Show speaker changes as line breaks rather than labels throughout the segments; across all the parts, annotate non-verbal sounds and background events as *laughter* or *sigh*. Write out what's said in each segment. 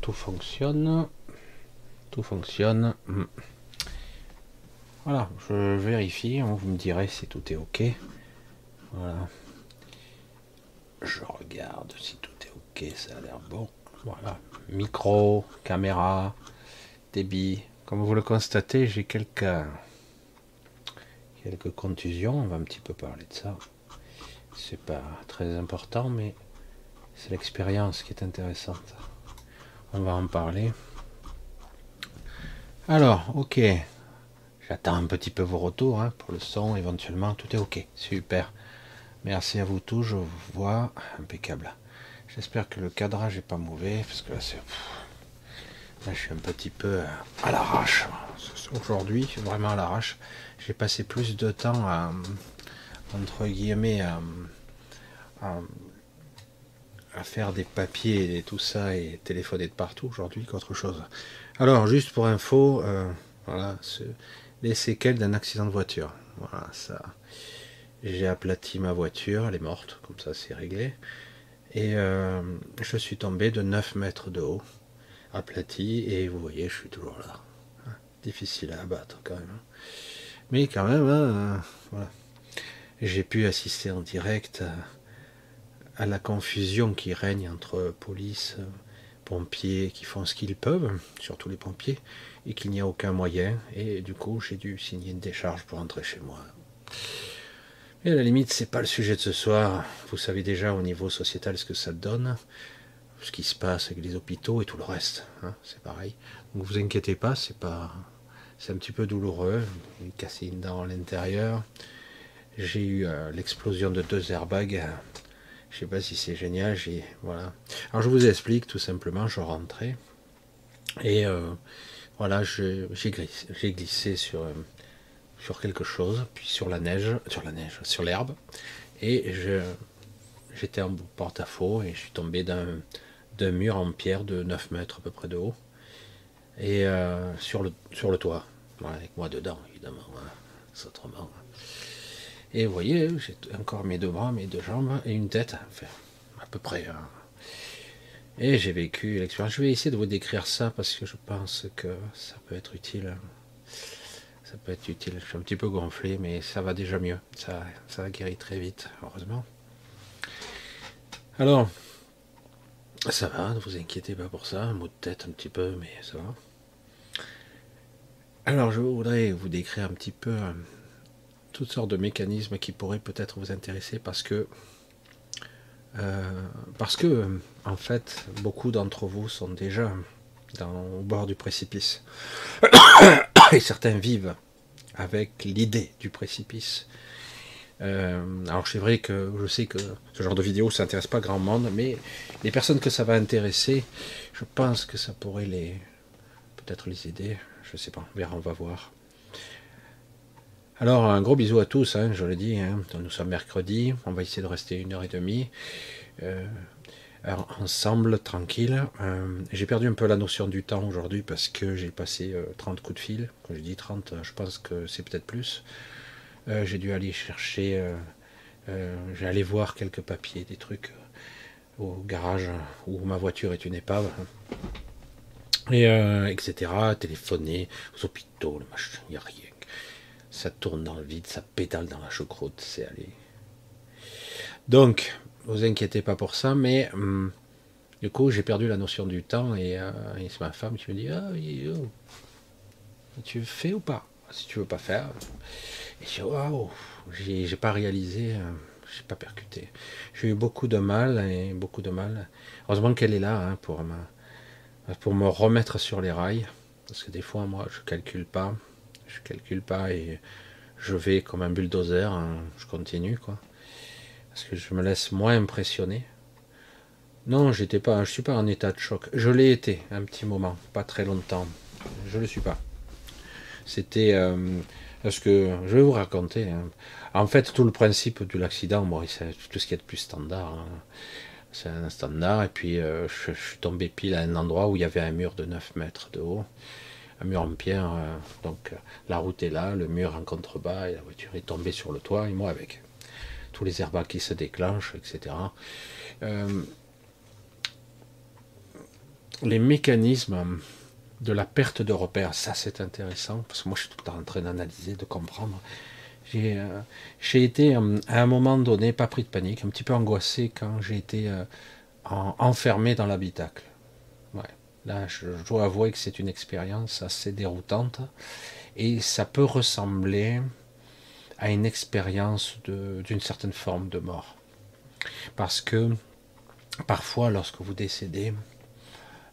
Tout fonctionne. Tout fonctionne. Hmm. Voilà, je vérifie, hein, vous me direz si tout est ok. Voilà. Je regarde si tout est ok, ça a l'air bon. Voilà. Micro, caméra, débit. Comme vous le constatez, j'ai quelques, quelques contusions. On va un petit peu parler de ça. C'est pas très important, mais c'est l'expérience qui est intéressante. On va en parler. Alors, ok. J'attends un petit peu vos retours hein, pour le son, éventuellement. Tout est ok. Super. Merci à vous tous. Je vous vois impeccable. J'espère que le cadrage est pas mauvais, parce que là, c'est. Là, je suis un petit peu à l'arrache. Aujourd'hui, vraiment à l'arrache. J'ai passé plus de temps à, entre guillemets, faire des papiers et tout ça et téléphoner de partout aujourd'hui qu'autre chose. Alors, juste pour info, euh, voilà, les séquelles d'un accident de voiture. Voilà, ça. J'ai aplati ma voiture, elle est morte, comme ça c'est réglé. Et euh, je suis tombé de 9 mètres de haut aplati, et vous voyez, je suis toujours là. Hein, difficile à abattre quand même. Hein. Mais quand même, hein, voilà. J'ai pu assister en direct à, la confusion qui règne entre police, pompiers qui font ce qu'ils peuvent, surtout les pompiers, et qu'il n'y a aucun moyen. Et du coup, j'ai dû signer une décharge pour rentrer chez moi. Et à la limite, c'est pas le sujet de ce soir. Vous savez déjà au niveau sociétal ce que ça donne ce qui se passe avec les hôpitaux et tout le reste. Hein, c'est pareil. Donc vous inquiétez pas, c'est pas, c'est un petit peu douloureux. Une dent à l'intérieur. J'ai eu euh, l'explosion de deux airbags. Je sais pas si c'est génial. J'ai voilà. Alors je vous explique tout simplement. Je rentrais et euh, voilà, j'ai glissé, euh, sur quelque chose, puis sur la neige, sur la neige, sur l'herbe, et j'étais en porte-à-faux et je suis tombé d'un mur en pierre de 9 mètres à peu près de haut. Et euh, sur, le, sur le toit, avec moi dedans, évidemment. Hein, autrement. Et vous voyez, j'ai encore mes deux bras, mes deux jambes et une tête, enfin, à peu près. Hein. Et j'ai vécu l'expérience. Je vais essayer de vous décrire ça parce que je pense que ça peut être utile. Ça peut être utile. Je suis un petit peu gonflé, mais ça va déjà mieux. Ça, ça guérit très vite, heureusement. Alors, ça va, ne vous inquiétez pas pour ça, un mot de tête un petit peu, mais ça va. Alors je voudrais vous décrire un petit peu euh, toutes sortes de mécanismes qui pourraient peut-être vous intéresser parce que euh, parce que en fait beaucoup d'entre vous sont déjà dans, au bord du précipice *coughs* et certains vivent avec l'idée du précipice euh, alors c'est vrai que je sais que ce genre de vidéo ça n'intéresse pas grand monde, mais les personnes que ça va intéresser, je pense que ça pourrait les peut-être les aider. Je sais pas, on verra, on va voir. Alors un gros bisou à tous, hein, je le dis. Hein. nous sommes mercredi, on va essayer de rester une heure et demie. Euh, ensemble, tranquille. Euh, j'ai perdu un peu la notion du temps aujourd'hui parce que j'ai passé 30 coups de fil. Quand je dis 30, je pense que c'est peut-être plus. Euh, j'ai dû aller chercher, euh, euh, j'ai allé voir quelques papiers, des trucs au garage où ma voiture est une épave. Et, etc. Téléphoner aux hôpitaux, il n'y a rien. Ça tourne dans le vide, ça pédale dans la choucroute, c'est allé. Donc, vous inquiétez pas pour ça, mais hum, du coup, j'ai perdu la notion du temps et, c'est ma femme qui me dit Ah, oh, tu fais ou pas? Si tu veux pas faire. Et je waouh, j'ai pas réalisé, euh, j'ai pas percuté. J'ai eu beaucoup de mal et beaucoup de mal. Heureusement qu'elle est là hein, pour, me, pour me remettre sur les rails. Parce que des fois, moi, je calcule pas. Je calcule pas et je vais comme un bulldozer. Hein, je continue, quoi. Parce que je me laisse moins impressionner. Non, j'étais pas, je suis pas en état de choc. Je l'ai été un petit moment, pas très longtemps. Je le suis pas. C'était, euh, parce que je vais vous raconter. Hein. En fait, tout le principe de l'accident, c'est tout ce qui est de plus standard. Hein. C'est un standard. Et puis, euh, je, suis tombé pile à un endroit où il y avait un mur de 9 mètres de haut. Mur en pierre. Euh, donc, la route est là, le mur en contrebas, et la voiture est tombée sur le toit, et moi avec. Tous les airbags qui se déclenchent, etc. Euh, les mécanismes de la perte de repères. Ça, c'est intéressant, parce que moi, je suis tout le temps en train d'analyser, de comprendre. J'ai euh, été, euh, à un moment donné, pas pris de panique, un petit peu angoissé quand j'ai été euh, enfermé dans l'habitacle. Là, je, dois avouer que c'est une expérience assez déroutante, et ça peut ressembler à une expérience d'une certaine forme de mort. Parce que parfois, lorsque vous décédez,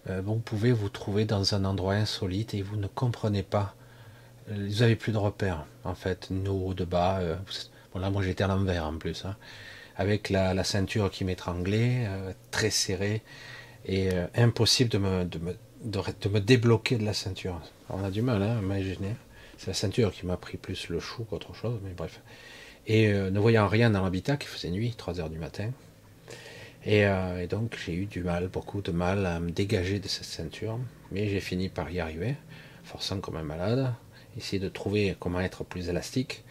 euh, vous pouvez vous trouver dans un endroit insolite et vous ne comprenez pas. Euh, vous n'avez plus de repères, en fait, nous de bas. Euh, bon, là, moi j'étais à l'envers en plus, hein, avec la, ceinture qui m'étranglait, très serrée, et impossible de me, débloquer de la ceinture. On a du mal hein, à imaginer. C'est la ceinture qui m'a pris plus le chou qu'autre chose, mais bref. Et ne voyant rien dans l'habitacle, il faisait nuit, 3 heures du matin, euh, et, donc j'ai eu du mal, beaucoup de mal à me dégager de cette ceinture. Mais j'ai fini par y arriver, forçant comme un malade, essayer de trouver comment être plus élastique.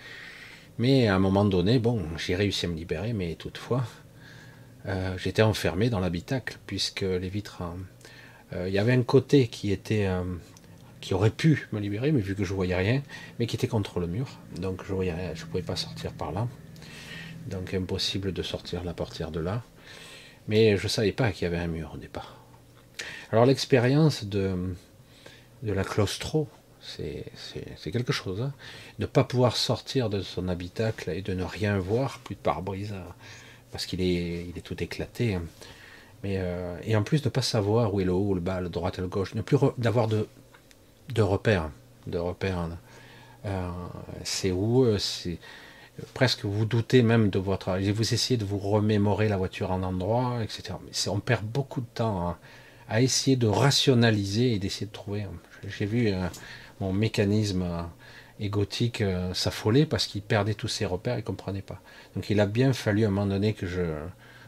Mais à un moment donné, bon, j'ai réussi à me libérer, mais toutefois, euh, j'étais enfermé dans l'habitacle, puisque les vitres... Euh, il y avait un côté qui était... qui aurait pu me libérer, mais vu que je voyais rien, mais qui était contre le mur. Donc je voyais je ne pouvais pas sortir par là. Donc impossible de sortir la portière de là. Mais je savais pas qu'il y avait un mur au départ. Alors l'expérience de, de la claustro, c'est quelque chose. Hein. Ne pas pouvoir sortir de son habitacle et de ne rien voir, plus de pare-brise, parce qu'il est, il est tout éclaté. Hein. Mais, euh, et en plus de ne pas savoir où est le haut, le bas, le droite et le gauche, ne plus d'avoir de, de repères. De repères. Euh, c'est où, euh, c'est presque vous doutez même de votre... Vous essayez de vous remémorer la voiture en endroit, etc. On perd beaucoup de temps à, essayer de rationaliser et d'essayer de trouver. J'ai vu mon mécanisme euh, égotique euh, s'affoler parce qu'il perdait tous ses repères et ne comprenait pas. Donc il a bien fallu à un moment donné que je,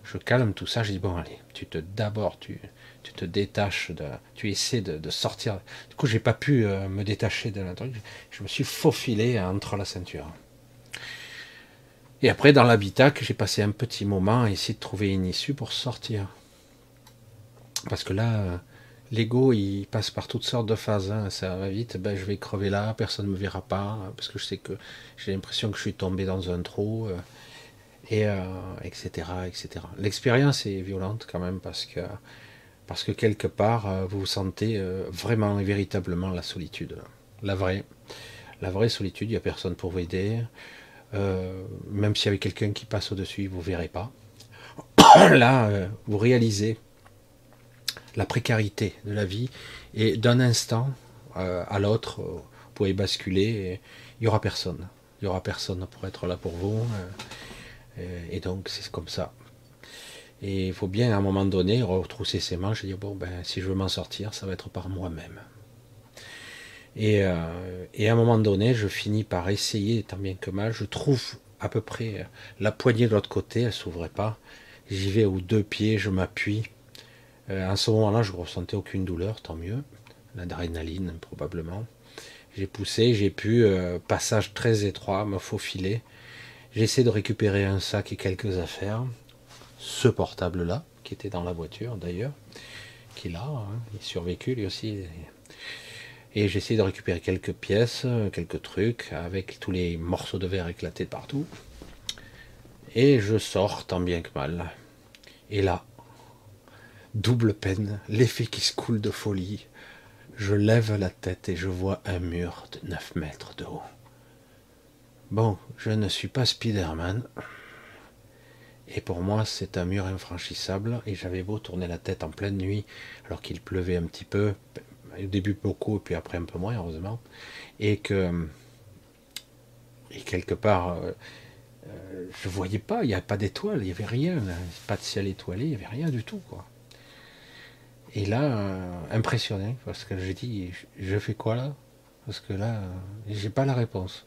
je calme tout ça. J'ai dit, bon allez, tu te d'abord, tu, tu te détaches, de, tu essaies de, sortir. Du coup, j'ai pas pu me détacher de truc. Je me suis faufilé entre la ceinture. Et après, dans l'habitacle, j'ai passé un petit moment à essayer de trouver une issue pour sortir. Parce que là, euh, l'ego, il passe par toutes sortes de phases. Hein. Ça va vite, ben, je vais crever là, personne ne me verra pas, parce que je sais que j'ai l'impression que je suis tombé dans un trou, euh, et etc. Euh, etc. L'expérience est violente quand même, parce que, parce que quelque part, vous vous sentez vraiment et véritablement la solitude. La vraie. La vraie solitude, il n'y a personne pour vous aider. Euh, même s'il y avait quelqu'un qui passe au-dessus, vous ne verrez pas. *coughs* Là, euh, vous réalisez la précarité de la vie et d'un instant euh, à l'autre, vous pouvez basculer et il n'y aura personne. Il n'y aura personne pour être là pour vous. et donc, c'est comme ça. Et il faut bien à un moment donné retrousser ses manches et dire bon ben si je veux m'en sortir, ça va être par moi-même. Euh, et, à un moment donné, je finis par essayer, tant bien que mal, je trouve à peu près la poignée de l'autre côté, elle s'ouvrait pas. J'y vais aux deux pieds, je m'appuie. Euh, à ce moment-là, je ne ressentais aucune douleur, tant mieux. L'adrénaline, probablement. J'ai poussé, j'ai pu, euh, passage très étroit, me faufiler. J'ai essayé de récupérer un sac et quelques affaires. Ce portable-là, qui était dans la voiture d'ailleurs, qui est là, hein, il survécu lui aussi. Et j'ai essayé de récupérer quelques pièces, quelques trucs, avec tous les morceaux de verre éclatés partout. Et je sors tant bien que mal. Et là, double peine, l'effet qui se coule de folie. Je lève la tête et je vois un mur de 9 mètres de haut. Bon, je ne suis pas Spider-Man. Et pour moi, c'est un mur infranchissable. Et j'avais beau tourner la tête en pleine nuit, alors qu'il pleuvait un petit peu, au début beaucoup, et puis après un peu moins, heureusement, et que, et quelque part, euh, euh, je voyais pas, il n'y avait pas d'étoiles, il n'y avait rien, pas de ciel étoilé, il n'y avait rien du tout, quoi. Et là, euh, impressionné, parce que j'ai dit, je fais quoi là? Parce que là, j'ai pas la réponse.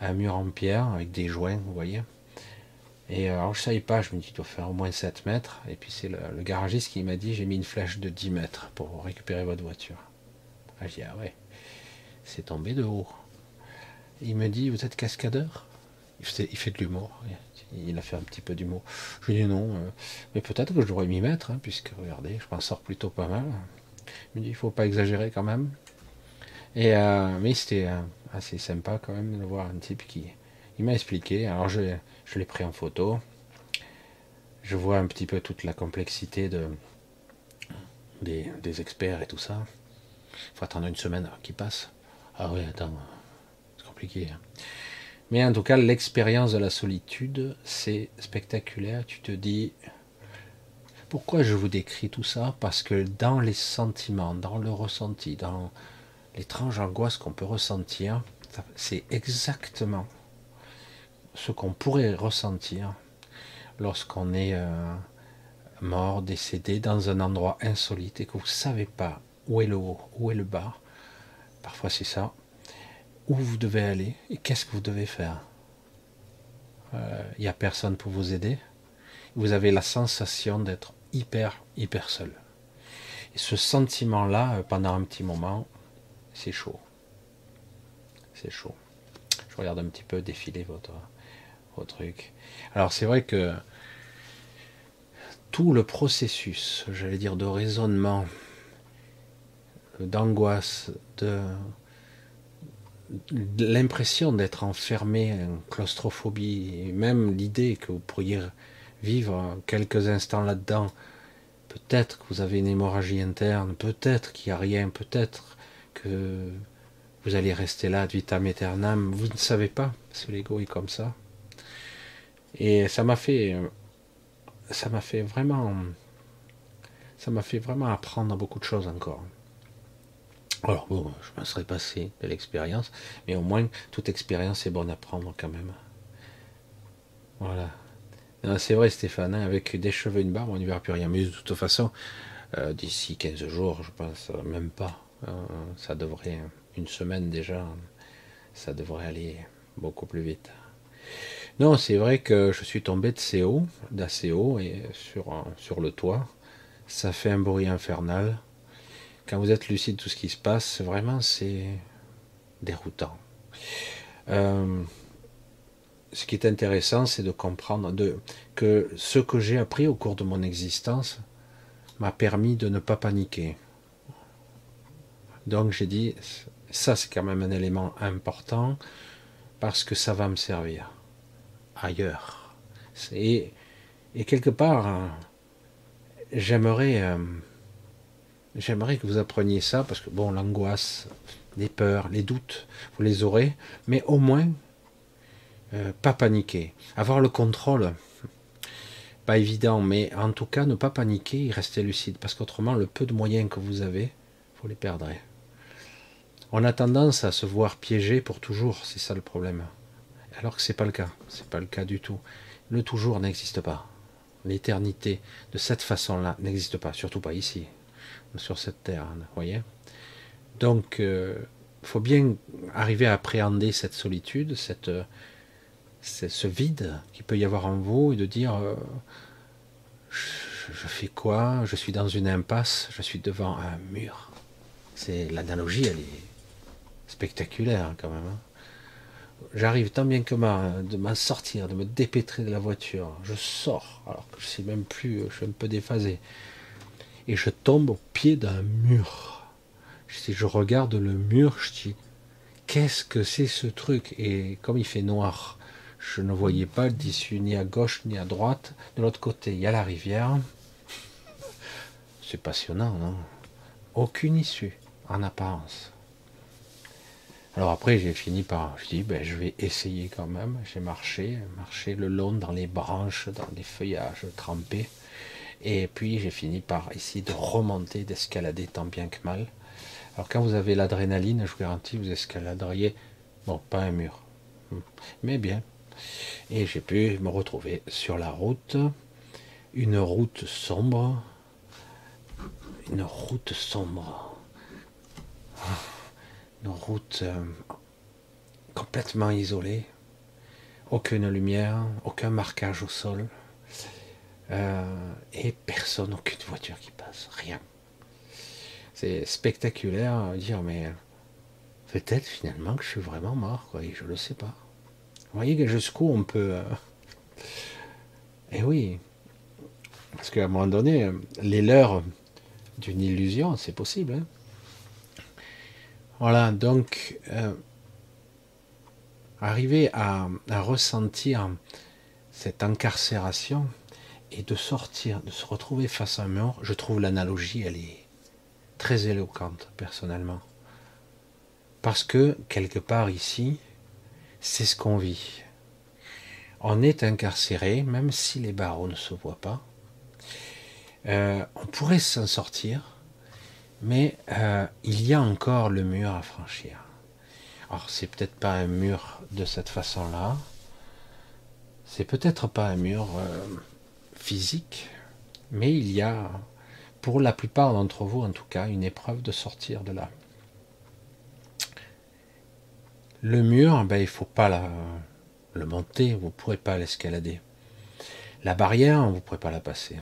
Un mur en pierre avec des joints, vous voyez. Et euh, alors je savais pas, je me dis, il doit faire au moins 7 mètres. Et puis c'est le, garagiste qui m'a dit, j'ai mis une flèche de 10 mètres pour récupérer votre voiture. Ah, je dis, ah ouais, c'est tombé de haut. Il me dit, vous êtes cascadeur? Il fait, de l'humour. Il a fait un petit peu d'humour. Je lui dis non, euh, mais peut-être que je devrais m'y mettre, hein, puisque regardez, je m'en sors plutôt pas mal. Il me dit, il faut pas exagérer quand même. Et, euh, mais c'était euh, assez sympa quand même de voir un type qui il m'a expliqué. Alors je, je l'ai pris en photo. Je vois un petit peu toute la complexité de, des, des experts et tout ça. Il faut attendre une semaine qui passe. Ah oui, attends, c'est compliqué. Hein. Mais en tout cas, l'expérience de la solitude, c'est spectaculaire. Tu te dis, pourquoi je vous décris tout ça? Parce que dans les sentiments, dans le ressenti, dans l'étrange angoisse qu'on peut ressentir, c'est exactement ce qu'on pourrait ressentir lorsqu'on est euh, mort, décédé dans un endroit insolite et que vous ne savez pas où est le haut, où est le bas. Parfois c'est ça. Où vous devez aller et qu'est-ce que vous devez faire. Il euh, n'y a personne pour vous aider. Vous avez la sensation d'être hyper, hyper seul. Et ce sentiment-là, euh, pendant un petit moment, c'est chaud. C'est chaud. Je regarde un petit peu défiler votre, votre truc. Alors c'est vrai que tout le processus, j'allais dire, de raisonnement, d'angoisse, de l'impression d'être enfermé, en claustrophobie, même l'idée que vous pourriez vivre quelques instants là-dedans. Peut-être que vous avez une hémorragie interne, peut-être qu'il n'y a rien, peut-être que vous allez rester là ad vitam aeternam. Vous ne savez pas, parce que l'ego est comme ça. Et ça m'a fait, ça m'a fait vraiment, ça m'a fait vraiment apprendre beaucoup de choses encore. Alors bon, je me serais passé de l'expérience, mais au moins toute expérience est bonne à prendre quand même. Voilà. C'est vrai, Stéphane, hein, avec des cheveux et une barbe, on n'y verra plus rien. Mais de toute façon, euh, d'ici 15 jours, je pense, euh, même pas. Euh, ça devrait, une semaine déjà, ça devrait aller beaucoup plus vite. Non, c'est vrai que je suis tombé de CO, d'assez haut, et sur, sur le toit. Ça fait un bruit infernal. Quand vous êtes lucide de tout ce qui se passe, vraiment, c'est déroutant ce qui est intéressant, c'est de comprendre que ce que j'ai appris au cours de mon existence m'a permis de ne pas paniquer. Donc j'ai dit, ça c'est quand même un élément important parce que ça va me servir ailleurs. Et, et quelque part, hein, j'aimerais, euh, j'aimerais que vous appreniez ça parce que bon, l'angoisse, les peurs, les doutes, vous les aurez, mais au moins euh, pas paniquer. Avoir le contrôle, pas évident, mais en tout cas ne pas paniquer et rester lucide, parce qu'autrement le peu de moyens que vous avez, vous les perdrez. On a tendance à se voir piégé pour toujours, c'est ça le problème. Alors que c'est pas le cas, c'est pas le cas du tout. Le toujours n'existe pas. L'éternité de cette façon-là n'existe pas, surtout pas ici, sur cette terre, vous voyez. Donc, il euh, faut bien arriver à appréhender cette solitude, cette c'est ce vide qui peut y avoir en vous et de dire euh, je, fais quoi? Je suis dans une impasse, je suis devant un mur. C'est l'analogie, elle est spectaculaire hein, quand même. Hein. J'arrive tant bien que mal de m'en sortir, de me dépêtrer de la voiture. Je sors, alors que je sais même plus, je suis un peu déphasé. Et je tombe au pied d'un mur. Si je regarde le mur, je dis qu'est-ce que c'est ce truc? Et comme il fait noir, je ne voyais pas d'issue ni à gauche ni à droite. De l'autre côté, il y a la rivière. C'est passionnant, non? Aucune issue, en apparence. Alors après, j'ai fini par, je dis, ben, je vais essayer quand même. J'ai marché, marché le long dans les branches, dans les feuillages trempés. Et puis j'ai fini par essayer de remonter, d'escalader tant bien que mal. Alors quand vous avez l'adrénaline, je vous garantis, vous escaladeriez, bon, pas un mur, mais bien, et j'ai pu me retrouver sur la route, une route sombre, une route sombre, une route euh, complètement isolée, aucune lumière, aucun marquage au sol, euh, et personne, aucune voiture qui passe, rien. C'est spectaculaire à dire, mais peut-être finalement que je suis vraiment mort, quoi, et je le sais pas. Vous voyez jusqu'où on peut. Euh, *laughs* eh oui. Parce qu'à un moment donné, les leurs d'une illusion, c'est possible. Hein. voilà, donc euh, arriver à, ressentir cette incarcération et de sortir, de se retrouver face à un mur, je trouve l'analogie, elle est très éloquente personnellement. Parce que quelque part ici, c'est ce qu'on vit. On est incarcéré, même si les barreaux ne se voient pas. Euh, on pourrait s'en sortir, mais euh, il y a encore le mur à franchir. Alors c'est peut-être pas un mur de cette façon-là, c'est peut-être pas un mur euh, physique, mais il y a, pour la plupart d'entre vous en tout cas, une épreuve de sortir de là. Le mur, ben, il ne faut pas le monter, vous ne pourrez pas l'escalader. La barrière, vous ne pourrez pas la passer.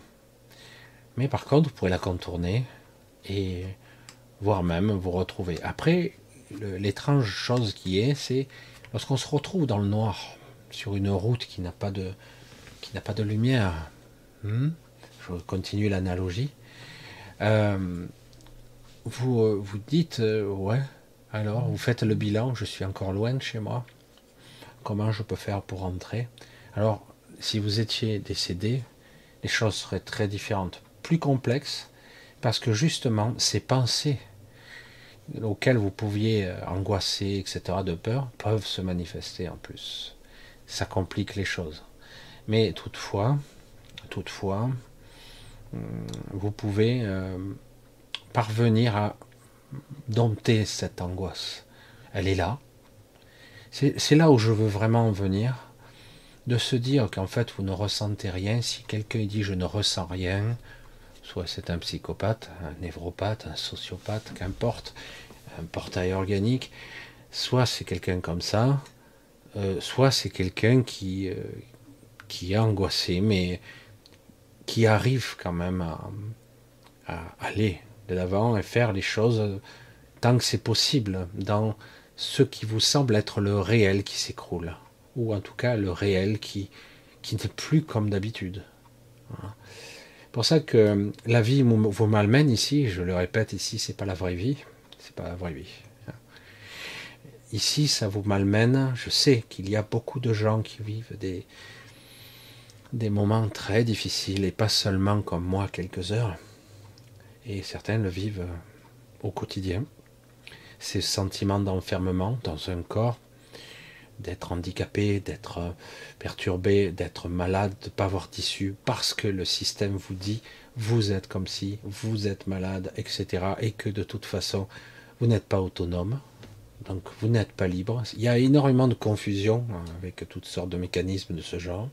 Mais par contre, vous pourrez la contourner et voire même vous retrouver. Après, l'étrange chose qui est, c'est lorsqu'on se retrouve dans le noir sur une route qui n'a pas qui n'a pas de lumière. Hmm, je continue l'analogie. Euh, vous euh, vous dites euh, ouais. Alors vous faites le bilan. Je suis encore loin de chez moi. Comment je peux faire pour rentrer? Alors si vous étiez décédé, les choses seraient très différentes plus complexe parce que justement ces pensées auxquelles vous pouviez angoisser, etc., de peur, peuvent se manifester en plus. Ça complique les choses. Mais toutefois, toutefois, hum, vous pouvez euh, parvenir à dompter cette angoisse. Elle est là. C'est là où je veux vraiment en venir, de se dire qu'en fait vous ne ressentez rien. Si quelqu'un dit je ne ressens rien, Soit c'est un psychopathe, un névropathe, un sociopathe, qu'importe, un portail organique. Soit c'est quelqu'un comme ça, euh, soit c'est quelqu'un qui, euh, qui est angoissé, mais qui arrive quand même à, aller de l'avant et faire les choses tant que c'est possible dans ce qui vous semble être le réel qui s'écroule, ou en tout cas le réel qui, qui n'est plus comme d'habitude pour ça que la vie vous malmène ici, je le répète ici, c'est pas la vraie vie, c'est pas la vraie vie. Ici, ça vous malmène. Je sais qu'il y a beaucoup de gens qui vivent des, des moments très difficiles et pas seulement comme moi quelques heures. Et certains le vivent au quotidien. Ces sentiments d'enfermement dans un corps d'être handicapé, d'être perturbé, d'être malade, de pas avoir tissu, parce que le système vous dit vous êtes comme si, vous êtes malade, etc. Et que de toute façon, vous n'êtes pas autonome, donc vous n'êtes pas libre. Il y a énormément de confusion hein, avec toutes sortes de mécanismes de ce genre.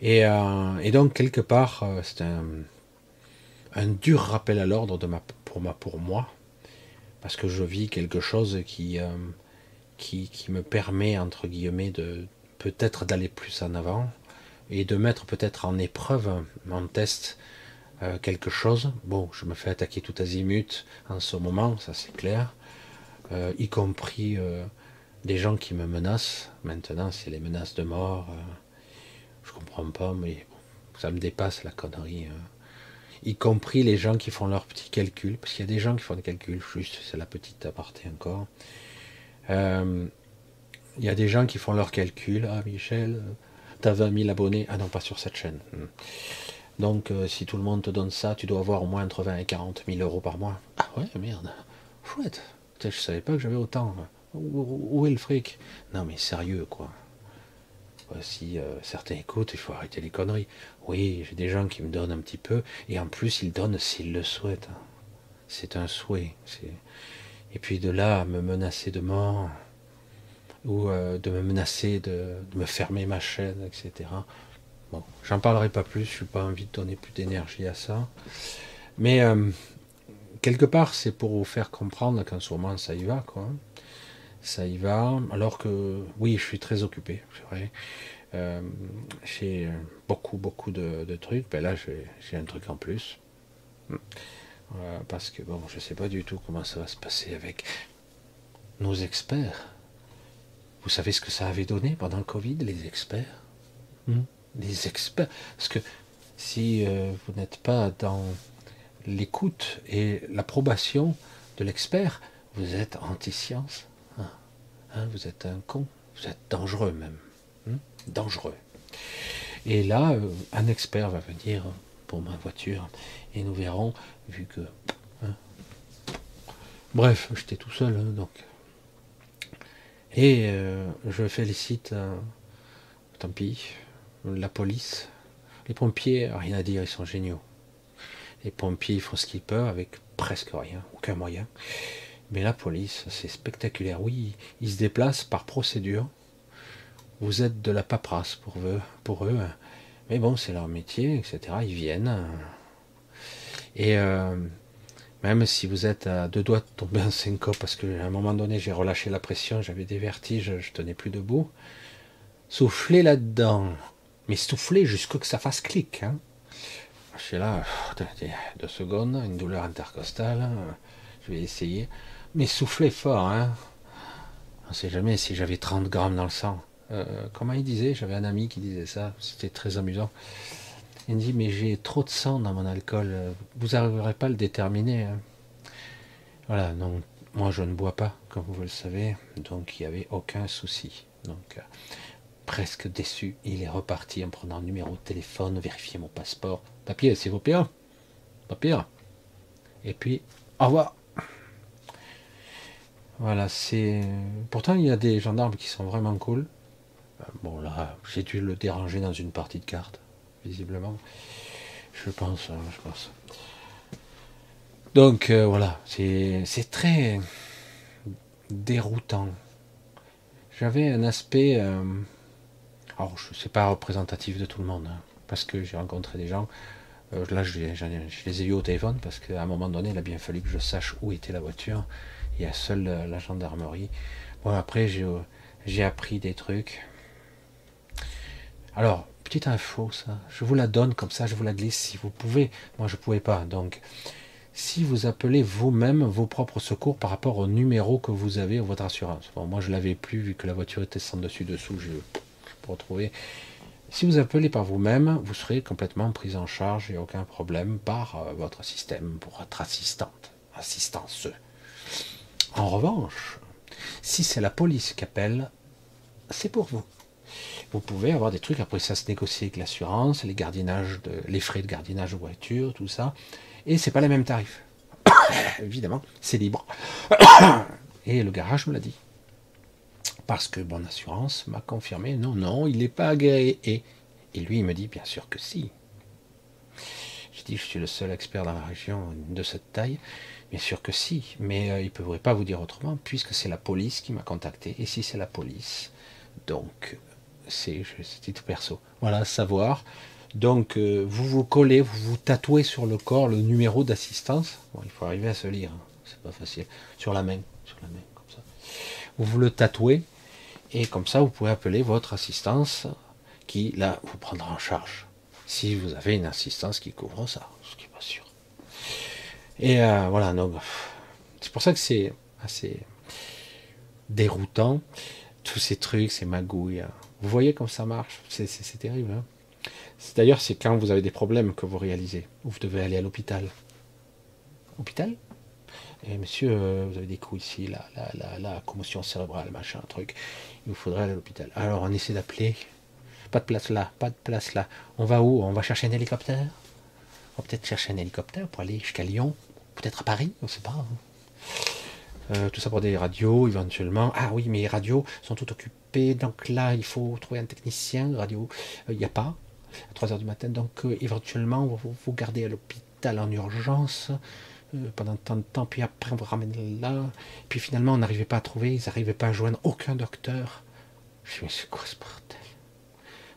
Et, euh, donc, quelque part, euh, c'est un, dur rappel à l'ordre pour, moi, parce que je vis quelque chose qui, euh, qui, me permet, entre guillemets, de peut-être d'aller plus en avant et de mettre peut-être en épreuve, en test, quelque chose. Bon, je me fais attaquer tout azimut en ce moment, ça c'est clair, y compris des gens qui me menacent. Maintenant, c'est les menaces de mort. Je comprends pas, mais ça me dépasse la connerie. y compris les gens qui font leurs petits calculs, parce qu'il y a des gens qui font des calculs, juste, c'est la petite aparté encore. Euh, il y a des gens qui font leurs calculs. Ah, Michel, tu as 20 000 abonnés. Ah non, pas sur cette chaîne. Hmm. Donc, euh, si tout le monde te donne ça, tu dois avoir au moins entre 20 et 40 000 euros par mois. Ah ouais, merde. Chouette. Je savais pas que j'avais autant. Où, est le fric? Non, mais sérieux, quoi. Si euh, certains écoutent, il faut arrêter les conneries. Oui, j'ai des gens qui me donnent un petit peu, et en plus, ils donnent s'ils le souhaitent. C'est un souhait. Et puis de là me menacer de mort, ou euh, de me menacer de, me fermer ma chaîne, etc. Bon, j'en parlerai pas plus, je n'ai pas envie de donner plus d'énergie à ça. Mais euh, quelque part, c'est pour vous faire comprendre qu'en ce moment, ça y va, quoi. Ça y va, alors que, oui, je suis très occupé, c'est vrai. Euh, j'ai beaucoup, beaucoup de, trucs. Ben là, j'ai un truc en plus parce que bon, je ne sais pas du tout comment ça va se passer avec nos experts. Vous savez ce que ça avait donné pendant le Covid, les experts? Hmm? Les experts. Parce que si euh, vous n'êtes pas dans l'écoute et l'approbation de l'expert, vous êtes anti-science. Hein, hein, vous êtes un con. Vous êtes dangereux même. Hein, dangereux. Et là, euh, un expert va venir pour ma voiture et nous verrons, vu que. Bref, j'étais tout seul, donc. Et euh, je félicite, tant pis, la police. Les pompiers, rien à dire, ils sont géniaux. Les pompiers, font ce qu'ils peuvent avec presque rien, aucun moyen. Mais la police, c'est spectaculaire. Oui, ils se déplacent par procédure. Vous êtes de la paperasse pour eux. Mais bon, c'est leur métier, etc. Ils viennent. Et euh, même si vous êtes à deux doigts de tomber en syncope, parce qu'à un moment donné, j'ai relâché la pression, j'avais des vertiges, je tenais plus debout, soufflez là-dedans. Mais soufflez jusqu'à que ça fasse clic. Hein. Je suis là, deux secondes, une douleur intercostale, je vais essayer. Mais soufflez fort, hein. On ne sait jamais si j'avais 30 grammes dans le sang. Euh, comment il disait? J'avais un ami qui disait ça, c'était très amusant. Il me dit, mais j'ai trop de sang dans mon alcool, vous n'arriverez pas à le déterminer. Hein. Voilà, non, moi je ne bois pas, comme vous le savez, donc il n'y avait aucun souci. Donc, euh, presque déçu, il est reparti en prenant un numéro de téléphone, vérifier mon passeport. Papier, s'il vous plaît. Papier. Et puis, au revoir. Voilà, c'est. Pourtant, il y a des gendarmes qui sont vraiment cool. Euh, bon, là, j'ai dû le déranger dans une partie de cartes visiblement. Je pense, hein, je pense. Donc euh, voilà, c'est très déroutant. J'avais un aspect, euh, alors je ne sais pas représentatif de tout le monde, hein, parce que j'ai rencontré des gens. Là, je, les ai eu au téléphone parce qu'à un moment donné, il a bien fallu que je sache où était la voiture. Il y a seule la gendarmerie. Bon, après, j'ai appris des trucs. Alors, petite info, ça. Je vous la donne comme ça, je vous la glisse si vous pouvez. Moi, je ne pouvais pas. Donc, si vous appelez vous-même vos propres secours par rapport au numéro que vous avez à votre assurance. Bon, moi, je l'avais plus vu que la voiture était sans dessus dessous. Je peux retrouver. Si vous appelez par vous-même, vous serez complètement pris en charge et aucun problème par euh, votre système, pour votre assistante, assistance. En revanche, si c'est la police qui appelle, c'est pour vous vous pouvez avoir des trucs, après ça se négocie avec l'assurance, les gardiennages, de, les frais de gardiennage de voiture, tout ça, et c'est pas les mêmes tarifs. *coughs* Évidemment, c'est libre. *coughs* et le garage me l'a dit. Parce que mon assurance m'a confirmé, non, non, il n'est pas agréé. Et, et lui, il me dit, bien sûr que si. Je dis, je suis le seul expert dans la région de cette taille. Bien sûr que si, mais euh, il ne pourrait pas vous dire autrement, puisque c'est la police qui m'a contacté. Et si c'est la police, donc c'est tout perso. Voilà, savoir. Donc, euh, vous vous collez, vous vous tatouez sur le corps le numéro d'assistance. il faut arriver à se lire, hein. c'est pas facile. Sur la main, sur la main, comme ça. Vous vous le tatouez, et comme ça, vous pouvez appeler votre assistance qui, là, vous prendra en charge. Si vous avez une assistance qui couvre ça, ce qui n'est pas sûr. Et euh, voilà, donc, c'est pour ça que c'est assez déroutant, tous ces trucs, ces magouilles. Hein. Vous voyez comme ça marche? C'est terrible. Hein D'ailleurs, c'est quand vous avez des problèmes que vous réalisez. Vous devez aller à l'hôpital. Hôpital? Eh, monsieur, vous avez des coups ici, là, là, la commotion cérébrale, machin, truc. Il vous faudrait aller à l'hôpital. Alors on essaie d'appeler. Pas de place là, pas de place là. On va où? On va chercher un hélicoptère? On va peut-être chercher un hélicoptère pour aller jusqu'à Lyon. Peut-être à Paris, on ne sait pas. Hein. Euh, tout ça pour des radios, éventuellement. Ah oui, mais les radios sont toutes occupées. Donc là, il faut trouver un technicien. Radio, il euh, n'y a pas. À 3 h du matin. Donc euh, éventuellement, vous, vous gardez à l'hôpital en urgence pendant tant de temps. Puis après, on vous ramène là. Puis finalement, on n'arrivait pas à trouver. Ils n'arrivaient pas à joindre aucun docteur. Je me suis quoi ce bordel?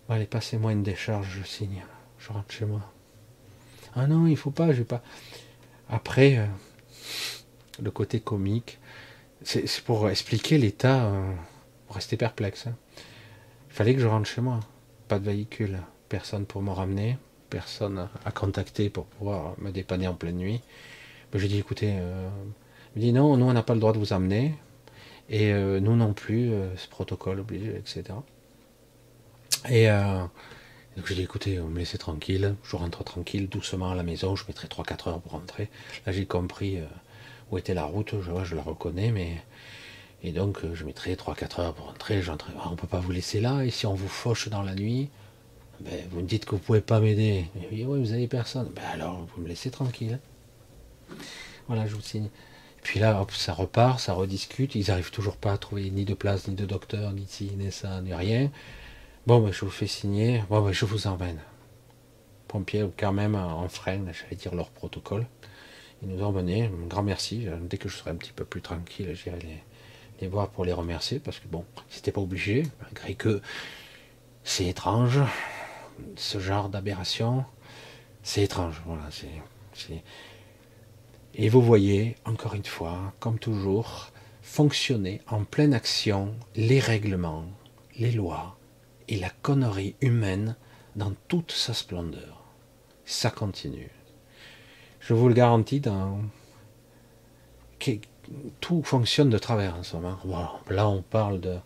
Bon, allez, passez-moi une décharge, je signe. Je rentre chez moi. Ah non, il faut pas, je vais pas. Après, le côté comique, c'est pour expliquer l'état, euh, pour rester perplexe. Hein. Il fallait que je rentre chez moi. Pas de véhicule, personne pour me ramener, personne à contacter pour pouvoir me dépanner en pleine nuit. J'ai dit écoutez, euh, il dit non, nous on n'a pas le droit de vous amener, et euh, nous non plus, ce protocole obligé, etc. Et Donc j'ai dit écoutez, vous me laissez tranquille, je rentre tranquille, doucement à la maison, je mettrai 3-4 heures pour rentrer. Là j'ai compris euh, où était la route, je, la reconnais, mais. Et donc euh, je mettrai 3-4 heures pour rentrer. Ah, on ne peut pas vous laisser là, et si on vous fauche dans la nuit, ben, vous me dites que vous ne pouvez pas m'aider. Oui, oui, vous avez personne. Ben alors, vous me laissez tranquille. Voilà, je vous signe. Puis là, hop, ça repart, ça rediscute. Ils n'arrivent toujours pas à trouver ni de place, ni de docteur, ni ci, ni ça, ni rien. Bon, ben, je vous fais signer. Bon, ben, je vous emmène. Pompiers, quand même, en frein, j'allais dire leur protocole. Ils nous ont emmenés. Un grand merci. Dès que je serai un petit peu plus tranquille, j'irai les, voir pour les remercier. Parce que bon, c'était pas obligé, malgré que c'est étrange. Ce genre d'aberration, c'est étrange. Voilà, et vous voyez, encore une fois, comme toujours, fonctionner en pleine action les règlements, les lois et la connerie humaine dans toute sa splendeur. Ça continue. Je vous le garantis, dans... tout fonctionne de travers en ce moment. Là, on parle de,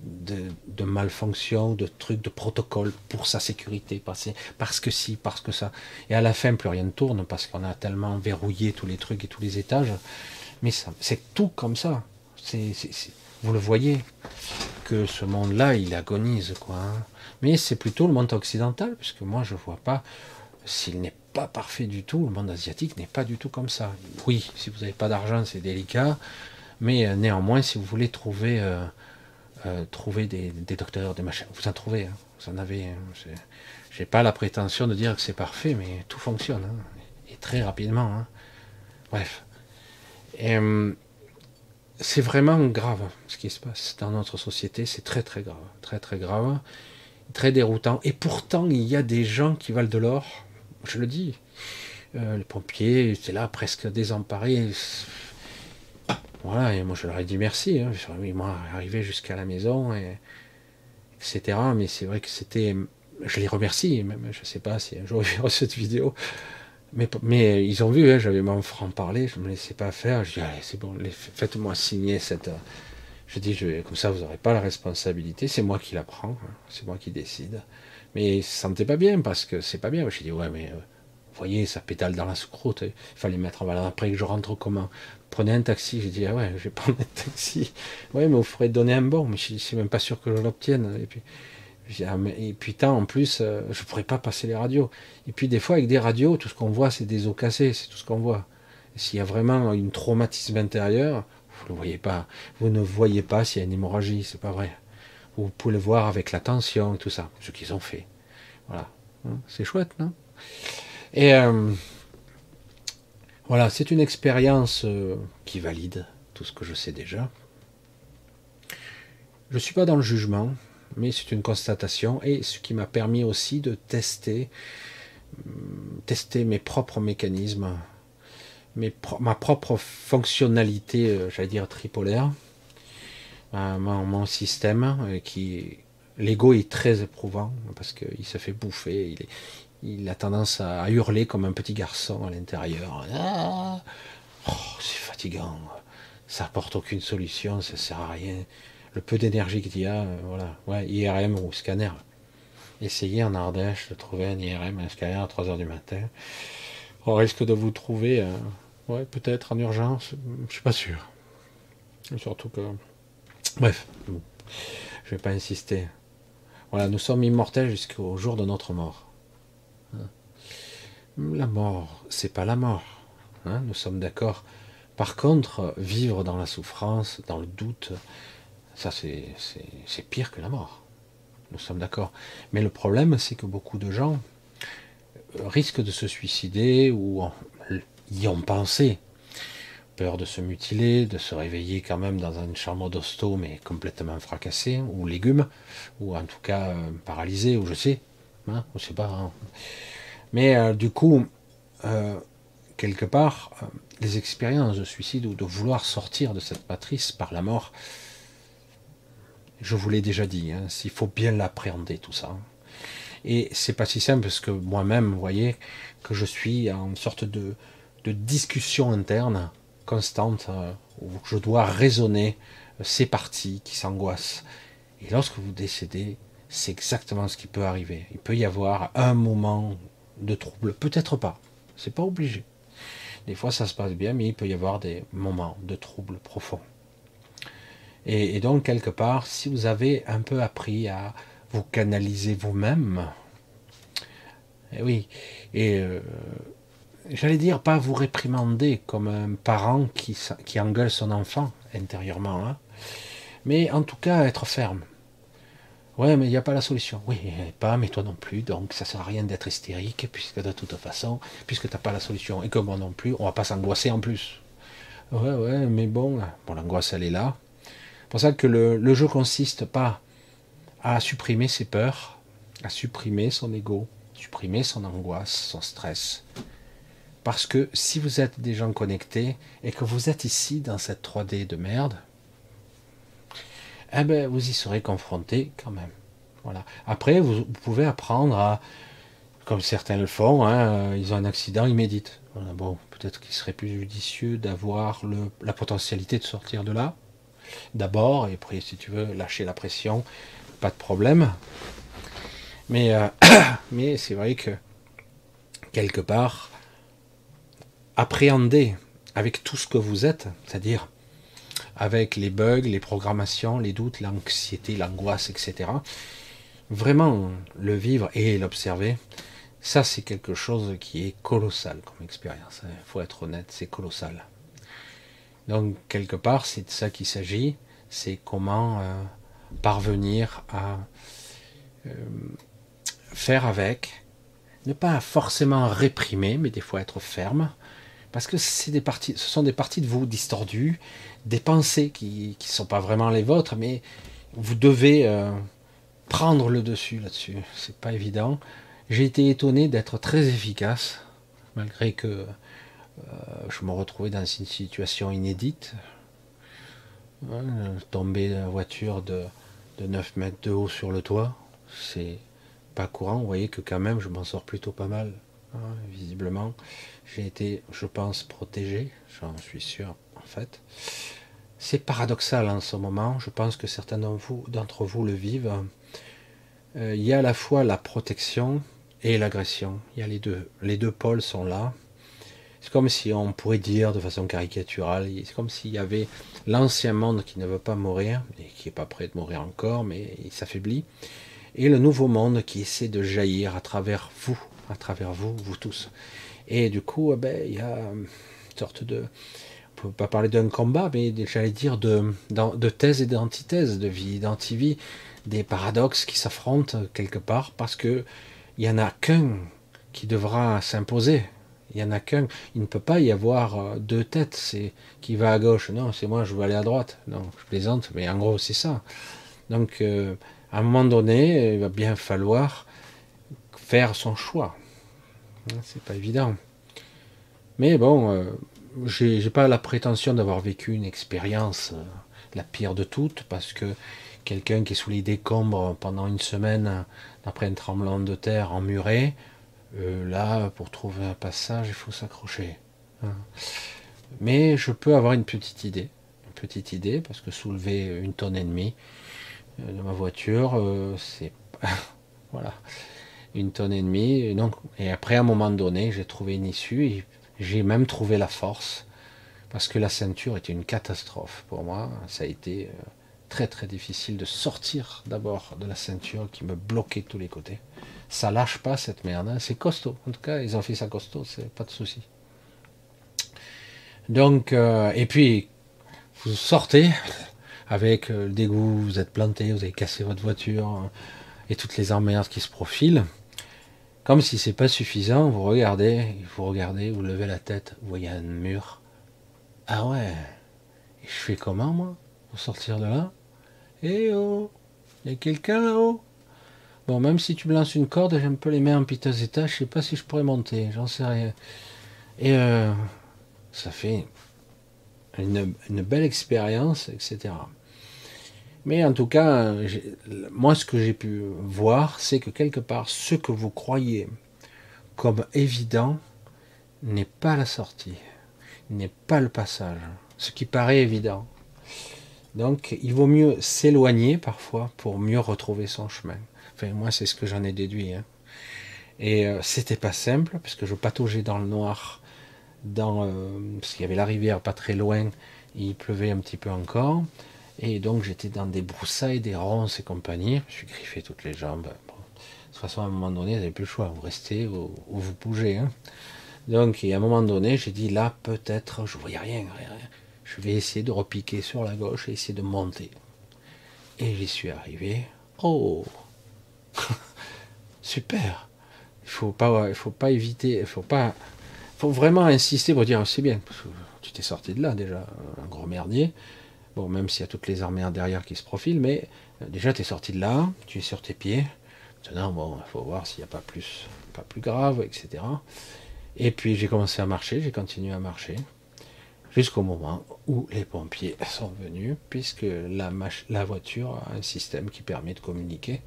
de, de malfonction, de trucs, de protocole pour sa sécurité, parce, que si, parce que ça. Et à la fin, plus rien ne tourne parce qu'on a tellement verrouillé tous les trucs et tous les étages. Mais c'est tout comme ça. Vous le voyez que ce monde-là, il agonise, quoi. Hein. Mais c'est plutôt le monde occidental, puisque moi, je vois pas s'il n'est pas parfait du tout. Le monde asiatique n'est pas du tout comme ça. Oui, si vous n'avez pas d'argent, c'est délicat. Mais euh, néanmoins, si vous voulez trouver euh, euh, trouver des, docteurs, des machins. Vous en trouvez, hein. vous en avez. Hein. J'ai pas la prétention de dire que c'est parfait, mais tout fonctionne. Hein. et très rapidement. Bref. Euh, c'est vraiment grave ce qui se passe dans notre société. C'est très très grave. Très très grave. Très déroutant. Et pourtant, il y a des gens qui valent de l'or. Je le dis. Euh, les pompiers, c'est là presque désemparés. Voilà, et moi je leur ai dit merci. Hein. Oui, moi, arrivé jusqu'à la maison, et, etc. Mais c'est vrai que c'était. Je les remercie, même. Je sais pas si un jour *laughs* ils verront cette vidéo. Mais, mais ils ont vu, hein, j'avais mon franc-parler, je ne me laissais pas faire. Je dis, allez, c'est bon, faites-moi signer cette. Je dis, je, comme ça, vous n'aurez pas la responsabilité, c'est moi qui la prends, hein. c'est moi qui décide. Mais ils se sentaient pas bien parce que c'est pas bien. Je dis, ouais, mais euh, vous voyez, ça pétale dans la soucroute. Il fallait mettre en valeur. Après que je rentre comment prenez un taxi. J'ai dit, ah ouais, je vais *laughs* prendre un taxi. Oui, mais vous ferez donner un bon. Mais je suis même pas sûr que je l'obtienne. Et puis, et puis tant, en plus, euh, je pourrais pas passer les radios. Et puis des fois, avec des radios, tout ce qu'on voit, c'est des os cassés, c'est tout ce qu'on voit. S'il y a vraiment une traumatisme intérieur, vous ne voyez pas. Vous ne voyez pas s'il y a une hémorragie, c'est pas vrai. Vous pouvez le voir avec la tension et tout ça, ce qu'ils ont fait. Voilà. Hein, c'est chouette, non? Et euh, voilà, c'est une expérience euh, qui valide tout ce que je sais déjà. Je ne suis pas dans le jugement, mais c'est une constatation et ce qui m'a permis aussi de tester, hum, tester mes propres mécanismes, ma propre fonctionnalité, euh, j'allais dire tripolaire, euh, mon, système qui l'ego est très éprouvant parce qu'il se fait bouffer, il a tendance à hurler comme un petit garçon à l'intérieur. Ah oh, c'est fatigant. Ça apporte aucune solution, ça sert à rien. Le peu d'énergie qu'il y a, euh, voilà. Ouais, IRM ou scanner. Essayez en Ardèche de trouver un IRM, un scanner à 3h du matin. On risque de vous trouver, euh, ouais, peut-être en urgence, je suis pas sûr. Surtout que. Bref, je vais pas insister. Voilà, nous sommes immortels jusqu'au jour de notre mort. La mort, c'est pas la mort. Hein, nous sommes d'accord. Par contre, vivre dans la souffrance, dans le doute, ça c'est pire que la mort. Nous sommes d'accord. Mais le problème, c'est que beaucoup de gens euh, risquent de se suicider ou y ont pensé. Peur de se mutiler, de se réveiller quand même dans une chambre d'hosto, mais complètement fracassée, ou légumes, ou en tout cas euh, paralysé, ou je sais. Hein, pas. Hein. Mais euh, du coup, euh, quelque part, les expériences de suicide ou de vouloir sortir de cette matrice par la mort, je vous l'ai déjà dit, hein, il faut bien l'appréhender tout ça. Et c'est pas si simple parce que moi-même, vous voyez, que je suis en sorte de, discussion interne constante où je dois raisonner ces parties qui s'angoissent. Et lorsque vous décédez, c'est exactement ce qui peut arriver. Il peut y avoir un moment de trouble, peut-être pas, c'est pas obligé. Des fois ça se passe bien, mais il peut y avoir des moments de trouble profond. Et, donc quelque part, si vous avez un peu appris à vous canaliser vous-même, et eh oui, et euh, j'allais dire pas vous réprimander comme un parent qui, qui engueule son enfant intérieurement, hein, mais en tout cas être ferme. Ouais, mais il n'y a pas la solution. Oui, pas, mais toi non plus, donc ça sert à rien d'être hystérique, puisque de toute façon, puisque tu n'as pas la solution, et que moi non plus, on va pas s'angoisser en plus. Ouais, ouais, mais bon, bon l'angoisse elle est là. Pour ça que le, le jeu consiste pas à supprimer ses peurs, à supprimer son ego, supprimer son angoisse, son stress. Parce que si vous êtes des gens connectés et que vous êtes ici dans cette 3D de merde, eh ben, vous y serez confronté quand même. Voilà. Après, vous, pouvez apprendre à, comme certains le font, hein, ils ont un accident, ils méditent. bon, peut-être qu'il serait plus judicieux d'avoir la potentialité de sortir de là, d'abord, et après, si tu veux, lâcher la pression, pas de problème. Mais, euh, *coughs* mais c'est vrai que, quelque part, appréhender avec tout ce que vous êtes, c'est-à-dire avec les bugs, les programmations, les doutes, l'anxiété, l'angoisse, etc. Vraiment le vivre et l'observer, ça c'est quelque chose qui est colossal comme expérience. Il faut être honnête, c'est colossal. Donc quelque part, c'est de ça qu'il s'agit, c'est comment euh, parvenir à euh, faire avec, ne pas forcément réprimer, mais des fois être ferme, parce que ce sont des parties de vous distordues, des pensées qui ne sont pas vraiment les vôtres, mais vous devez euh, prendre le dessus là-dessus. C'est pas évident. J'ai été étonné d'être très efficace, malgré que je me retrouvais dans une situation inédite. tomber la voiture de, de 9 mètres de haut sur le toit, c'est pas courant. Vous voyez que quand même, je m'en sors plutôt pas mal, hein, visiblement. J'ai été, je pense, protégé, j'en suis sûr, en fait. C'est paradoxal en ce moment, je pense que certains d'entre vous, le vivent. Euh, il y a à la fois la protection et l'agression. Il y a les deux. Les deux pôles sont là. C'est comme si on pourrait dire de façon caricaturale, c'est comme s'il y avait l'ancien monde qui ne veut pas mourir, et qui n'est pas prêt de mourir encore, mais il s'affaiblit, et le nouveau monde qui essaie de jaillir à travers vous, à travers vous, vous tous. Et du coup, eh ben, il y a une sorte de, peut pas parler d'un combat, mais j'allais dire de, de thèse et d'antithèse, de vie d'antivie, des paradoxes qui s'affrontent quelque part, parce que il y en a qu'un qui devra s'imposer. Il en a qu'un. Il ne peut pas y avoir euh, deux têtes. C'est qui va à gauche. Non, c'est moi, je veux aller à droite. Non, je plaisante, mais en gros, c'est ça. Donc, euh, à un moment donné, il va bien falloir faire son choix. C'est pas évident. Mais bon, euh, j'ai pas la prétention d'avoir vécu une expérience la pire de toutes, parce que quelqu'un qui est sous les décombres pendant une semaine après un tremblement de terre emmuré, euh, là, pour trouver un passage, il faut s'accrocher. Hein. Mais je peux avoir une petite idée, une petite idée, parce que soulever une tonne et demie euh, de ma voiture, c'est *laughs* voilà, une tonne et demie. Donc, et après, à un moment donné, j'ai trouvé une issue. Et j'ai même trouvé la force, parce que la ceinture était une catastrophe pour moi. Ça a été euh, très très difficile de sortir d'abord de la ceinture qui me bloquait de tous les côtés. Ça lâche pas cette merde, hein. c'est costaud. En tout cas, ils ont fait ça costaud, c'est pas de souci. Donc, euh, et puis, vous sortez avec euh, le dégoût, vous êtes planté, vous avez cassé votre voiture et toutes les emmerdes qui se profilent. Comme si c'est pas suffisant, vous regardez, vous regardez, vous levez la tête, vous voyez un mur. Ah ouais, et je fais comment moi? Pour sortir de là? Eh oh, il y a quelqu'un là-haut Bon, même si tu me lances une corde, j'ai un peu les mains en piteux état, je sais pas si je pourrais monter, j'en sais rien. Et euh, ça fait une, une belle expérience, etc. Mais en tout cas, moi, ce que j'ai pu voir, c'est que quelque part, ce que vous croyez comme évident n'est pas la sortie, n'est pas le passage, ce qui paraît évident. Donc, il vaut mieux s'éloigner parfois pour mieux retrouver son chemin. Enfin, moi, c'est ce que j'en ai déduit. Hein. Et euh, c'était pas simple, parce que je pataugeais dans le noir, euh, parce qu'il y avait la rivière pas très loin, il pleuvait un petit peu encore. Et donc j'étais dans des broussailles, des ronces et compagnie. Je suis griffé toutes les jambes. de toute façon, à un moment donné, vous n'avez plus le choix. Vous restez ou, vous bougez. Hein. Donc, à un moment donné, j'ai dit là, peut-être, je voyais rien, rien, rien. Je vais essayer de repiquer sur la gauche et essayer de monter. Et j'y suis arrivé. Oh *laughs* Super Il faut faut pas éviter, il faut pas, faut vraiment insister pour dire c'est bien. Tu t'es sorti de là déjà, un gros merdier. Bon, même s'il y a toutes les armées derrière qui se profilent, mais euh, déjà tu es sorti de là, tu es sur tes pieds. Maintenant, bon, il faut voir s'il n'y a pas plus, grave, etc. Et puis j'ai commencé à marcher, j'ai continué à marcher jusqu'au moment où les pompiers sont venus, puisque la voiture a un système qui permet de communiquer.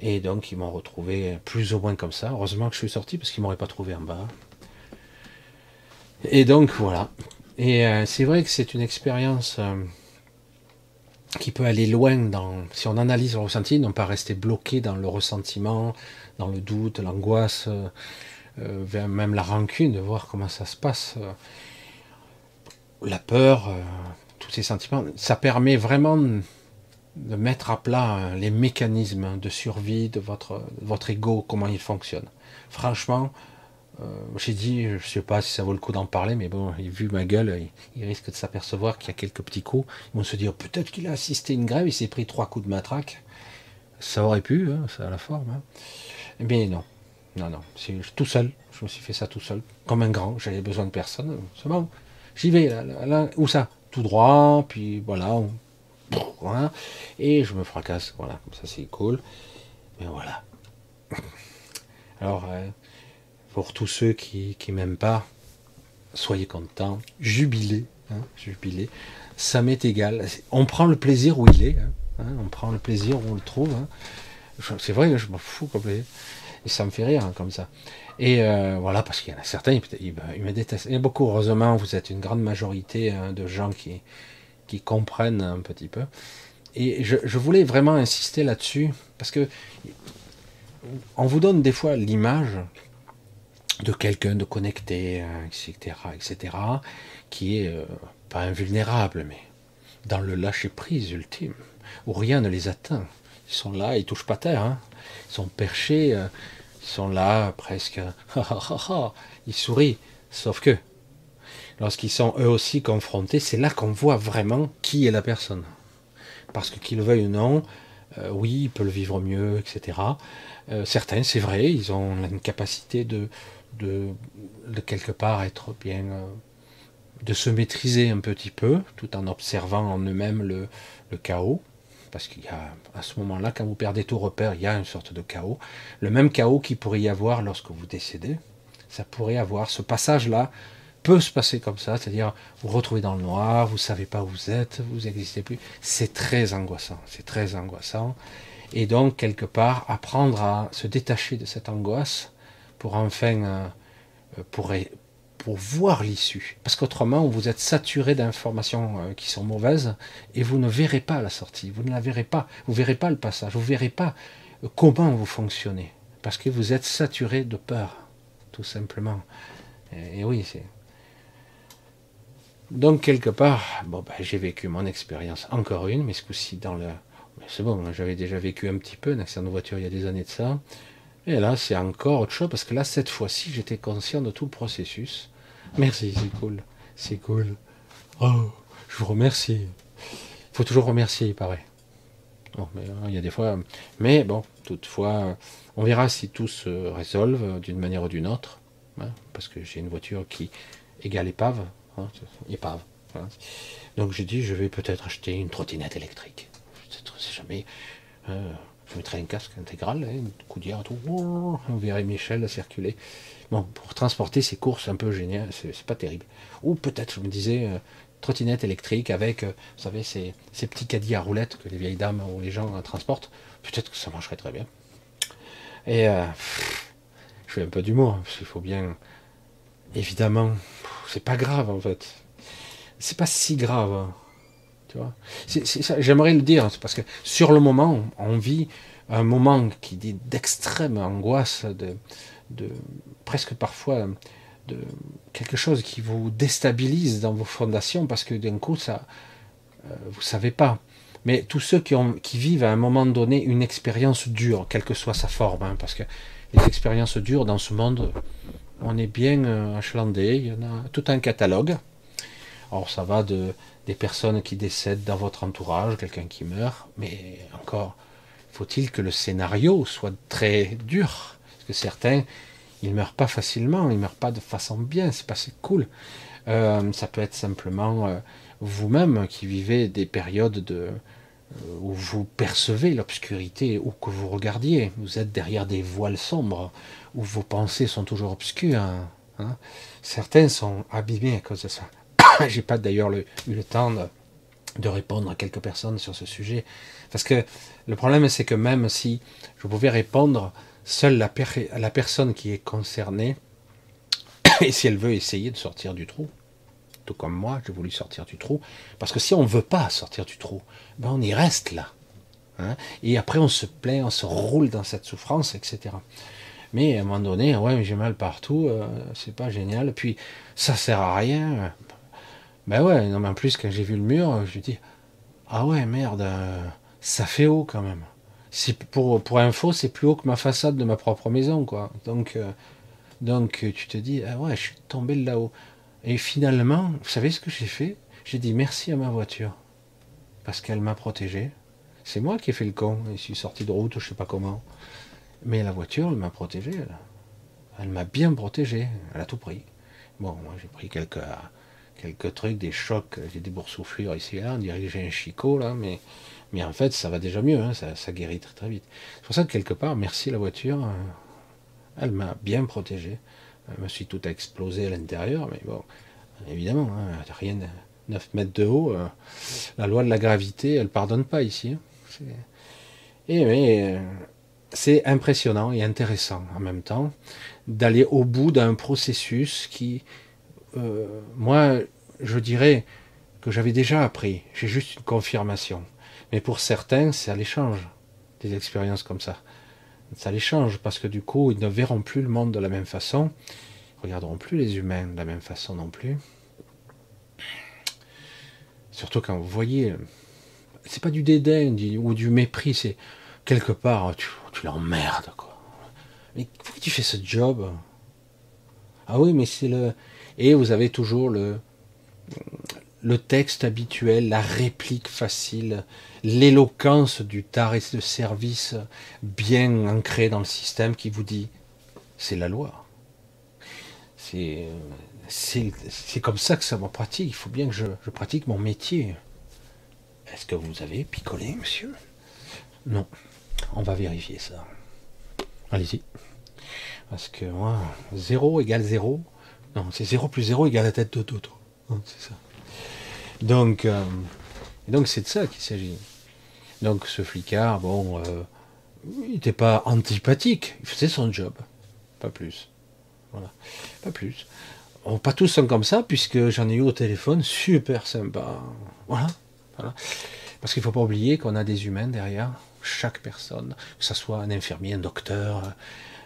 Et donc ils m'ont retrouvé plus ou moins comme ça. Heureusement que je suis sorti parce qu'ils m'auraient pas trouvé en bas. Et donc voilà. Et euh, c'est vrai que c'est une expérience euh, qui peut aller loin dans. Si on analyse le ressenti, non pas rester bloqué dans le ressentiment, dans le doute, l'angoisse, euh, même la rancune, de voir comment ça se passe la peur, tous ces sentiments, ça permet vraiment de mettre à plat euh, les mécanismes de survie de votre, votre ego, comment il fonctionne. Franchement, euh, j'ai dit, je ne sais pas si ça vaut le coup d'en parler, mais bon, vu ma gueule, il, risque de s'apercevoir qu'il y a quelques petits coups. Ils vont se dire, peut-être qu'il a assisté à une grève, il s'est pris trois coups de matraque. Ça aurait pu, hein, ça a la forme. Hein. Mais non, non, non, c'est tout seul. Je me suis fait ça tout seul, comme un grand. J'avais besoin de personne. C'est bon. J'y vais, là, où ça? Tout droit, puis voilà, et je me fracasse, voilà, comme ça c'est cool. Mais voilà. Alors, euh, pour tous ceux qui ne m'aiment pas, soyez contents, jubilez, hein, jubilez. Ça m'est égal. On prend le plaisir où il est, hein, hein, on prend le plaisir où on le trouve. C'est vrai, je m'en fous complètement. Et ça me fait rire comme ça. Et euh, voilà, parce qu'il y en a certains, ils, me détestent. Et beaucoup, heureusement, vous êtes une grande majorité hein, de gens qui, qui comprennent un petit peu. Et je, voulais vraiment insister là-dessus, parce que on vous donne des fois l'image de quelqu'un de connecté, etc., hein, etc., qui est euh, pas invulnérable, mais dans le lâcher-prise ultime, où rien ne les atteint. Ils sont là, ils touchent pas terre, hein. ils sont perchés. Euh, sont là presque, *laughs* ils sourient, sauf que lorsqu'ils sont eux aussi confrontés, c'est là qu'on voit vraiment qui est la personne. Parce que qu'ils le veuillent ou non, euh, oui, il peut le vivre mieux, etc. Euh, certains, c'est vrai, ils ont une capacité de, de, quelque part être bien, euh, de se maîtriser un petit peu, tout en observant en eux-mêmes le, le chaos parce qu'il y a à ce moment-là, quand vous perdez tout repère, il y a une sorte de chaos. Le même chaos qu'il pourrait y avoir lorsque vous décédez, ça pourrait avoir ce passage-là peut se passer comme ça, c'est-à-dire vous, retrouvez dans le noir, vous savez pas où vous êtes, vous n'existez plus. C'est très angoissant, c'est très angoissant. Et donc quelque part apprendre à se détacher de cette angoisse pour enfin euh, pour, pour voir l'issue. Parce qu'autrement, vous êtes saturé d'informations euh, qui sont mauvaises et vous ne verrez pas la sortie, vous ne la verrez pas, vous ne verrez pas le passage, vous ne verrez pas euh, comment vous fonctionnez. Parce que vous êtes saturé de peur, tout simplement. Et, oui, c'est. Donc, quelque part, bon, ben, j'ai vécu mon expérience, encore une, mais ce coup-ci dans le. C'est bon, j'avais déjà vécu un petit peu un accident de voiture il y a des années de ça. Et là, c'est encore autre chose, parce que là, cette fois-ci, j'étais conscient de tout le processus. Merci, c'est cool. C'est cool. Oh, je vous remercie. Il faut toujours remercier, il paraît. mais, hein, il y a des fois. Mais bon, toutefois, on verra si tout se résolve d'une manière ou d'une autre. Hein, parce que j'ai une voiture qui égale épave. Hein. Donc j'ai dit, je vais peut-être acheter une trottinette électrique. Je sais jamais. Euh, je mettrai un casque intégral, hein, une coudière, tout. On verrait Michel circuler. Bon, pour transporter ces courses un peu géniales, c'est pas terrible. Ou peut-être, je me disais, euh, trottinette électrique avec, euh, vous savez, ces, petits caddies à roulettes que les vieilles dames ou les gens transportent. Peut-être que ça marcherait très bien. Et je fais un peu d'humour, parce qu'il faut bien. Évidemment, c'est pas grave en fait. C'est pas si grave. Tu vois? J'aimerais le dire, parce que sur le moment, on vit un moment qui dit d'extrême angoisse, de, de presque parfois de quelque chose qui vous déstabilise dans vos fondations parce que d'un coup ça euh, vous savez pas mais tous ceux qui, ont, qui vivent à un moment donné une expérience dure quelle que soit sa forme hein, parce que les expériences dures dans ce monde on est bien euh, achelandé il y en a tout un catalogue alors ça va de des personnes qui décèdent dans votre entourage quelqu'un qui meurt mais encore faut-il que le scénario soit très dur? Parce que certains, ils meurent pas facilement, ils meurent pas de façon bien, c'est pas si cool. Euh, ça peut être simplement euh, vous-même qui vivez des périodes de, où vous percevez l'obscurité, ou que vous regardiez, vous êtes derrière des voiles sombres, où vos pensées sont toujours obscures. Hein. Certains sont abîmés à cause de ça. *coughs* J'ai pas d'ailleurs eu le temps de, de répondre à quelques personnes sur ce sujet. Parce que le problème, c'est que même si je pouvais répondre, seule la, la personne qui est concernée, *coughs* et si elle veut essayer de sortir du trou, tout comme moi, j'ai voulu sortir du trou, parce que si on ne veut pas sortir du trou, ben on y reste là. Hein et après, on se plaint, on se roule dans cette souffrance, etc. Mais à un moment donné, ouais, j'ai mal partout, euh, c'est pas génial. Puis ça sert à rien. Ben ouais, non, mais en plus, quand j'ai vu le mur, je me dis, ah ouais, merde, euh, ça fait haut quand même. Pour, pour info, c'est plus haut que ma façade de ma propre maison, quoi. Donc, euh, donc tu te dis, ah ouais, je suis tombé là-haut. Et finalement, vous savez ce que j'ai fait? J'ai dit merci à ma voiture. Parce qu'elle m'a protégé. C'est moi qui ai fait le con. Je suis sorti de route, je sais pas comment. Mais la voiture, elle m'a protégé. Elle, m'a bien protégé. Elle a tout pris. Bon, moi j'ai pris quelques quelques trucs, des chocs, j'ai des boursouflures ici et là, on dirait que j'ai un chicot là, mais, mais en fait ça va déjà mieux, hein, ça, guérit très très vite. C'est pour ça que quelque part, merci la voiture, euh, elle m'a bien protégé. Je me suis tout explosé à l'intérieur, mais bon, évidemment, hein, rien de 9 mètres de haut, euh, la loi de la gravité, elle pardonne pas ici. Hein. Et mais euh, c'est impressionnant et intéressant en même temps d'aller au bout d'un processus qui, euh, moi, je dirais que j'avais déjà appris. J'ai juste une confirmation. Mais pour certains, ça les change, des expériences comme ça. Ça les change parce que du coup, ils ne verront plus le monde de la même façon. Ils regarderont plus les humains de la même façon non plus. Surtout quand vous voyez, c'est pas du dédain ou du mépris, c'est quelque part, tu, tu l'emmerdes, quoi. Mais pourquoi tu fais ce job? Ah oui, mais c'est le, et vous avez toujours le, le texte habituel, la réplique facile, l'éloquence du tarif de service bien ancré dans le système qui vous dit c'est la loi. C'est, c'est, comme ça que ça me pratique. Il faut bien que je, je pratique mon métier. Est-ce que vous avez picolé, monsieur? Non. On va vérifier ça. Allez-y. Parce que moi, 0 égale 0, non, c'est 0 plus 0 égale la tête de Toto. C'est ça. Donc, euh, donc c'est de ça qu'il s'agit. Donc ce flicard, bon, euh, il n'était pas antipathique, il faisait son job, pas plus. Voilà, pas plus. pas tous sont comme ça, puisque j'en ai eu au téléphone, super sympa. Voilà. Parce qu'il ne faut pas oublier qu'on a des humains derrière chaque personne, que ce soit un infirmier, un docteur,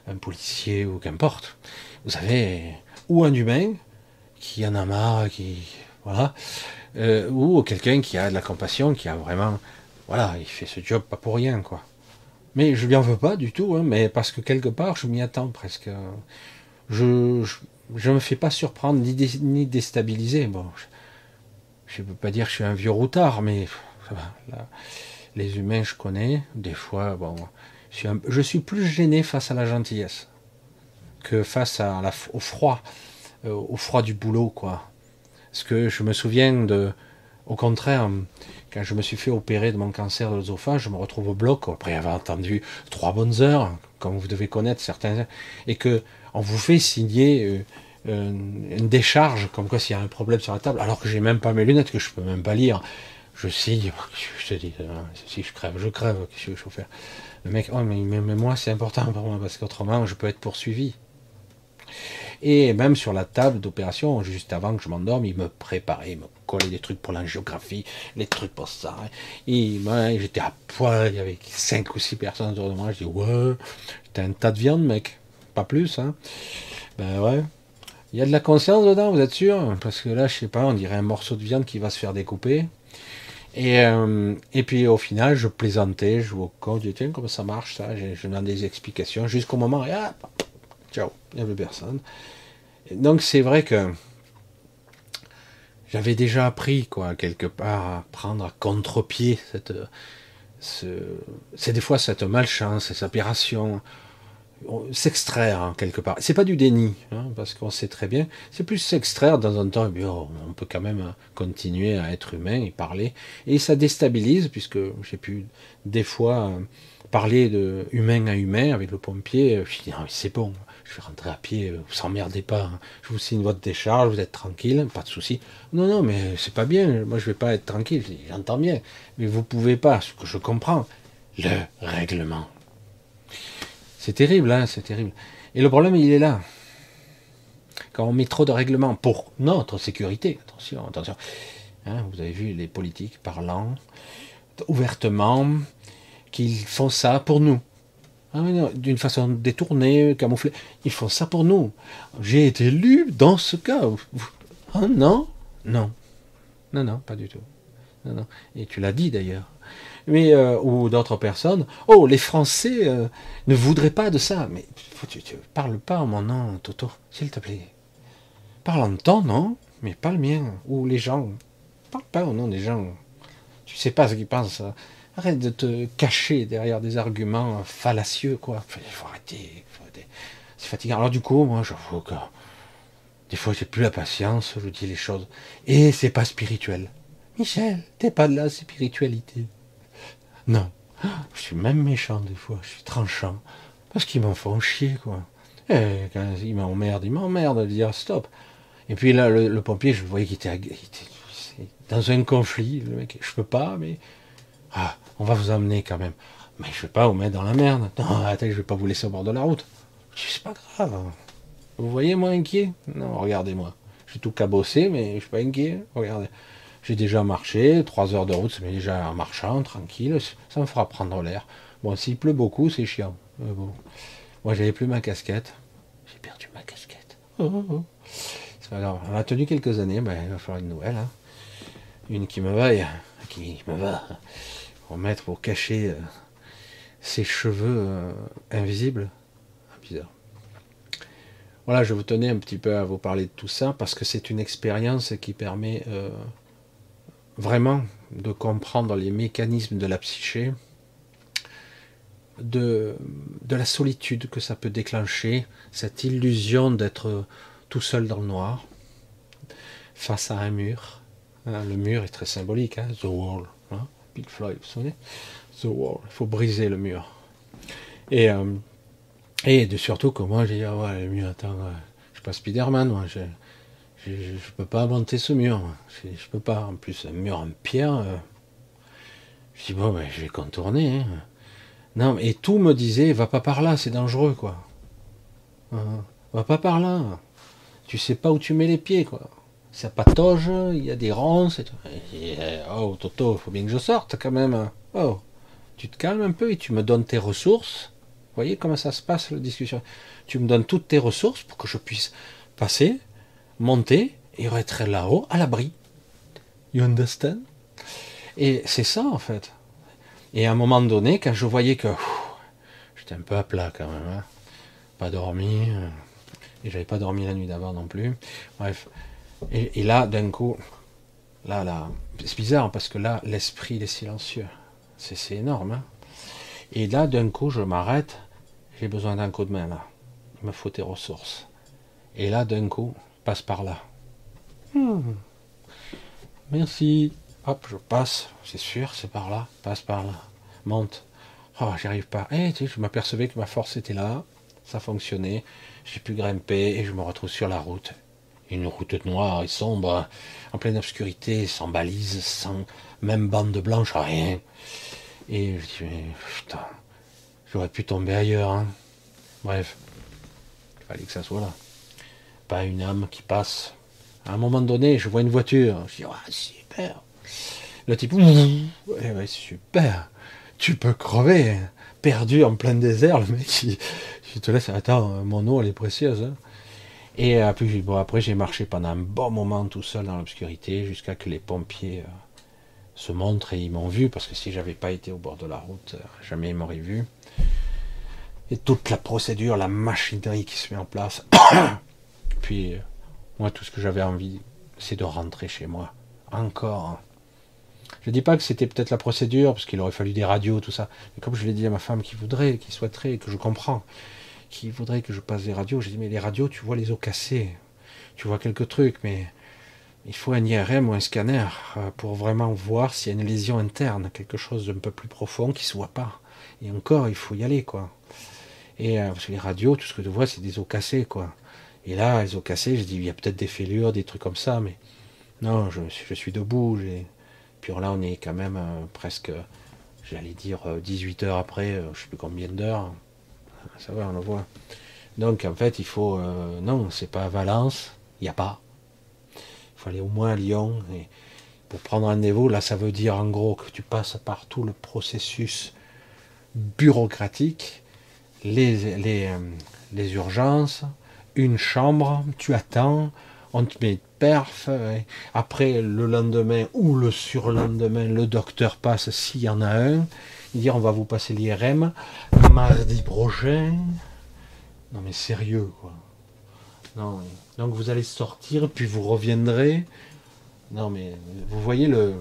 un policier ou qu'importe. Vous avez ou un humain qui en a marre, qui voilà, euh, ou quelqu'un qui a de la compassion, qui a vraiment, voilà, il fait ce job pas pour rien, quoi. Mais je lui en veux pas du tout, hein, mais parce que quelque part, je m'y attends presque. Je, je, me fais pas surprendre ni, déstabiliser. Bon, je, ne peux pas dire que je suis un vieux routard, mais les humains, je connais. Des fois, bon, je suis, je suis plus gêné face à la gentillesse que face au froid, euh, au froid du boulot, quoi. Parce que je me souviens de, au contraire, quand je me suis fait opérer de mon cancer de l'œsophage, je me retrouve au bloc après avoir attendu trois bonnes heures, comme vous devez connaître certains, et que on vous fait signer euh, une décharge, comme quoi s'il y a un problème sur la table, alors que j'ai même pas mes lunettes, que je peux même pas lire. Je signe, *laughs* je te dis, hein, si je crève, je crève, qu'est-ce que je faire? Le mec, oh, mais, mais moi c'est important pour moi, parce qu'autrement je peux être poursuivi. Et même sur la table d'opération, juste avant que je m'endorme, il me préparait, il me collait des trucs pour l'angiographie, les trucs pour ça. J'étais à poil, il y avait cinq ou six personnes autour de moi. Je dis ouais, j'étais un tas de viande, mec, pas plus. Hein. Ben ouais. Il y a de la conscience dedans, vous êtes sûr? Parce que là, je sais pas, on dirait un morceau de viande qui va se faire découper. Et, euh, et puis au final, je plaisantais, je vous au je tiens, comment ça marche ça? Je, je demande des explications jusqu'au moment, et ah, ciao, il n'y avait personne. donc c'est vrai que j'avais déjà appris, quoi, quelque part, à prendre à contre-pied cette, c'est des fois cette malchance, cette aberration, s'extraire hein, quelque part. C'est pas du déni, hein, parce qu'on sait très bien. C'est plus s'extraire dans un temps. Eh on peut quand même continuer à être humain et parler, et ça déstabilise puisque j'ai pu des fois parler de humain à humain avec le pompier. Je dis c'est bon, je vais rentrer à pied, vous s'emmerdez pas. Hein. Je vous signe votre décharge, vous êtes tranquille, pas de souci. Non non, mais c'est pas bien. Moi je vais pas être tranquille. J'entends bien, mais vous pouvez pas. Ce que je comprends, le règlement c'est terrible, hein, c'est terrible. Et le problème, il est là. Quand on met trop de règlements pour notre sécurité, attention, attention. Hein, vous avez vu les politiques parlant ouvertement qu'ils font ça pour nous. Ah d'une façon détournée, camouflée. Ils font ça pour nous. J'ai été élu dans ce cas. Ah non? Non. Non, non, pas du tout. Non, non. Et tu l'as dit d'ailleurs mais euh, ou d'autres personnes. Oh, les Français euh, ne voudraient pas de ça. Mais tu, parles pas en mon nom, Toto, s'il te plaît. Parle en ton nom, mais pas le mien. Ou les gens. Parle pas au nom des gens. Tu sais pas ce qu'ils pensent. Arrête de te cacher derrière des arguments fallacieux, quoi. Il faut arrêter. C'est fatigant. Alors du coup, moi, j'avoue que des fois, j'ai plus la patience. Je dis les choses. Et c'est pas spirituel. Michel, t'es pas de la spiritualité. Non. Je suis même méchant des fois, je suis tranchant. Parce qu'ils m'en font chier, quoi. Et quand ils m'emmerdent, ils m'emmerdent de dire stop. Et puis là, le, pompier, je voyais qu'il était, dans un conflit. Le mec, je peux pas, mais. Ah, on va vous emmener quand même. Mais je vais pas vous mettre dans la merde. Non, attends, je vais pas vous laisser au bord de la route. C'est pas grave. Vous voyez, moi, inquiet? Non, regardez-moi. Suis tout cabossé, mais je suis pas inquiet. Regardez. J'ai déjà marché, trois heures de route, mais déjà en marchant, tranquille, ça me fera prendre l'air. Bon, s'il pleut beaucoup, c'est chiant. bon. Moi, j'avais plus ma casquette. J'ai perdu ma casquette. Oh, oh, oh. A tenu quelques années, ben, il va falloir une nouvelle. Hein. Une qui me vaille, qui me va. Mettre, pour cacher euh, ses cheveux euh, invisibles. Ah. Voilà, je vous tenais un petit peu à vous parler de tout ça parce que c'est une expérience qui permet euh, vraiment de comprendre les mécanismes de la psyché, de, de la solitude que ça peut déclencher, cette illusion d'être tout seul dans le noir, face à un mur. Hein, le mur est très symbolique, hein, The Wall. Pink Floyd, vous savez The Wall. Il faut briser le mur. Et, euh, et de, surtout que moi, j'ai dit, ah ouais, le mur, attends, je suis pas Spider-Man, moi, je ne peux pas monter ce mur. Je, peux pas. En plus, un mur en pierre. Euh, je dis, bon, ben, je vais contourner. Hein. Non, et tout me disait, va pas par là, c'est dangereux, quoi. Hein, va pas par là. Tu sais pas où tu mets les pieds, quoi. Ça patauge, il y a des ronces. Et oh, Toto, faut bien que je sorte, quand même. Oh, tu te calmes un peu et tu me donnes tes ressources. Vous voyez comment ça se passe, la discussion? Tu me donnes toutes tes ressources pour que je puisse passer monter et être là-haut, à l'abri. You understand? Et c'est ça, en fait. Et à un moment donné, quand je voyais que j'étais un peu à plat quand même, hein, pas dormi, euh, et j'avais pas dormi la nuit d'avant non plus. Bref. Et, là, d'un coup, là, là, c'est bizarre parce que là, l'esprit, il est silencieux. C'est énorme. Hein. et là, d'un coup, je m'arrête. J'ai besoin d'un coup de main là. Il me faut tes ressources. Et là, d'un coup, passe par là. Hmm. Merci. Hop, je passe, c'est sûr, c'est par là, passe par là. Monte. Oh, j'y arrive pas. Eh, tu je m'apercevais que ma force était là, ça fonctionnait. J'ai pu grimper et je me retrouve sur la route. Une route noire et sombre, en pleine obscurité, sans balise, sans même bande blanche, rien. Et je dis, putain, j'aurais pu tomber ailleurs. Hein. Bref, il fallait que ça soit là. pas, une âme qui passe. À un moment donné, je vois une voiture. Je dis, ah, super. Le type, ouais, super. Tu peux crever. Perdu en plein désert, le mec, te laisse. Attends, mon eau, elle est précieuse. Hein. Et euh, bon, après, j'ai marché pendant un bon moment tout seul dans l'obscurité jusqu'à que les pompiers euh, se montrent et ils m'ont vu. Parce que si j'avais pas été au bord de la route, euh, jamais ils m'auraient vu. Et toute la procédure, la machinerie qui se met en place. *coughs* puis, moi, tout ce que j'avais envie, c'est de rentrer chez moi. Encore. Je dis pas que c'était peut-être la procédure, parce qu'il aurait fallu des radios, tout ça. Mais comme je l'ai dit à ma femme qui voudrait, qui souhaiterait, que je comprends, qui voudrait que je passe des radios, j'ai dit, mais les radios, tu vois les os cassés. Tu vois quelques trucs, mais il faut un IRM ou un scanner euh, pour vraiment voir s'il y a une lésion interne, quelque chose d'un peu plus profond qui ne se voit pas. Et encore, il faut y aller, quoi. Et euh, parce que les radios, tout ce que tu vois, c'est des os cassés, quoi. Et là, les os cassés, je dis, il y a peut-être des fêlures, des trucs comme ça, mais non, je, je suis debout. Puis là, on est quand même euh, presque, j'allais dire, 18 heures après, je ne sais plus combien d'heures. Ça va, on le voit. Donc, en fait, il faut. non, c'est pas Valence, il n'y a pas faut aller au moins à Lyon. Pour prendre un rendez-vous, là, ça veut dire en gros que tu passes par tout le processus bureaucratique, les, les, euh, les urgences, une chambre, tu attends, on te met de perf, après le lendemain ou le surlendemain, le docteur passe s'il y en a un, dit on va vous passer l'IRM mardi prochain. Non mais sérieux quoi. Non, donc vous allez sortir, puis vous reviendrez. Non, mais vous voyez le.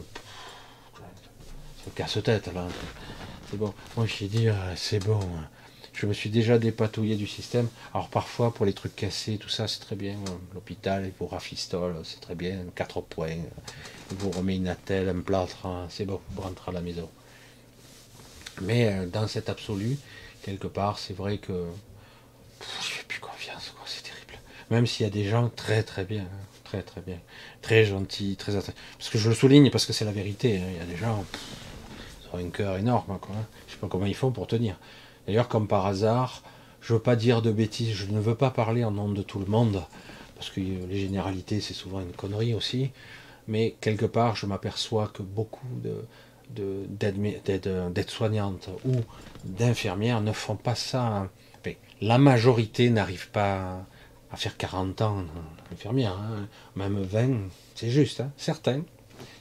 Casse-tête là. C'est bon. Moi je dit, c'est bon. Je me suis déjà dépatouillé du système. Alors parfois pour les trucs cassés, tout ça, c'est très bien. L'hôpital, il vous rafistole, c'est très bien. Quatre points. Il vous remet une attelle, un plâtre, hein, c'est bon, vous rentrez à la maison. Mais euh, dans cet absolu, quelque part, c'est vrai que je fais plus confiance. Même s'il y a des gens très très bien, hein, très très bien, très gentils, très parce que je le souligne parce que c'est la vérité. Hein. Il y a des gens, qui ont un cœur énorme, quoi. Hein. Je sais pas comment ils font pour tenir. D'ailleurs, comme par hasard, je veux pas dire de bêtises, je ne veux pas parler en nom de tout le monde, parce que les généralités c'est souvent une connerie aussi. Mais quelque part, je m'aperçois que beaucoup de d'aides-soignantes ou d'infirmières ne font pas ça. La majorité n'arrive pas à faire 40 ans infirmière, hein. même 20, c'est juste, hein. certains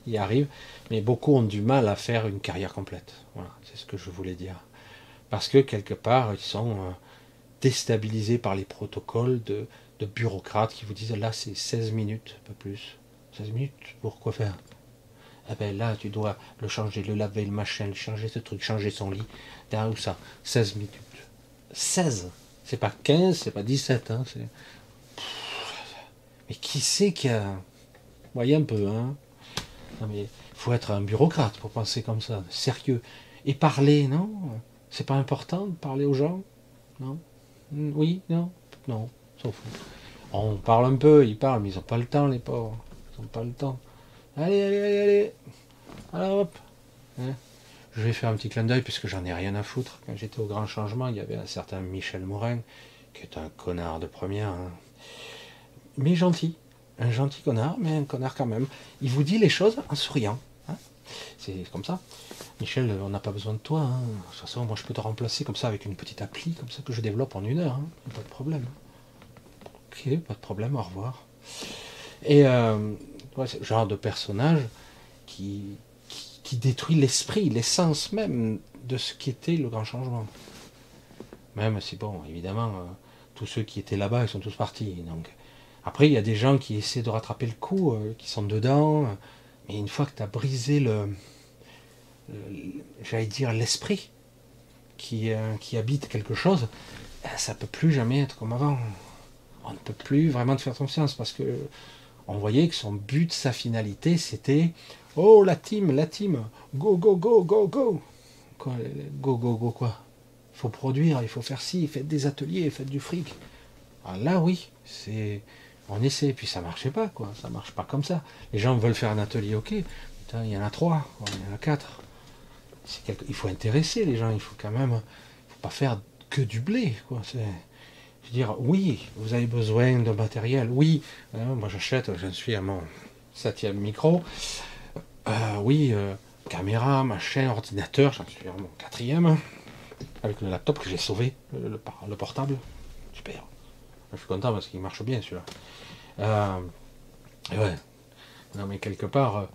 y arrivent, mais beaucoup ont du mal à faire une carrière complète. Voilà, c'est ce que je voulais dire. Parce que quelque part, ils sont euh, déstabilisés par les protocoles de, bureaucrates qui vous disent là c'est 16 minutes, pas plus. 16 minutes, pour quoi faire? Eh bien là, tu dois le changer, le laver, le machin, changer ce truc, changer son lit, derrière où ça? 16 minutes. 16 C'est pas 15, c'est pas 17, hein, mais qui c'est qui a. Voyez un peu, hein Non mais faut être un bureaucrate pour penser comme ça, sérieux. Et parler, non? C'est pas important de parler aux gens? Non? Oui? Non? Non. On parle un peu, ils parlent, mais ils n'ont pas le temps, les pauvres. Ils n'ont pas le temps. Allez, allez, allez, allez. Alors hop. Hein je vais faire un petit clin d'œil puisque j'en ai rien à foutre. Quand j'étais au grand changement, il y avait un certain Michel Morin, qui est un connard de première. Hein mais gentil. Un gentil connard, mais un connard quand même. Il vous dit les choses en souriant. Hein. c'est comme ça. Michel, on n'a pas besoin de toi. De toute façon, moi je peux te remplacer comme ça avec une petite appli, comme ça que je développe en une heure. Pas de problème. Ok, pas de problème, au revoir. Et euh, ce genre de personnage qui, qui, détruit l'esprit, l'essence même de ce qui était le grand changement. Même si, bon, évidemment, euh, tous ceux qui étaient là-bas, ils sont tous partis. Donc, après, il y a des gens qui essaient de rattraper le coup, euh, qui sont dedans, mais une fois que tu as brisé le, j'allais dire l'esprit qui, euh, qui habite quelque chose, ça peut plus jamais être comme avant. On ne peut plus vraiment te faire confiance parce que on voyait que son but, sa finalité, c'était oh la team, la team, go go go go go, quoi, go go go quoi. Il faut produire, il faut faire ci, faites des ateliers, faites du fric. Ah, là oui, c'est on essaie, puis ça marchait pas, quoi. Ça marche pas comme ça. Les gens veulent faire un atelier, ok. Putain, il y en a trois, il y en a quatre. Il faut intéresser les gens, il faut quand même, faut pas faire que du blé, quoi. Je dire, oui, vous avez besoin de matériel, oui. Hein, moi j'achète, j'en suis à mon septième micro. Euh, oui, euh, caméra, machin, ordinateur, j'en suis à mon quatrième. Avec le laptop que j'ai sauvé, le, le, portable. Super. Je suis content parce qu'il marche bien celui-là. Euh, ouais. Non mais quelque part,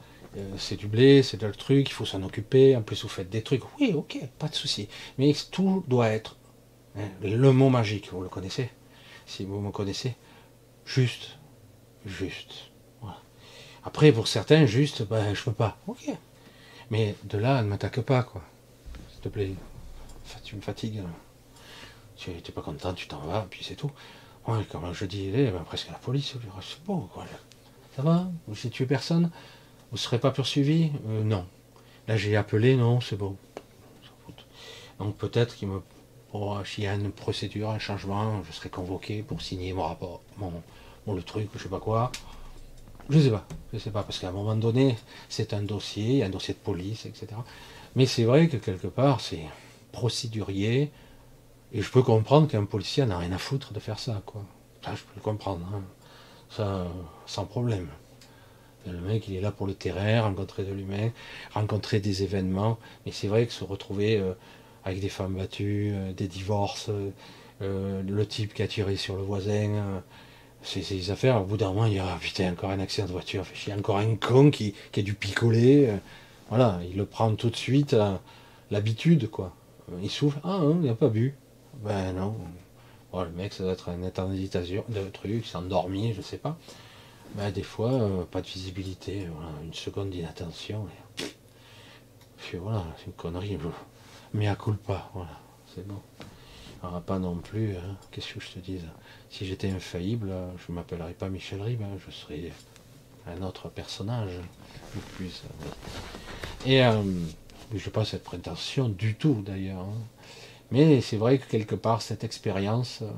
c'est du blé, c'est de le truc, il faut s'en occuper. En plus vous faites des trucs. Oui, ok, pas de souci. Mais tout doit être le mot magique, vous le connaissez Si vous me connaissez, juste, juste. Après, pour certains, juste, ben, je peux pas. Ok. Mais de là, ne m'attaque pas, quoi. S'il te plaît. Tu me fatigues. Tu n'es pas content, tu t'en vas, puis c'est tout. Ouais, je dis, eh, ben, presque la police, c'est bon, quoi. Ça va Vous n'avez tué personne Vous ne serez pas poursuivi euh, Non. Là, j'ai appelé, non, c'est bon. Donc peut-être qu'il me s'il y a une procédure, un changement, je serai convoqué pour signer mon rapport, mon, le truc, je sais pas quoi. Je sais pas, je sais pas, parce qu'à un moment donné, c'est un dossier, un dossier de police, etc. Mais c'est vrai que quelque part, c'est procédurier, et je peux comprendre qu'un policier n'a rien à foutre de faire ça, quoi. Ça, je peux le comprendre, hein. ça, sans problème. Le mec, il est là pour le terrain, rencontrer de l'humain, rencontrer des événements, mais c'est vrai que se retrouver euh, avec des femmes battues, euh, des divorces, euh, euh, le type qui a tiré sur le voisin. c'est ces affaires, au bout d'un moment, il y a putain, encore un accident de voiture, il y a encore un con qui, qui a dû picoler. voilà, il le prend tout de suite l'habitude, quoi. Il souffle, ah, hein, il n'a pas bu. Ben non. le mec, ça doit être un état de truc, endormi, je sais pas. Ben, des fois, pas de visibilité, une seconde d'inattention. Puis voilà, c'est une connerie mais à pas, voilà, c'est bon. Alors, pas non plus, hein, qu'est-ce que je te dis Si j'étais infaillible, je ne m'appellerais pas Michel Ribes, hein, je serais un autre personnage, plus. Et euh, je n'ai pas cette prétention du tout d'ailleurs. Hein. Mais c'est vrai que quelque part, cette expérience, euh,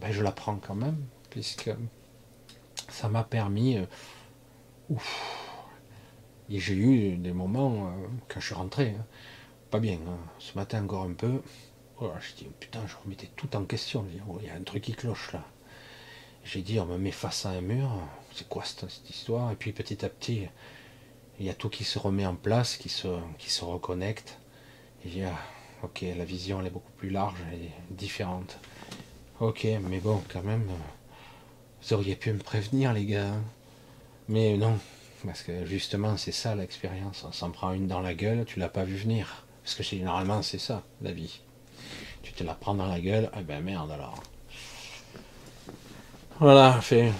ben, je la prends quand même, puisque ça m'a permis. Euh, ouf, et j'ai eu des moments quand je suis rentré pas bien. Hein. Ce matin encore un peu. Oh, je dis putain, je remettais tout en question. Oh, il y a un truc qui cloche là. J'ai dit on me met face à un mur. C'est quoi cette, histoire? Et puis petit à petit, il y a tout qui se remet en place, qui se, qui se reconnecte. Et je dis ah, ok, la vision elle est beaucoup plus large, est différente. Ok, mais bon, quand même, vous auriez pu me prévenir les gars. Hein. Mais non, parce que justement, c'est ça l'expérience. On s'en prend une dans la gueule, tu l'as pas vu venir. Parce que généralement, c'est ça, la vie. Tu te la prends dans la gueule, eh ben merde alors. Voilà. Je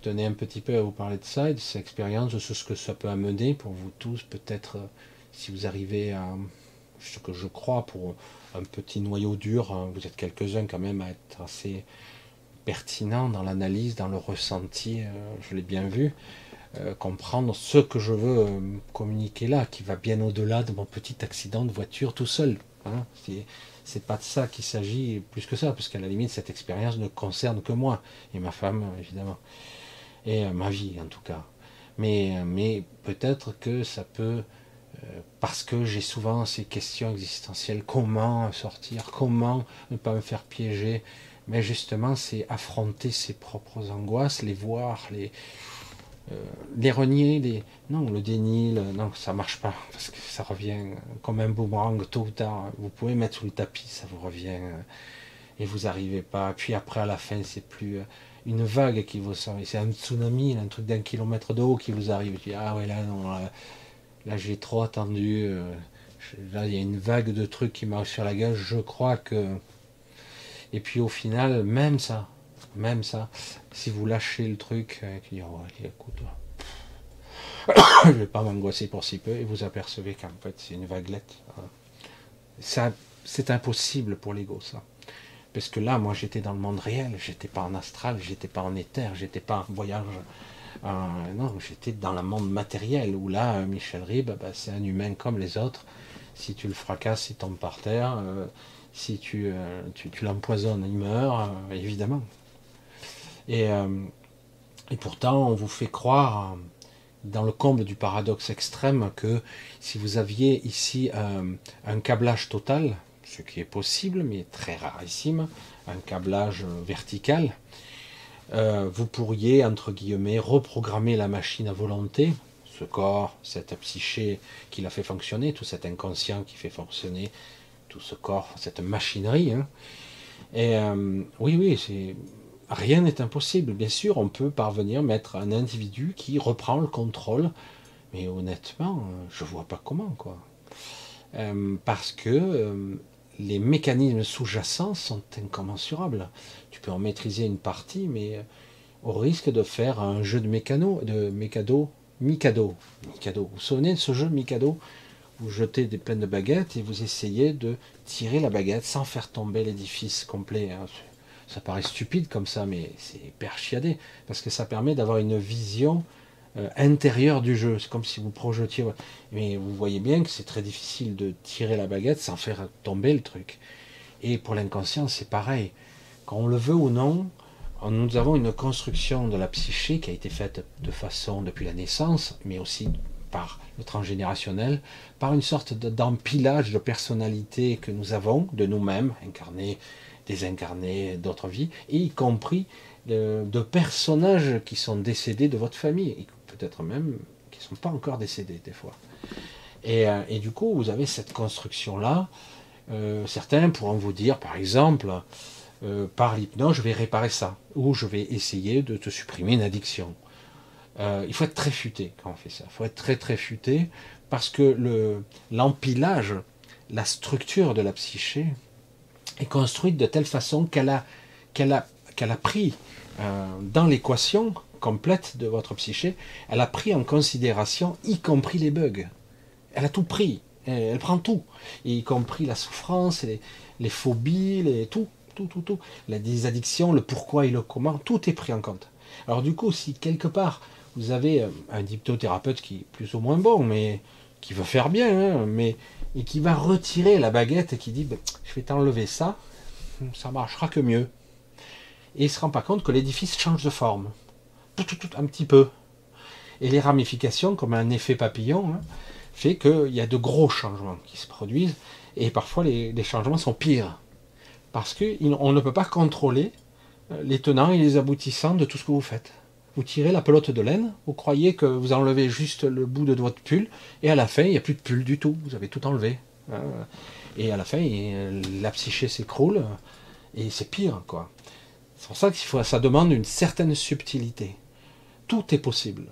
tenais un petit peu à vous parler de ça et de cette expérience, de ce que ça peut amener pour vous tous, peut-être euh, si vous arrivez à ce que je crois pour un petit noyau dur, hein, vous êtes quelques-uns quand même à être assez pertinent dans l'analyse, dans le ressenti, euh, je l'ai bien vu. Euh, comprendre ce que je veux euh, communiquer là, qui va bien au-delà de mon petit accident de voiture tout seul. Hein. C'est pas de ça qu'il s'agit plus que ça, parce qu'à la limite, cette expérience ne concerne que moi et ma femme, évidemment, et euh, ma vie en tout cas. Mais, mais peut-être que ça peut, parce que j'ai souvent ces questions existentielles, comment sortir, comment ne pas me faire piéger, mais justement, c'est affronter ses propres angoisses, les voir, les, euh, les renier, non, le déni, non, ça marche pas, parce que ça revient comme un boomerang tôt ou tard. Vous pouvez mettre sous le tapis, ça vous revient, euh, et vous n'arrivez pas. Puis après, à la fin, c'est plus euh, une vague qui vous sort, c'est un tsunami, un truc d'un kilomètre d'eau qui vous arrive. ah ouais, là, non, là, j'ai trop attendu. Là, il y a une vague de trucs qui m'arrive sur la gueule. Je crois que. Et puis au final, même ça, même ça, si vous lâchez le truc, euh, qui oh, écoute, *coughs* je vais pas m'angoisser pour si peu, et vous apercevez qu'en fait c'est une vaguelette. Ça, c'est impossible pour l'ego ça. Parce que là, moi j'étais dans le monde réel, j'étais pas en astral, j'étais pas en éther, j'étais pas en voyage. Euh, non, j'étais dans le monde matériel où là, Michel Ribes, bah, c'est un humain comme les autres. Si tu le fracasses, il tombe par terre. Euh, si tu, tu, tu l'empoisonnes, il meurt, évidemment. Euh, et, pourtant, on vous fait croire, dans le comble du paradoxe extrême, que si vous aviez ici un câblage total, ce qui est possible, mais très rarissime, un câblage vertical, euh, vous pourriez, entre guillemets, reprogrammer la machine à volonté, ce corps, cette psyché qui l'a fait fonctionner, tout cet inconscient qui fait fonctionner tout ce corps, cette machinerie. Hein. Et euh, oui, oui, c'est rien n'est impossible. Bien sûr, on peut parvenir à mettre un individu qui reprend le contrôle, mais honnêtement, je vois pas comment, quoi. Euh, parce que les mécanismes sous-jacents sont incommensurables. Tu peux en maîtriser une partie, mais au risque de faire un jeu de mécano, de mécado, Mikado. Mikado. Vous vous souvenez de ce jeu Mikado? Vous jetez des pleines de baguettes et vous essayez de tirer la baguette sans faire tomber l'édifice complet. Ça paraît stupide comme ça, mais c'est perchiadé parce que ça permet d'avoir une vision euh, intérieure du jeu. C'est comme si vous projetiez. Mais vous voyez bien que c'est très difficile de tirer la baguette sans faire tomber le truc. Et pour l'inconscient, c'est pareil. Quand on le veut ou non, nous avons une construction de la psyché qui a été faite de façon depuis la naissance, mais aussi par le transgénérationnel, par une sorte d'empilage de personnalités que nous avons de nous-mêmes, incarnés, désincarnés, d'autres vies, et y compris de, personnages qui sont décédés de votre famille, et peut-être même qui ne sont pas encore décédés des fois. Et, euh, du coup, vous avez cette construction-là. Euh, certains pourront vous dire, par exemple, euh, par l'hypnose, je vais réparer ça, ou je vais essayer de te supprimer une addiction. Il faut être très futé quand on fait ça. Il faut être très très futé parce que le, l'empilage, la structure de la psyché est construite de telle façon qu'elle a, pris euh, dans l'équation complète de votre psyché, elle a pris en considération y compris les bugs. Elle a tout pris. Elle, prend tout, y compris la souffrance, les, les phobies, les, tout tout, tout, tout. La, des addictions, le pourquoi et le comment, tout est pris en compte. Alors du coup, si quelque part vous avez euh, un hypnothérapeute qui est plus ou moins bon, mais qui veut faire bien, hein, mais et qui va retirer la baguette et qui dit ben, je vais t'enlever ça, ça marchera que mieux. Et il se rend pas compte que l'édifice change de forme, tout, un petit peu. Et les ramifications, comme un effet papillon, hein, fait qu'il y a de gros changements qui se produisent, et parfois les, les changements sont pires. Parce qu'on ne peut pas contrôler euh, les tenants et les aboutissants de tout ce que vous faites. Vous tirez la pelote de laine, vous croyez que vous enlevez juste le bout de votre pull, et à la fin, il n'y a plus de pull du tout. Vous avez tout enlevé. Hein. Et à la fin, la psyché s'écroule, et c'est pire, quoi. C'est pour ça faut, ça demande une certaine subtilité. Tout est possible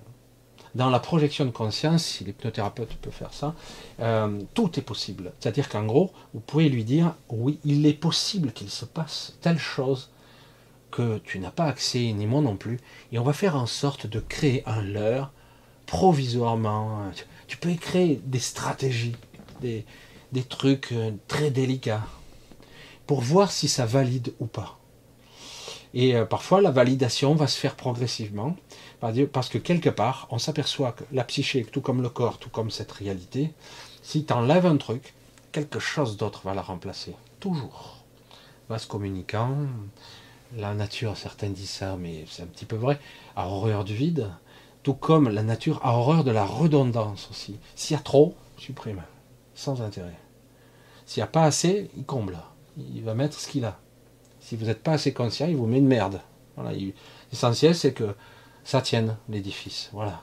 dans la projection de conscience, si l'hypnothérapeute peut faire ça, euh, tout est possible. C'est-à-dire qu'en gros, vous pouvez lui dire, oui, il est possible qu'il se passe telle chose que tu n'as pas accès, ni moi non plus, et on va faire en sorte de créer un leurre provisoirement. Tu peux créer des stratégies, des, des trucs euh, très délicats, pour voir si ça valide ou pas. Et euh, parfois, la validation va se faire progressivement. Parce que quelque part, on s'aperçoit que la psyché, tout comme le corps, tout comme cette réalité, si tu enlèves un truc, quelque chose d'autre va la remplacer. Toujours. Vaste communicant, la nature, certains disent ça, mais c'est un petit peu vrai, a horreur du vide, tout comme la nature a horreur de la redondance aussi. S'il y a trop, supprime, sans intérêt. S'il n'y a pas assez, il comble. Il va mettre ce qu'il a. Si vous n'êtes pas assez conscient, il vous met une merde. L'essentiel, c'est que ça tienne l'édifice. Voilà.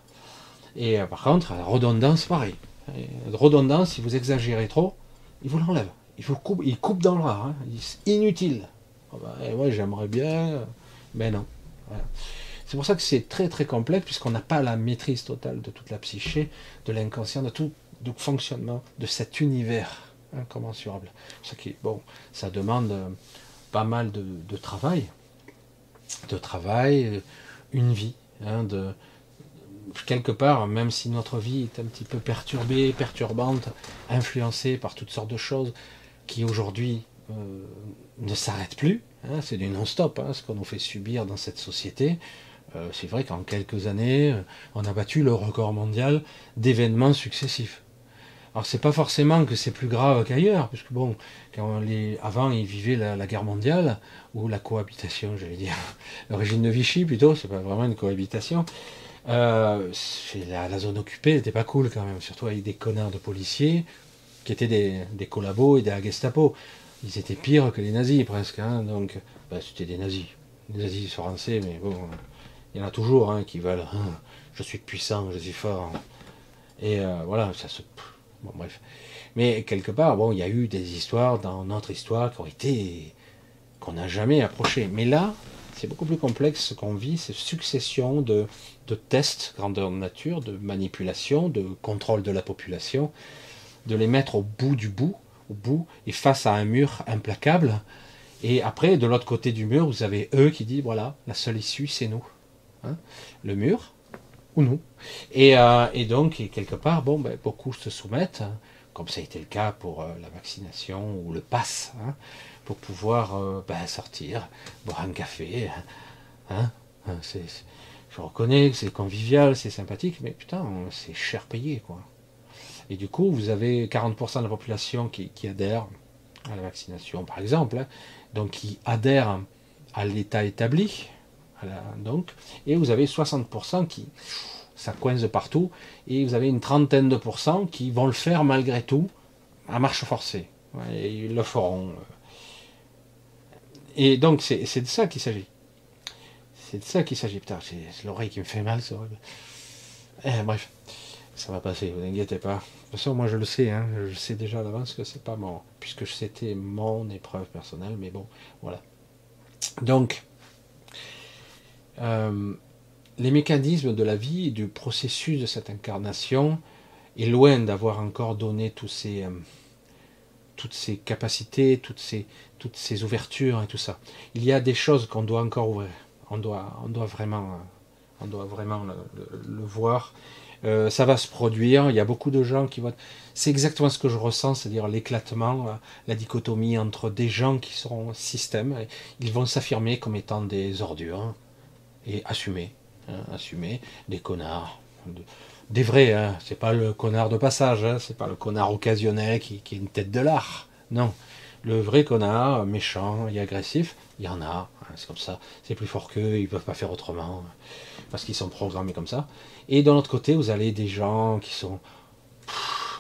Et euh, par contre, la redondance, pareil. La redondance, si vous exagérez trop, il vous l'enlève. Il vous coupe, il coupe dans le rare. Hein. inutile. Oh bah, j'aimerais bien, mais non. C'est pour ça que c'est très très complexe, puisqu'on n'a pas la maîtrise totale de toute la psyché, de l'inconscient, de tout le fonctionnement de cet univers incommensurable. Ce qui, bon, ça demande euh, pas mal de, travail, de travail, une vie, Hein, de, quelque part, même si notre vie est un petit peu perturbée, perturbante, influencée par toutes sortes de choses qui aujourd'hui euh, ne s'arrêtent plus, hein, c'est du non-stop hein, ce qu'on nous fait subir dans cette société. Euh, c'est vrai qu'en quelques années, euh, on a battu le record mondial d'événements successifs. Alors c'est pas forcément que c'est plus grave qu'ailleurs, puisque bon, avant ils vivaient la, guerre mondiale ou la cohabitation, j'allais dire, *laughs* le régime de Vichy plutôt, c'est pas vraiment une cohabitation. La, zone occupée n'était pas cool quand même, surtout avec des connards de policiers qui étaient des, des collabos et des Gestapo. Ils étaient pires que les nazis presque. Hein, donc, ben, c'était des nazis. Les nazis français, mais bon, il y en a toujours hein, qui veulent. Hein, je suis puissant, je suis fort. Et euh, voilà, ça se. Bon, bref. Mais quelque part, bon, il y a eu des histoires dans notre histoire qui ont été. qu'on n'a jamais approché. Mais là, c'est beaucoup plus complexe ce qu'on vit, cette succession de, de tests grandeur nature, de manipulation, de contrôle de la population, de les mettre au bout du bout, bout, et face à un mur implacable. Et après, de l'autre côté du mur, vous avez eux qui disent voilà, la seule issue, c'est nous. Hein. le mur ou nous. Et, euh, et donc, quelque part, bon, ben, beaucoup se soumettent, hein, comme ça a été le cas pour euh, la vaccination ou le pass, hein, pour pouvoir euh, ben, sortir, boire un café. Je reconnais que c'est convivial, c'est sympathique, mais putain, c'est cher payé, quoi. Et du coup, vous avez 40% de la population qui, adhère à la vaccination, par exemple, donc qui adhère à l'État établi, donc, et vous avez 60% qui, ça coince partout, et vous avez une trentaine de pourcents qui vont le faire malgré tout, à marche forcée. et ils le feront. Et donc, c'est de ça qu'il s'agit. C'est de ça qu'il s'agit. Putain, c'est l'oreille qui me fait mal, c'est horrible. Eh, bref, ça va passer, vous inquiétez pas. De toute façon, moi je le sais, hein, je sais déjà à l'avance que c'est pas mon. Puisque c'était mon épreuve personnelle, mais bon, voilà. Donc, euh, les mécanismes de la vie et du processus de cette incarnation est loin d'avoir encore donné ces, euh, toutes ces capacités, toutes ces, toutes ces ouvertures et tout ça. Il y a des choses qu'on doit encore ouvrir. On doit, on doit vraiment, on doit vraiment le, voir. Euh, ça va se produire. Il y a beaucoup de gens qui vont. C'est exactement ce que je ressens, c'est-à-dire l'éclatement, la dichotomie entre des gens qui seront système, ils vont s'affirmer comme étant des ordures, et assumer, hein, assumer des connards, des vrais, hein, c'est pas le connard de passage, hein, c'est pas le connard occasionnel qui, qui, est une tête de l'art, non. Le vrai connard, méchant et agressif, il y en a, hein, c'est comme ça, c'est plus fort qu'eux, ils peuvent pas faire autrement, parce qu'ils sont programmés comme ça. Et de l'autre côté, vous avez des gens qui sont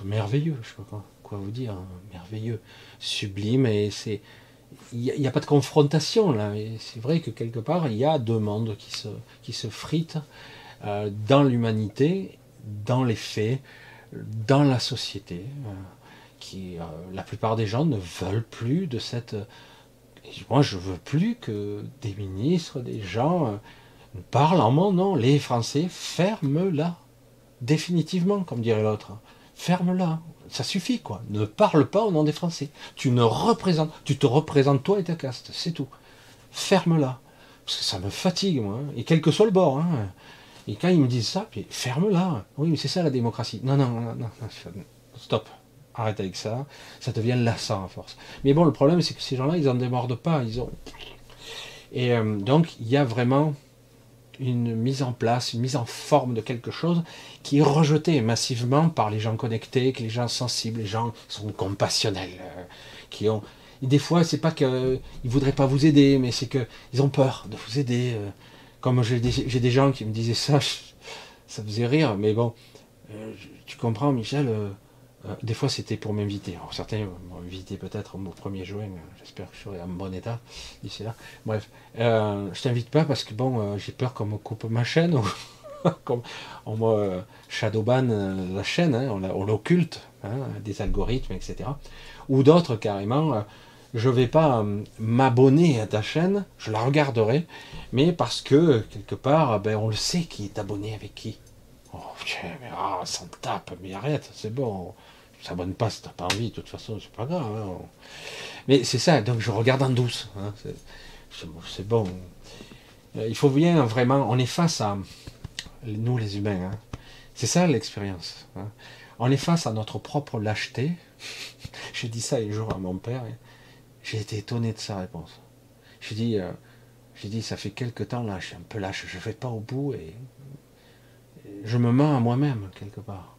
merveilleux, je sais pas quoi, vous dire, merveilleux, sublimes, et c'est il n'y a, pas de confrontation là. C'est vrai que quelque part, il y a deux mondes qui se, qui se fritent euh, dans l'humanité, dans les faits, dans la société. Euh, qui, euh, la plupart des gens ne veulent plus de cette. moi, je veux plus que des ministres, des gens parlent en mon nom. Les Français, ferme-la. Définitivement, comme dirait l'autre. Ferme-la ça suffit, quoi. Ne parle pas au nom des Français. Tu ne représentes, tu te représentes toi et ta caste, c'est tout. Ferme-la. Parce que ça me fatigue, moi. Hein. Et quel que soit le bord. Hein. Et quand ils me disent ça, puis ferme-la. Oui, mais c'est ça la démocratie. Non, non, non, non, stop. Arrête avec ça. Ça devient lassant à force. Mais bon, le problème, c'est que ces gens-là, ils en démordent pas. Ils ont. Et euh, donc, il y a vraiment une mise en place, une mise en forme de quelque chose qui est rejeté massivement par les gens connectés, les gens sensibles, les gens sont compassionnels, euh, qui ont. des fois, c'est pas qu'ils ne voudraient pas vous aider, mais c'est qu'ils ont peur de vous aider. Euh. Comme j'ai des, gens qui me disaient ça, *laughs* ça faisait rire, mais bon, euh, tu comprends, Michel, euh, des fois, c'était pour m'inviter. certains m'ont invité peut-être au 1er juin. J'espère que je serai en bon état d'ici là. Bref, euh, je t'invite pas parce que bon, euh, j'ai peur qu'on me coupe ma chaîne. *laughs* comme on me shadowban la chaîne, hein, on l'occulte, hein, des algorithmes, etc. Ou d'autres carrément, je vais pas m'abonner à ta chaîne, je la regarderai, mais parce que quelque part, ben, on le sait qui est abonné avec qui. Oh, mais ah, ça me tape, mais arrête, c'est bon s'abonne pas si t'as pas envie, de toute façon, c'est pas grave. Hein. Mais c'est ça, donc je regarde en douce. Hein. c'est bon. Euh, il faut bien vraiment, on est face à nous les humains. Hein. C'est ça l'expérience. On est face à notre propre lâcheté. *laughs* j'ai dit ça un jour à mon père. J'ai été étonné de sa réponse. J'ai dit, euh, j'ai dit, ça fait quelque temps là, je suis un peu lâche, je vais pas au bout et je me mens à moi-même quelque part.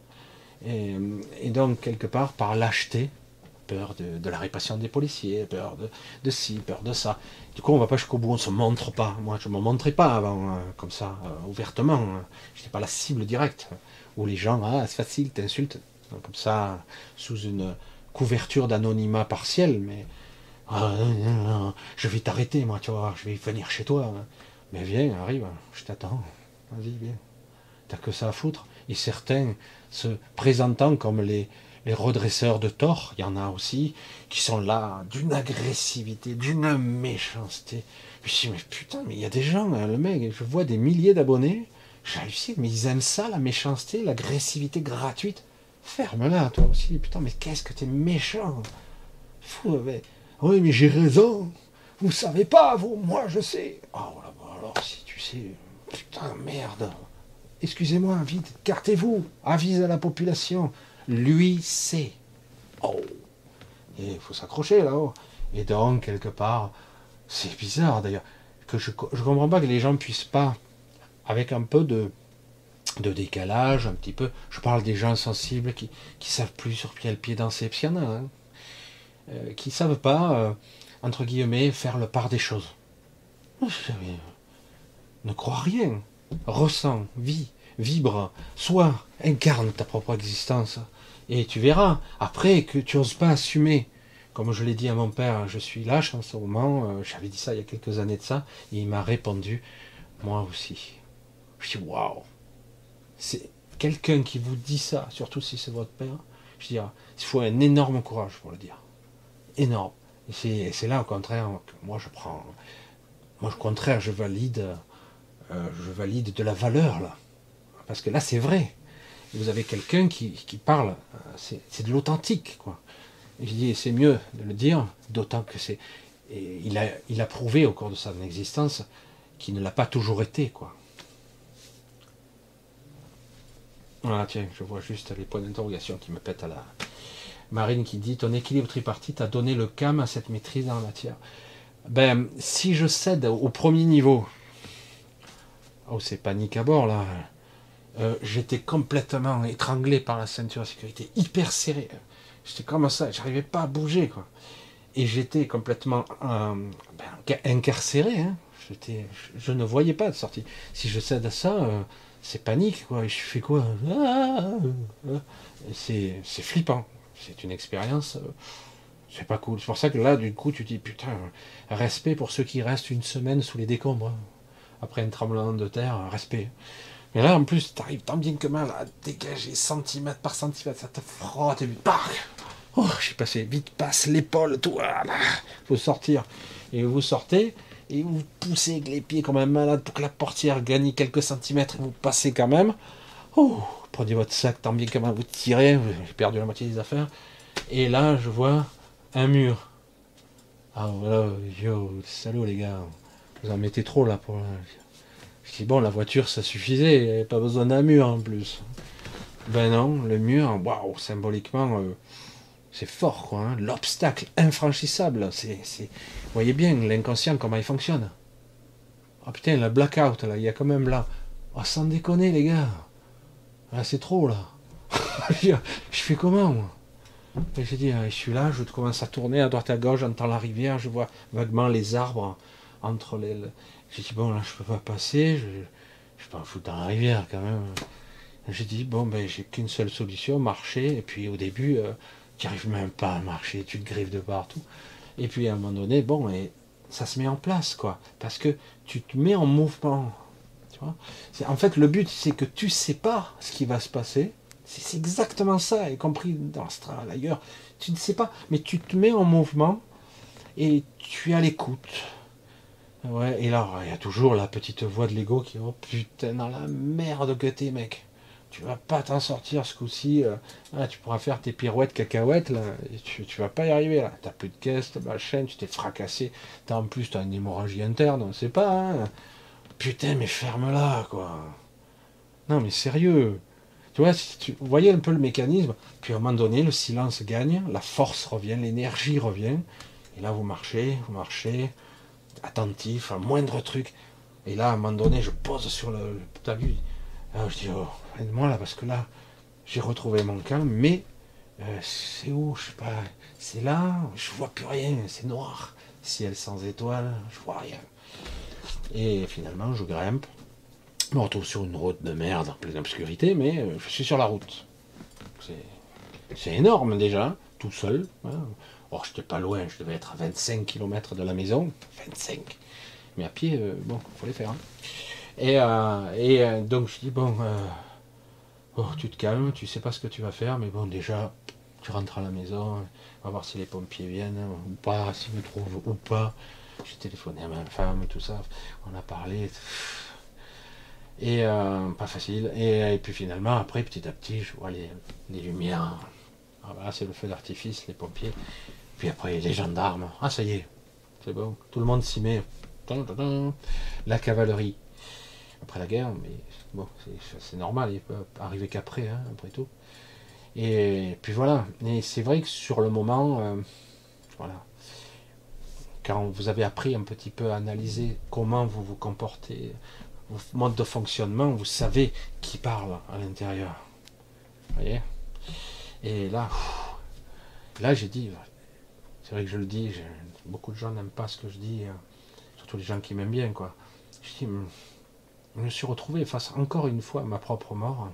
Et, donc, quelque part, par lâcheté, peur de, la répression des policiers, peur de, de, ci, peur de ça. Du coup, on va pas jusqu'au bout, on se montre pas. Moi, je me montrais pas avant, hein, comme ça, euh, ouvertement. Hein. Je n'étais pas la cible directe. Où les gens, ah, c'est facile, t'insultes. Comme ça, sous une couverture d'anonymat partiel, mais Ah, je vais t'arrêter, moi, tu vois, je vais venir chez toi. Mais viens, arrive, je t'attends. Vas-y, viens. T'as que ça à foutre. Et certains se présentant comme les, redresseurs de tort, il y en a aussi, qui sont là d'une agressivité, d'une méchanceté. Je me dis, mais putain, mais il y a des gens, hein, le mec, je vois des milliers d'abonnés, j'hallucine, mais ils aiment ça, la méchanceté, l'agressivité gratuite. Ferme-la, toi aussi, putain, mais qu'est-ce que t'es méchant. Fou, mais... Oui, mais j'ai raison. Vous savez pas, vous, moi je sais. Oh, alors si tu sais, putain, merde. Excusez-moi, vite, cartez-vous, avise à la population. Lui sait. Oh il faut s'accrocher là-haut. Et donc, quelque part, c'est bizarre d'ailleurs, que je ne comprends pas que les gens puissent pas, avec un peu de, de décalage, un petit peu, je parle des gens sensibles qui ne savent plus sur quel pied danser, puis il y en a, hein, euh, qui savent pas, euh, entre guillemets, faire le part des choses. Ne crois rien, ressens, vis, vibre, sois, incarne ta propre existence. Et tu verras, après, que tu n'oses pas assumer. Comme je l'ai dit à mon père, je suis lâche en ce moment, euh, j'avais dit ça il y a quelques années de ça, et il m'a répondu, moi aussi. Je dis, waouh C'est quelqu'un qui vous dit ça, surtout si c'est votre père, je dis, il faut un énorme courage pour le dire. Énorme. Et c'est là, au contraire, que moi je prends. Moi, au contraire, je valide, euh, je valide de la valeur, là. Parce que là, c'est vrai vous avez quelqu'un qui, parle, euh, c'est de l'authentique, quoi. je dis, c'est mieux de le dire, d'autant que c'est. Il a, il a prouvé au cours de son existence qu'il ne l'a pas toujours été, quoi. Voilà, tiens, je vois juste les points d'interrogation qui me pètent à la. Marine qui dit Ton équilibre tripartite a donné le calme à cette maîtrise dans la matière. Ben, si je cède au premier niveau, oh, c'est panique à bord là. Euh, j'étais complètement étranglé par la ceinture de sécurité, hyper serré. J'étais comme ça, j'arrivais pas à bouger. Et j'étais complètement euh, ben, incarcéré. Hein. je, ne voyais pas de sortie. Si je cède à ça, euh, c'est panique, quoi. Je fais quoi? Ah, C'est flippant. C'est une expérience. c'est pas cool. C'est pour ça que là, du coup, tu dis putain, respect pour ceux qui restent une semaine sous les décombres. Après un tremblement de terre, respect. Mais là, en plus, tu arrives tant bien que mal à dégager centimètre par centimètre, ça te frotte et puis, Oh, j'ai passé vite, passe l'épaule, tout, voilà. faut sortir. Et vous sortez, et vous poussez avec les pieds comme un malade pour que la portière gagne quelques centimètres, et vous passez quand même. Oh, prenez votre sac, tant bien que mal, vous tirez, j'ai perdu la moitié des affaires. Et là, je vois un mur. Ah voilà, yo, salaud les gars, vous en mettez trop là pour. Je dis, bon, la voiture, ça suffisait, il avait pas besoin d'un mur en plus. Ben non, le mur, waouh, symboliquement, euh, c'est fort, quoi. Hein. L'obstacle infranchissable, c'est, Vous voyez bien l'inconscient, comment il fonctionne. Oh putain, le blackout, là, il y a quand même là. Oh, sans déconner, les gars. Là, c'est trop, là. *laughs* je fais comment, moi? J'ai dit, je suis là, je commence à tourner à droite à gauche, j'entends la rivière, je vois vaguement les arbres entre les, j'ai dit, bon, là, je peux pas passer, je, je peux pas foutre dans la rivière quand même. J'ai dit, bon, ben, j'ai qu'une seule solution, marcher. Et puis au début, euh, tu n'arrives même pas à marcher, tu te griffes de partout. Et puis à un moment donné, bon, et ça se met en place, quoi. Parce que tu te mets en mouvement. Tu en fait, le but, c'est que tu sais pas ce qui va se passer. C'est exactement ça, y compris dans ce travail ailleurs. Tu ne sais pas, mais tu te mets en mouvement et tu es à l'écoute. Ouais, et là, il y a toujours la petite voix de l'ego qui oh putain, dans la merde que t'es, mec. Tu vas pas t'en sortir ce coup-ci. Euh. Ah, tu pourras faire tes pirouettes cacahuètes, là. Tu, vas pas y arriver, là. T'as plus de caisse, t'as chaîne, tu t'es fracassé. T'as en plus, t'as une hémorragie interne, on sait pas, hein. Putain, mais ferme-la, quoi. Non, mais sérieux. Tu vois, si tu voyez un peu le mécanisme, puis à un moment donné, le silence gagne, la force revient, l'énergie revient. Et là, vous marchez, vous marchez, attentif à moindre truc. Et là, à un moment donné, je pose sur le. T'as vu Je dis, oh, aide-moi là, parce que là, j'ai retrouvé mon calme, mais euh, c'est où? Je sais pas. C'est là, je vois plus rien, c'est noir. Ciel sans étoiles, je vois rien. Et finalement, je grimpe. Je me retrouve sur une route de merde, en pleine obscurité, mais euh, je suis sur la route. C'est énorme déjà, tout seul. Hein. Oh, je n'étais pas loin, je devais être à 25 km de la maison. 25. Mais à pied, euh, bon, il faut les faire. Hein. Et, euh, euh, donc je dis, bon, oh, tu te calmes, tu sais pas ce que tu vas faire, mais bon, déjà, tu rentres à la maison, on va voir si les pompiers viennent ou pas, s'ils me trouvent ou pas. J'ai téléphoné à ma femme, tout ça, on a parlé. Et pas facile. Et, puis finalement, après, petit à petit, je vois les, lumières. Ah, voilà, c'est le feu d'artifice, les pompiers. Puis après, les gendarmes. Ah, ça y est, c'est bon. Tout le monde s'y met. La cavalerie. Après la guerre, mais bon, c'est normal, il peut arriver qu'après, hein, après tout. Et puis voilà. Et c'est vrai que sur le moment, euh, voilà, quand vous avez appris un petit peu à analyser comment vous vous comportez, votre mode de fonctionnement, vous savez qui parle à l'intérieur. Vous voyez? Et là, là j'ai dit, c'est vrai que je le dis, beaucoup de gens n'aiment pas ce que je dis. Hein tous les gens qui m'aiment bien, quoi. Je dis, hmm, je me suis retrouvé face encore une fois à ma propre mort.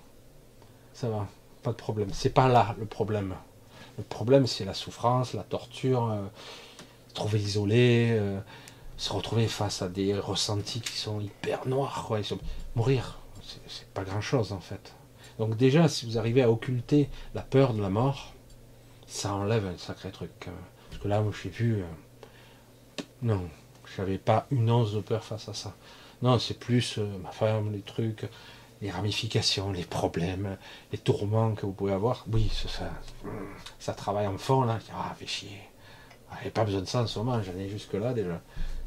Ça va, pas de problème. C'est pas là le problème. Le problème, c'est la souffrance, la torture, euh, trouver isolé, euh, se retrouver face à des ressentis qui sont hyper noirs, quoi. Mourir, c'est pas grand chose en fait. Donc déjà, si vous arrivez à occulter la peur de la mort, ça enlève un sacré truc. Hein. Parce là, moi, j'ai vu, euh, non, j'avais pas une once de peur face à ça. Non, c'est plus euh, ma femme, les trucs, les ramifications, les problèmes, les tourments que vous pouvez avoir. Oui, ça, ça, travaille en fond là. Ah, fait chier. Ah, pas besoin de ça en ce moment, j'en ai jusque là déjà.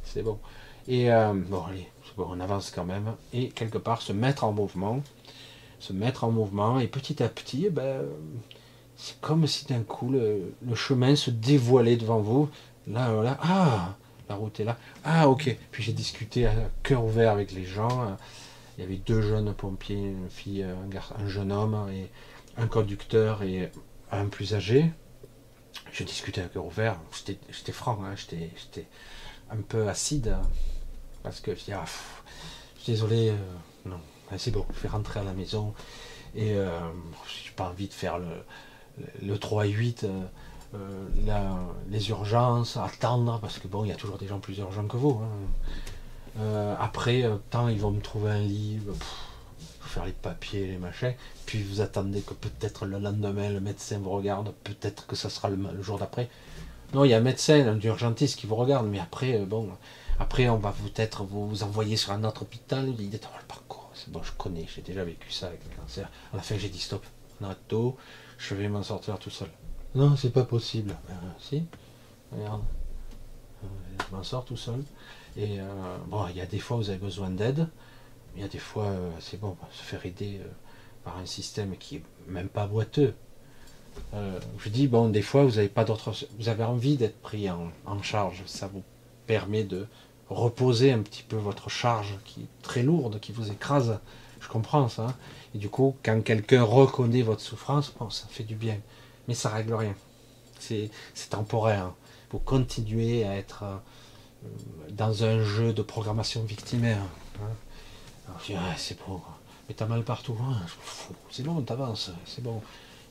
C'est bon. Et euh, bon, allez, on avance quand même. Et quelque part, se mettre en mouvement, se mettre en mouvement, et petit à petit, eh ben, c'est comme si d'un coup le, chemin se dévoilait devant vous. Là, voilà, ah, la route est là. Ah, ok. Puis j'ai discuté à cœur ouvert avec les gens. Il y avait deux jeunes pompiers, une fille, un, un jeune homme et un conducteur et un plus âgé. J'ai discuté à cœur ouvert. J'étais franc, hein. j'étais un peu acide. Parce que je dis, ah, je suis désolé, euh, non, c'est bon, je vais rentrer à la maison. Et euh, je n'ai pas envie de faire le, le 3 et 8. Euh, les urgences, attendre, parce que bon, il y a toujours des gens plus urgents que vous. Hein. Euh, après, euh, tant ils vont me trouver un livre, faire les papiers, les machins, puis vous attendez que peut-être le lendemain le médecin vous regarde, peut-être que ça sera le, jour d'après. Non, il y a un médecin, un urgentiste qui vous regarde, mais après, bon, après on va peut-être vous envoyer sur un autre hôpital, il dit, oh, le parcours, c'est bon, je connais, j'ai déjà vécu ça avec le cancer. À la fin, j'ai dit, stop, on arrête tout, je vais m'en sortir tout seul. Non, c'est pas possible. Ben, si, regarde. Euh, je m'en sors tout seul. Et euh, bon, il y a des fois où vous avez besoin d'aide. Il y a des fois, euh, c'est bon, se faire aider par un système qui est même pas boiteux. je dis, bon, des fois, vous avez pas d'autre. Vous avez envie d'être pris en, charge. Ça vous permet de reposer un petit peu votre charge qui est très lourde, qui vous écrase. Je comprends ça. Et du coup, quand quelqu'un reconnaît votre souffrance, bon, ça fait du bien mais ça règle rien. C'est temporaire. Vous continuez à être euh, dans un jeu de programmation victimaire. Hein. dis, c'est bon, mais t'as mal partout. Hein. C'est bon, t'avances, c'est bon.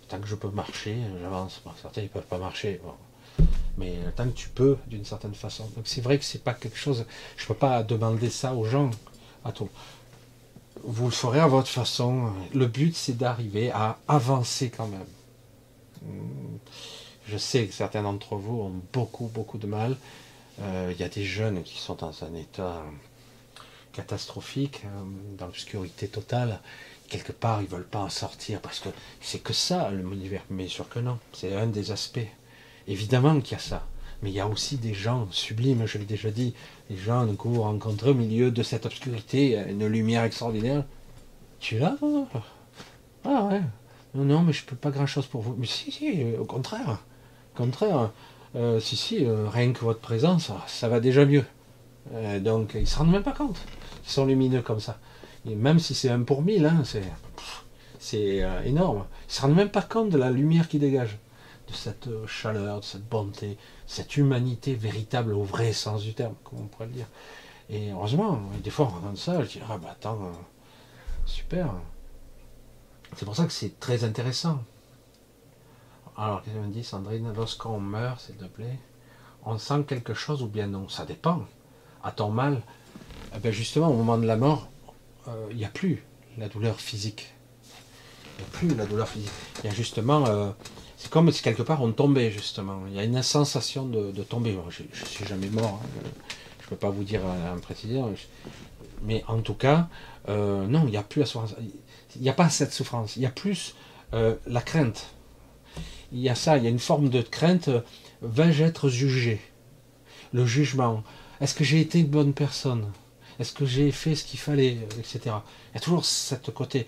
Tant que je peux marcher, j'avance. certains ne peuvent pas marcher. Mais tant que tu peux, d'une certaine façon. Donc c'est vrai que c'est pas quelque chose. Je peux pas demander ça aux gens. À tout. Vous le ferez à votre façon. Le but, c'est d'arriver à avancer quand même. Je sais que certains d'entre vous ont beaucoup, beaucoup de mal. Euh, il y a des jeunes qui sont dans un état catastrophique, euh, dans l'obscurité totale. Quelque part, ils veulent pas en sortir parce que c'est que ça, le univers. Mais sûr que non, c'est un des aspects. Évidemment qu'il y a ça. Mais il y a aussi des gens sublimes, je l'ai déjà dit, des gens que vous rencontrez au milieu de cette obscurité, une lumière extraordinaire. Tu es là? Ah ouais, non, non, mais je peux pas grand-chose pour vous. Mais si, si, euh, au contraire. Au contraire. Euh, si, si, euh, rien que votre présence, ça va déjà mieux. donc, ils se rendent même pas compte. Ils sont lumineux comme ça. Et même si c'est un pour mille, hein, c'est, c'est énorme. Ils se rendent même pas compte de la lumière qui dégage. De cette chaleur, de cette bonté, cette humanité véritable au vrai sens du terme, comme on pourrait le dire. Et heureusement, des fois on entend ça, je dis, ah bah attends, super, c'est pour ça que c'est très intéressant. alors qu'est-ce qu'on dit, Sandrine? Lorsqu'on meurt, s'il te plaît, on sent quelque chose ou bien non? Ça dépend. A-t-on mal? Eh bien Justement, au moment de la mort, euh, il n'y a plus la douleur physique. Il n'y a plus la douleur physique. Il y a justement. Euh, comme si quelque part on tombait, justement. Il y a une sensation de, tomber. je ne suis jamais mort. Hein. Je ne peux pas vous dire en précision. Mais en tout cas, euh, non, il n'y a plus la souffrance. Il n'y a pas cette souffrance. Il y a plus la crainte. Il y a ça, il y a une forme de crainte. Vais-je être jugé? Le jugement. Est-ce que j'ai été une bonne personne? Est-ce que j'ai fait ce qu'il fallait Etc. Il y a toujours cette côté.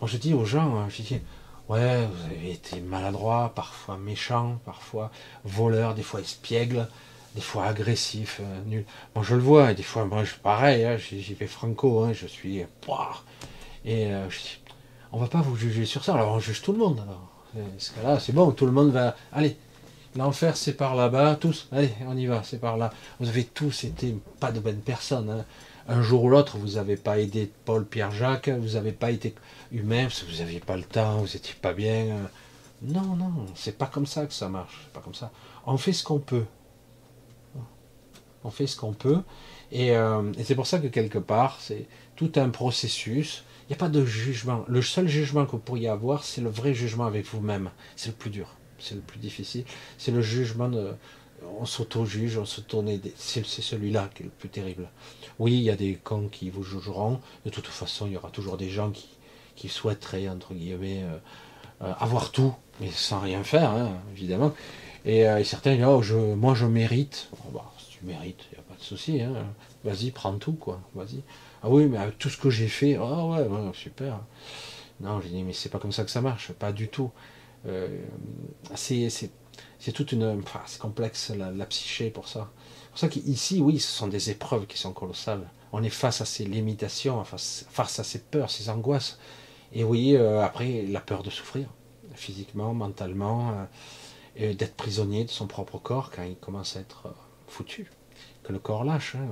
Moi, je dis aux gens, hein, je dis, ouais, vous avez été maladroit, parfois méchant, parfois voleur, des fois espiègle, des fois agressif, euh, nul. Moi, je le vois, et des fois, moi, je pareil, hein, j'y vais franco, hein, je suis. et euh, je on va pas vous juger sur ça, alors on juge tout le monde. Alors. Ce cas-là, c'est bon, tout le monde va. Allez, L'enfer, c'est par là-bas, tous, allez, on y va, c'est par là. Vous avez tous été pas de bonnes personnes. Hein. Un jour ou l'autre, vous n'avez pas aidé Paul, Pierre, Jacques, vous n'avez pas été humain parce que vous n'aviez pas le temps, vous n'étiez pas bien. Non, non, c'est pas comme ça que ça marche. Pas comme ça. On fait ce qu'on peut. On fait ce qu'on peut. Et, euh, et c'est pour ça que quelque part, c'est tout un processus. Il n'y a pas de jugement. Le seul jugement que vous pourriez avoir, c'est le vrai jugement avec vous-même. C'est le plus dur c'est le plus difficile. C'est le jugement, de, on s'auto-juge, on sauto C'est celui-là qui est le plus terrible. Oui, il y a des cons qui vous jugeront. De toute façon, il y aura toujours des gens qui, souhaiteraient, entre guillemets, euh, euh, avoir tout, mais sans rien faire, hein, évidemment. Et, euh, certains disent, oh, je, moi je mérite. Bah, si tu mérites, il n'y a pas de souci. Hein. Vas-y, prends tout, quoi. Vas-y. Ah oui, mais tout ce que j'ai fait, oh ouais, ouais super. Non, j'ai dit, mais c'est pas comme ça que ça marche, pas du tout. Euh, c'est toute une. Enfin, complexe la, psyché pour ça. C'est pour ça qu'ici, oui, ce sont des épreuves qui sont colossales. On est face à ces limitations, face, à ces peurs, ces angoisses. Et oui, euh, après, la peur de souffrir, physiquement, mentalement, euh, d'être prisonnier de son propre corps quand il commence à être foutu, que le corps lâche. Hein,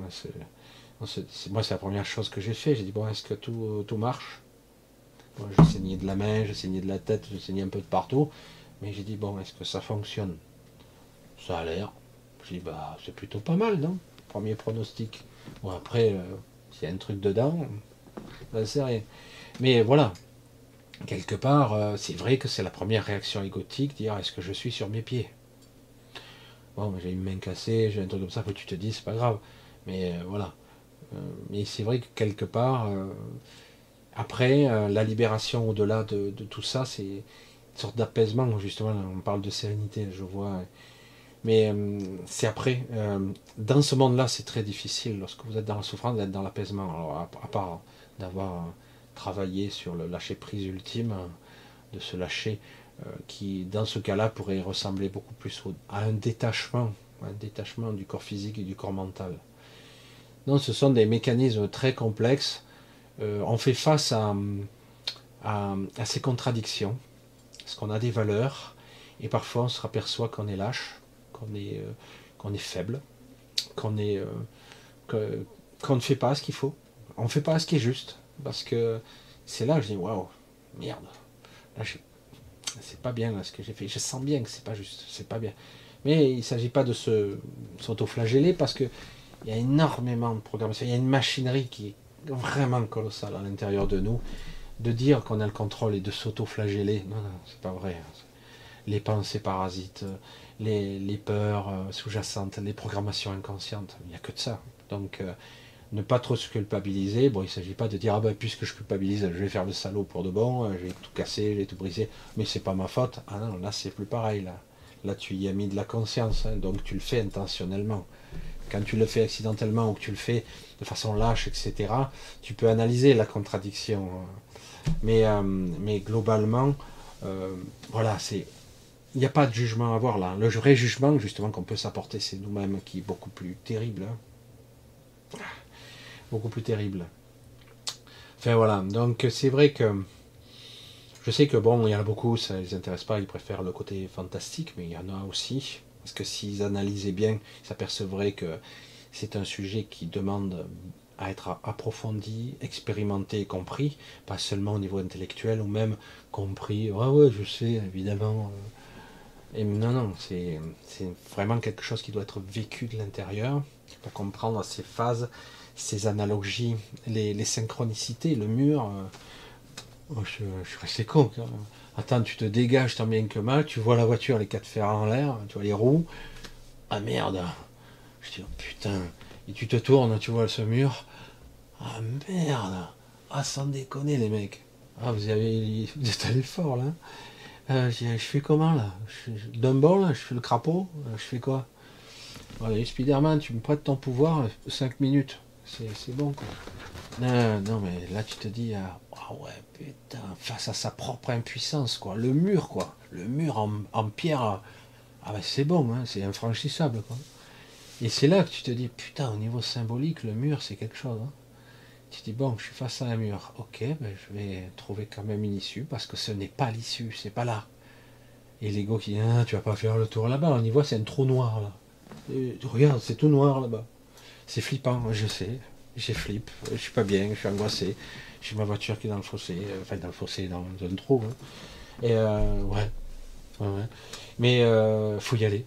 moi, c'est la première chose que j'ai fait. J'ai dit, bon, est-ce que tout, tout marche? Je saignais de la main, je saignais de la tête, je saignais un peu de partout. Mais j'ai dit, bon, est-ce que ça fonctionne? Ça a l'air. J'ai dit, bah, c'est plutôt pas mal, non? Premier pronostic. Bon, après, euh, s'il y a un truc dedans, ça sert rien. Mais voilà, quelque part, euh, c'est vrai que c'est la première réaction égotique, dire, est-ce que je suis sur mes pieds? Bon, j'ai une main cassée, j'ai un truc comme ça, que tu te dis, c'est pas grave. Mais euh, voilà. mais c'est vrai que quelque part, après, la libération au-delà de, tout ça, c'est sorte d'apaisement, justement. On parle de sérénité, je vois. Mais euh, c'est après. Euh, dans ce monde-là, c'est très difficile. Lorsque vous êtes dans la souffrance, d'être dans l'apaisement. Alors, à, part d'avoir travaillé sur le lâcher-prise ultime, de se lâcher, qui, dans ce cas-là, pourrait ressembler beaucoup plus à un détachement, un détachement du corps physique et du corps mental. Donc, ce sont des mécanismes très complexes euh, on fait face à, ces contradictions, parce qu'on a des valeurs, et parfois on se aperçoit qu'on est lâche, qu'on est, euh, faible, qu'on est, euh, qu'on ne fait pas ce qu'il faut, on ne fait pas ce qui est juste, parce que c'est là que je dis waouh, merde, là c'est pas bien ce que j'ai fait, je sens bien que c'est pas juste, c'est pas bien. Mais il ne s'agit pas de se s'auto-flageller parce que il y a énormément de programmation, il y a une machinerie qui est vraiment colossal à l'intérieur de nous, de dire qu'on a le contrôle et de s'auto-flageller. Non, non, c'est pas vrai. Les pensées parasites, les, peurs euh, sous-jacentes, les programmations inconscientes, il n'y a que de ça. Donc, euh, ne pas trop se culpabiliser. Bon, il ne s'agit pas de dire, ah ben, puisque je culpabilise, je vais faire le salaud pour de bon, euh, vais tout casser, je vais tout briser, mais c'est pas ma faute. Ah non, là, c'est plus pareil. Là, là tu y as mis de la conscience, hein, donc tu le fais intentionnellement. Quand tu le fais accidentellement ou que tu le fais de façon lâche, etc., tu peux analyser la contradiction. Mais, euh, mais globalement, euh, voilà, c'est. Il n'y a pas de jugement à avoir là. Le vrai jugement, justement, qu'on peut s'apporter, c'est nous-mêmes qui est beaucoup plus terrible. Hein. Beaucoup plus terrible. Enfin voilà, donc c'est vrai que je sais que bon, il y en a beaucoup, ça ne les intéresse pas, ils préfèrent le côté fantastique, mais il y en a aussi. Parce que s'ils analysaient bien, ils s'apercevraient que c'est un sujet qui demande à être approfondi, expérimenté compris, pas seulement au niveau intellectuel ou même compris, ouais ouais je sais évidemment, Et non, non, c'est vraiment quelque chose qui doit être vécu de l'intérieur pour comprendre ces phases, ces analogies, les, synchronicités, le mur. Euh, oh, je, suis resté con. Attends, tu te dégages tant bien que mal, tu vois la voiture, les quatre fers en l'air, tu vois les roues. Ah merde Je dis, oh, putain. Et tu te tournes, tu vois ce mur. Ah merde Ah sans déconner les mecs. Ah vous avez vous êtes allé fort là. Euh, je, fais comment là? D'un bol, là, je fais le crapaud, euh, je fais quoi? Allez, Spider-Man, tu me prêtes ton pouvoir, 5 minutes. C'est bon quoi. Non, non, mais là tu te dis, ah, ah ouais, putain, face à sa propre impuissance, quoi. Le mur, quoi. Le mur en, pierre, ah ben c'est bon, hein, c'est infranchissable, quoi. Et c'est là que tu te dis, putain, au niveau symbolique, le mur, c'est quelque chose. Hein. Tu te dis, bon, je suis face à un mur. Ok, ben, je vais trouver quand même une issue, parce que ce n'est pas l'issue, c'est pas là. Et l'ego qui dit, ah, tu vas pas faire le tour là-bas, on y voit, c'est un trou noir, là. regarde, c'est tout noir là-bas. C'est flippant, je sais. J'ai flippe, je suis pas bien, je suis angoissé. J'ai ma voiture qui est dans le fossé, euh, enfin dans le fossé, dans un trou. Hein. Et euh, ouais. ouais. Mais euh, faut y aller.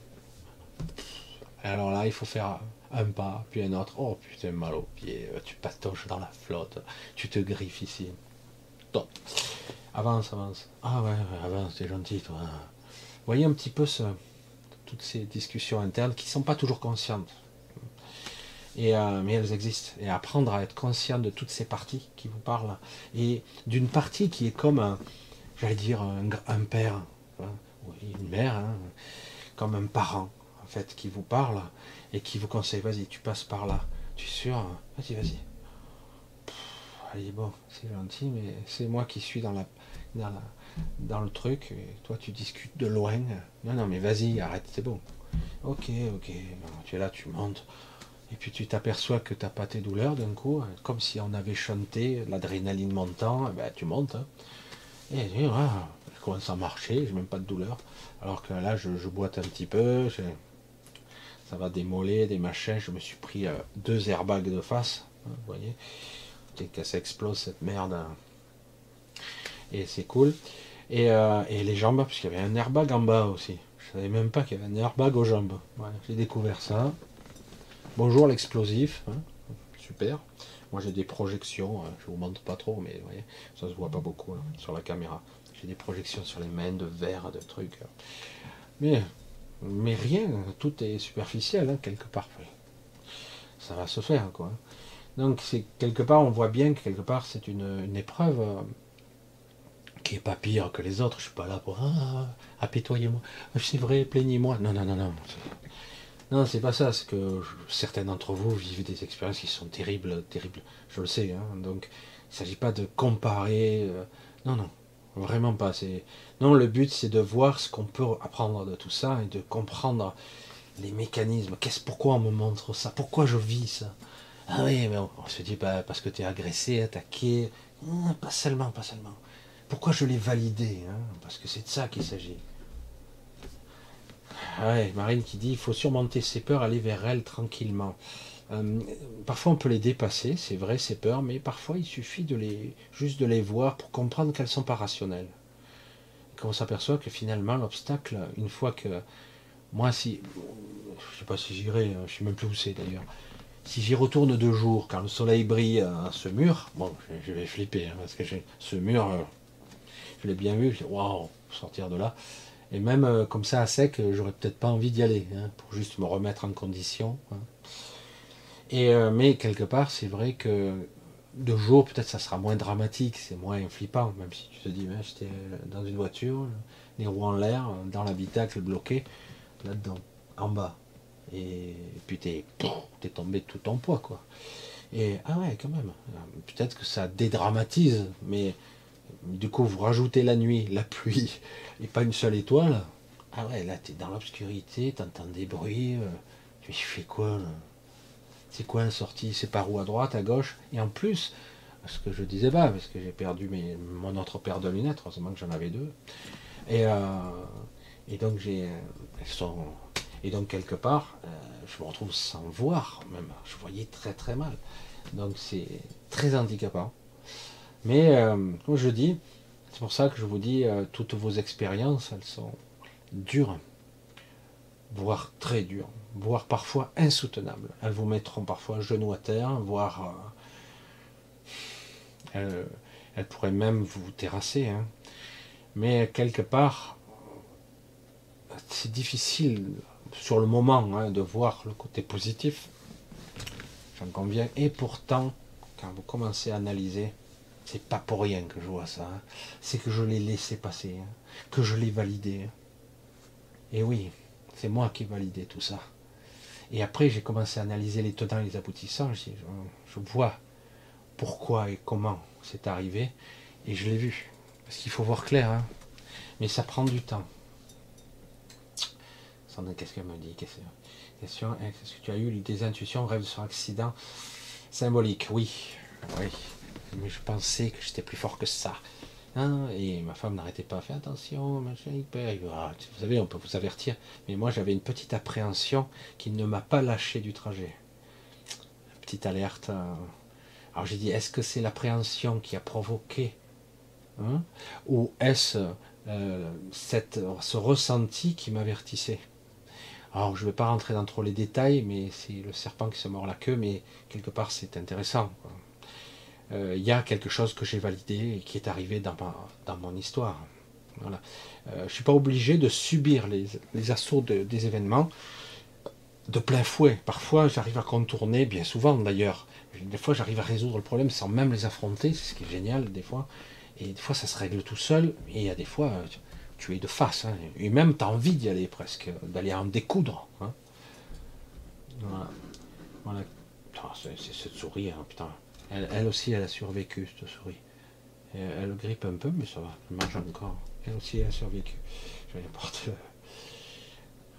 Alors là, il faut faire un pas, puis un autre. Oh putain, mal au pied, tu patoches dans la flotte, tu te griffes ici. Top. Avance, avance. Ah ouais, avance, t'es gentil, toi. voyez un petit peu ce, toutes ces discussions internes qui ne sont pas toujours conscientes. Et, euh, mais elles existent. Et apprendre à être conscient de toutes ces parties qui vous parlent. Et d'une partie qui est comme, j'allais dire, un, père, hein, une mère, hein, comme un parent, en fait, qui vous parle et qui vous conseille, vas-y, tu passes par là. Tu es sûr Vas-y, vas-y. Allez, bon, c'est gentil, mais c'est moi qui suis dans la, dans la, dans le truc, et toi tu discutes de loin. Non, non, mais vas-y, arrête, c'est bon. Ok, ok, tu es là, tu montes. Et puis tu t'aperçois que tu n'as pas tes douleurs d'un coup, comme si on avait chanté, l'adrénaline montant, eh ben, tu montes. Hein. Et je commence à marcher, j'ai même pas de douleur. Alors que là, je, boite un petit peu, ça va démoler, des machins. Je me suis pris euh, deux airbags de face, hein, vous voyez. Que ça explose cette merde. Hein. Et c'est cool. Euh, et, les jambes, parce qu'il y avait un airbag en bas aussi. Je savais même pas qu'il y avait un airbag aux jambes. j'ai découvert ça. Bonjour l'explosif, hein. super. Moi j'ai des projections, hein. je vous montre pas trop, mais voyez, ça se voit pas beaucoup hein, sur la caméra. J'ai des projections sur les mains de verre, de trucs. Mais, mais rien, tout est superficiel quelque part. Ça va se faire quoi. Donc c'est quelque part, on voit bien que quelque part c'est une, épreuve euh, qui est pas pire que les autres. Je suis pas là pour ah, apitoyez-moi. C'est vrai, plaignez-moi. Non, non, non, non. Non, c'est pas ça, c'est que certains d'entre vous vivent des expériences qui sont terribles, terribles, je le sais. Hein. donc, il ne s'agit pas de comparer. Euh, non, non, vraiment pas. Non, le but, c'est de voir ce qu'on peut apprendre de tout ça et de comprendre les mécanismes. Qu'est-ce, pourquoi on me montre ça? Pourquoi je vis ça? Ah oui, mais on, se dit pas parce que tu es agressé, attaqué. pas seulement, pas seulement. Pourquoi je l'ai validé hein? Parce que c'est de ça qu'il s'agit. Ouais, Marine qui dit il faut surmonter ses peurs, aller vers elle tranquillement. Euh, parfois on peut les dépasser, c'est vrai ces peurs, mais parfois il suffit de les juste de les voir pour comprendre qu'elles sont pas rationnelles. Quand on s'aperçoit que finalement l'obstacle, une fois que moi si je sais pas si j'irai, hein, je sais même plus où c'est d'ailleurs. Si j'y retourne deux jours, quand le soleil brille à ce mur, bon, je, vais flipper, hein, parce que ce mur, euh, je l'ai bien vu, je dis waouh, sortir de là. Et même euh, comme ça à sec, euh, j'aurais peut-être pas envie d'y aller, hein, pour juste me remettre en condition. Hein. Et, euh, mais quelque part, c'est vrai que de jour, peut-être ça sera moins dramatique, c'est moins flippant, même si tu te dis, j'étais dans une voiture, les roues en l'air, dans l'habitacle bloqué, là-dedans, en bas. Et puis t'es es tombé tout ton poids, quoi. Et ah ouais, quand même. Peut-être que ça dédramatise, mais du coup, vous rajoutez la nuit, la pluie, *laughs* et pas une seule étoile. Ah ouais, là, tu es dans l'obscurité, tu entends des bruits. Euh, tu fais quoi C'est quoi une sortie C'est par où à droite, à gauche? Et en plus, ce que je disais pas, parce que j'ai perdu mon autre paire de lunettes, heureusement que j'en avais deux. Et, euh, donc, j'ai. Et donc, quelque part, euh, je me retrouve sans voir, même. Je voyais très très mal. Donc, c'est très handicapant. Mais, euh, comme je dis, c'est pour ça que je vous dis, euh, toutes vos expériences, elles sont dures. voire très dures, voire parfois insoutenables. Elles vous mettront parfois genou à terre, voire euh, elles, pourraient même vous terrasser. Hein. Mais quelque part, c'est difficile sur le moment hein, de voir le côté positif. J'en conviens. Et pourtant, quand vous commencez à analyser, c'est pas pour rien que je vois ça. Hein. C'est que je l'ai laissé passer, que je l'ai validé. Et oui, c'est moi qui ai validé tout ça. Et après, j'ai commencé à analyser les tenants et les aboutissants. Je, vois pourquoi et comment c'est arrivé. Et je l'ai vu. Parce qu'il faut voir clair. Hein. Mais ça prend du temps. Sandrine, qu'est-ce qu'elle me dit? Question Est-ce que tu as eu? Des intuitions, rêves sur accident symbolique Oui. Oui. Mais je pensais que j'étais plus fort que ça. Hein, et ma femme n'arrêtait pas, faire attention, machin, ah, vous savez, on peut vous avertir. Mais moi, j'avais une petite appréhension qui ne m'a pas lâché du trajet. Petite alerte. Euh. Alors j'ai dit, est-ce que c'est l'appréhension qui a provoqué hein, Ou est-ce euh, ce ressenti qui m'avertissait? Alors je ne vais pas rentrer dans trop les détails, mais c'est le serpent qui se mord la queue, mais quelque part c'est intéressant. Il y a quelque chose que j'ai validé et qui est arrivé dans, dans mon histoire. Voilà. Euh, je ne suis pas obligé de subir les, assauts des événements de plein fouet. Parfois, j'arrive à contourner, bien souvent d'ailleurs. Des fois, j'arrive à résoudre le problème sans même les affronter, c'est ce qui est génial des fois. Et des fois, ça se règle tout seul. Et il y a des fois, tu es de face. Hein. Et même, tu as envie d'y aller presque, d'aller en découdre. Hein. Voilà. voilà. c'est cette souris, hein, putain. Elle, aussi, elle a survécu, cette souris. Elle, grippe un peu, mais ça va. Elle marche encore. Elle aussi, elle a survécu. Je vais porter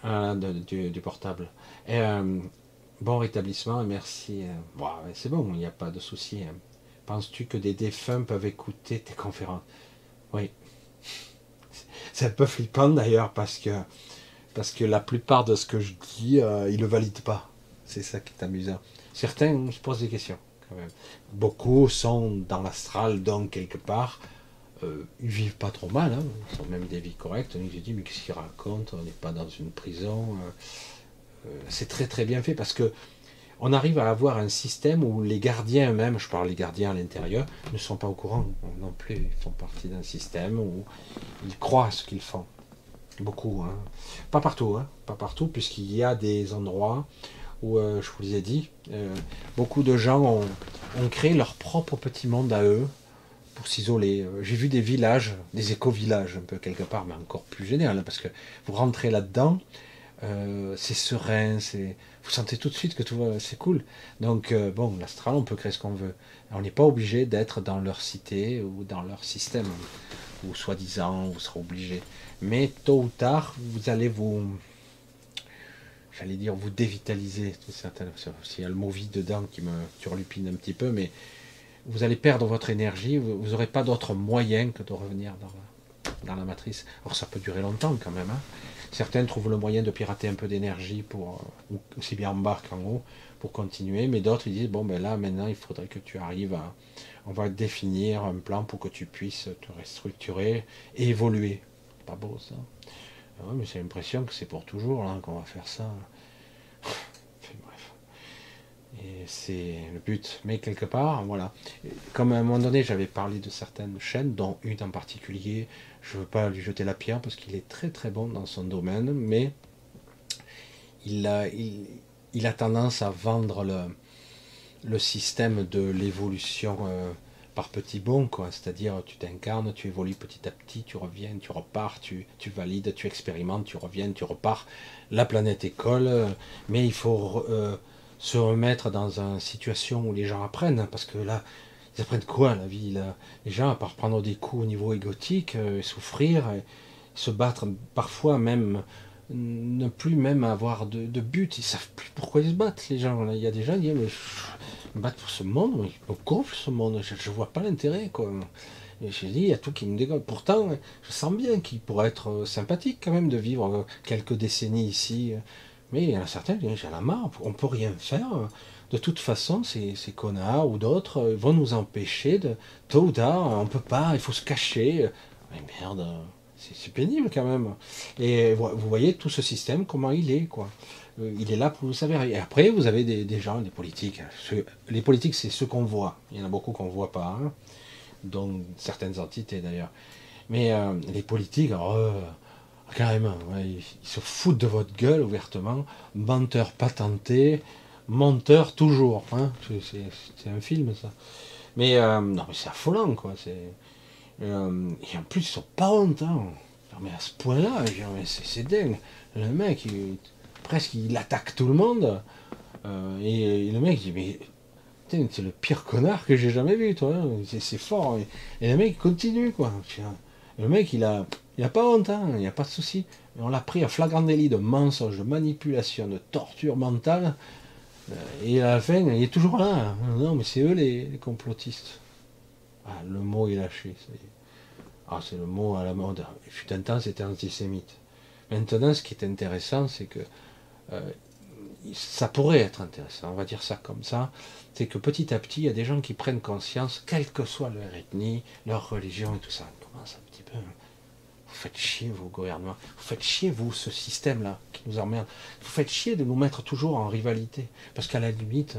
ah, du, du, portable. Euh, bon rétablissement merci. Euh, bon, c'est bon, il n'y a pas de souci. Hein. Penses-tu que des défunts peuvent écouter tes conférences? Oui. *laughs* C'est un peu flippant d'ailleurs parce que, parce que la plupart de ce que je dis, euh, ils ne le valident pas. C'est ça qui est amusant. Certains se posent des questions. Beaucoup sont dans l'astral, donc quelque part, euh, ils vivent pas trop mal, hein. ils ont même des vies correctes. On dit, mais qu'est-ce qu'ils racontent? On n'est pas dans une prison. Euh, euh, c'est très très bien fait parce que on arrive à avoir un système où les gardiens eux-mêmes, je parle des gardiens à l'intérieur, ne sont pas au courant non plus. Ils font partie d'un système où ils croient à ce qu'ils font. Beaucoup, hein. Pas partout, hein. Pas partout, puisqu'il y a des endroits où, euh, je vous ai dit, euh, beaucoup de gens ont, créé leur propre petit monde à eux pour s'isoler. Euh, j'ai vu des villages, des éco-villages un peu quelque part, mais encore plus hein, parce que vous rentrez là-dedans, c'est serein, c'est vous sentez tout de suite que tout va, c'est cool. Donc bon, l'astral, on peut créer ce qu'on veut. On n'est pas obligé d'être dans leur cité ou dans leur système, ou soi-disant, vous serez obligé. Mais tôt ou tard, vous allez vous j'allais dire vous dévitaliser, s'il y a le mot vie dedans qui me turlupine un petit peu, mais vous allez perdre votre énergie, vous n'aurez pas d'autre moyen que de revenir dans la, matrice. Alors ça peut durer longtemps quand même. Hein. Certains trouvent le moyen de pirater un peu d'énergie pour, euh, aussi bien en bas qu'en haut, pour continuer, mais d'autres ils disent, bon ben là maintenant il faudrait que tu arrives à, on va définir un plan pour que tu puisses te restructurer et évoluer. Pas beau ça. Mais j'ai l'impression que c'est pour toujours qu'on va faire ça. *laughs* bref. Et c'est le but. Mais quelque part, voilà. Comme à un moment donné, j'avais parlé de certaines chaînes, dont une en particulier, je ne veux pas lui jeter la pierre parce qu'il est très très bon dans son domaine, mais il a, il, a tendance à vendre le, le système de l'évolution. Euh, par petits quoi. C'est-à-dire, tu t'incarnes, tu évolues petit à petit, tu reviens, tu repars, tu, tu, valides, tu expérimentes, tu reviens, tu repars. La planète école, mais il faut euh, se remettre dans une situation où les gens apprennent, parce que là, ils apprennent quoi la vie là? Les gens, à part prendre des coups au niveau égotique, euh, souffrir, se battre, parfois même ne plus même avoir de, but, ils savent plus pourquoi ils se battent, les gens. Il y a des gens qui disent, mais battre pour ce monde, il me gonfle ce monde, je, vois pas l'intérêt, quoi. Et j'ai dit, il y a tout qui me dégoûte. Pourtant, je sens bien qu'il pourrait être euh, sympathique quand même de vivre euh, quelques décennies ici. Mais il y en a certains j'ai la marre, on peut rien faire. De toute façon, ces, ces connards ou d'autres vont nous empêcher de. Tôt ou tard, on peut pas, il faut se cacher. Mais merde, C'est pénible quand même. Et vous voyez tout ce système, comment il est, quoi. Euh, il est là pour vous savoir. Et après, vous avez des, gens, des politiques. les politiques, c'est ceux qu'on voit. Il y en a beaucoup qu'on ne voit pas, hein, dont certaines entités d'ailleurs. Mais euh, les politiques, euh, carrément, ils, se foutent de votre gueule ouvertement. Menteur patenté, menteur toujours. Hein. C'est un film, ça. Mais non, mais c'est affolant, quoi. Et en plus, ils sont pas honte. Hein. Mais à ce point-là, c'est dingue. Le mec, il, presque il attaque tout le monde. Euh, et, le mec dit mais c'est le pire connard que j'ai jamais vu, toi. Hein. C'est fort. Et, le mec continue, quoi. le mec, il a, il a pas honte, hein. il n'y a pas de souci. On l'a pris à flagrant délit de mensonge, de manipulation, de torture mentale. Euh, et à la fin, il est toujours là. Non, mais c'est eux les, complotistes. Ah, le mot est lâché. Ah, c'est le mot à la mode. Il fut un temps, c'était antisémite. Maintenant, ce qui est intéressant, c'est que euh, ça pourrait être intéressant, on va dire ça comme ça, c'est que petit à petit, il y a des gens qui prennent conscience, quelle que soit leur ethnie, leur religion et tout ça. On commence un petit peu. Hein. Vous faites chier, vos gouvernements. Vous faites chier, vous, ce système-là qui nous emmerde. Vous faites chier de nous mettre toujours en rivalité. Parce qu'à la limite,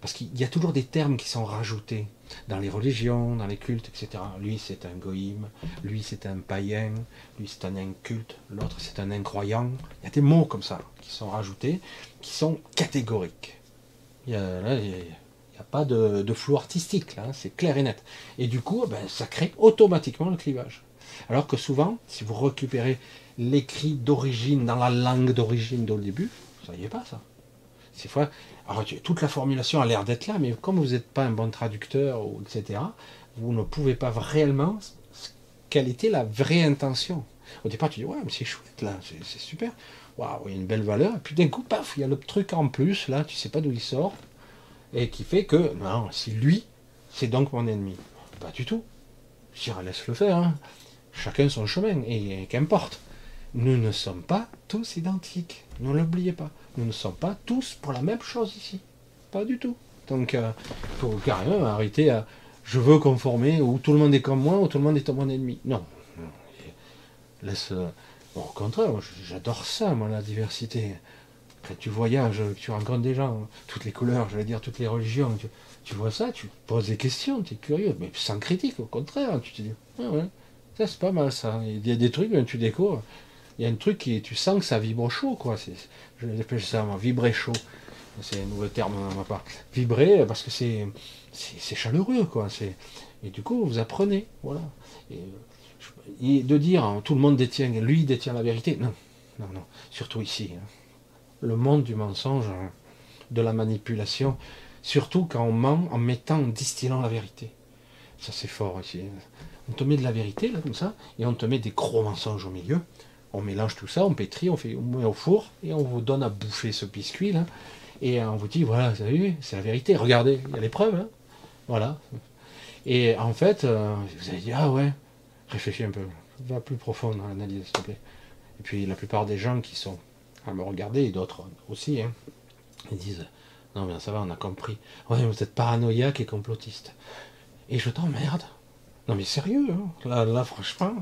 parce qu'il y a toujours des termes qui sont rajoutés dans les religions, dans les cultes, etc. Lui, c'est un goïm, lui, c'est un païen, lui, c'est un inculte, l'autre, c'est un incroyant. Il y a des mots comme ça qui sont rajoutés, qui sont catégoriques. Il n'y a, pas de, flou artistique, là, hein, c'est clair et net. Et du coup, ben, ça crée automatiquement le clivage. Alors que souvent, si vous récupérez l'écrit d'origine dans la langue d'origine dès le début, ça n'y est pas ça. Ces fois, alors, toute la formulation a l'air d'être là, mais comme vous n'êtes pas un bon traducteur, etc., vous ne pouvez pas réellement quelle était la vraie intention. Au départ, tu dis, ouais, mais c'est chouette, là, c'est super. Waouh, il y a une belle valeur. Puis d'un coup, paf, il y a le truc en plus, là, tu sais pas d'où il sort, et qui fait que, non, c'est lui, c'est donc mon ennemi. Pas du tout. Je laisse le faire. Hein. Chacun son chemin, et qu'importe. Nous ne sommes pas tous identiques. Ne l'oubliez pas. Nous ne sommes pas tous pour la même chose ici. Pas du tout. Donc, euh, faut carrément arrêter à je veux conformer, ou tout le monde est comme moi, ou tout le monde est mon ennemi. Non. Laisse. Euh, au contraire, j'adore ça, moi, la diversité. Quand tu voyages, tu rencontres des gens, toutes les couleurs, je vais dire toutes les religions, tu, vois ça, tu poses des questions, tu es curieux, mais sans critique, au contraire, tu te dis, ah ouais, ça c'est pas mal ça. Il y a des trucs, tu découvres, il y a un truc qui, tu sens que ça vibre chaud, quoi. Je l'appelle ça, vibrer chaud. C'est un nouveau terme de ma part. Vibrer, parce que c'est, c'est, chaleureux, quoi. et du coup, vous apprenez, voilà. Et, de dire, hein, tout le monde détient, lui détient la vérité, non, non, non. Surtout ici. Hein. Le monde du mensonge, hein, de la manipulation, surtout quand on ment en mettant, en distillant la vérité. Ça, c'est fort ici. On te met de la vérité, là, comme ça, et on te met des gros mensonges au milieu on mélange tout ça, on pétrit, on, fait, met au four et on vous donne à bouffer ce biscuit là. Et on vous dit voilà, vous avez c'est la vérité, regardez, il y a les preuves. Hein. voilà. Et en fait, euh, vous allez dire ah ouais, réfléchis un peu, va plus profond dans l'analyse, s'il te plaît. Et puis la plupart des gens qui sont à me regarder, et d'autres aussi, hein, ils disent non mais ça va, on a compris. Ouais, vous êtes paranoïaque et complotiste. Et je t'emmerde. Non mais sérieux, hein. là franchement,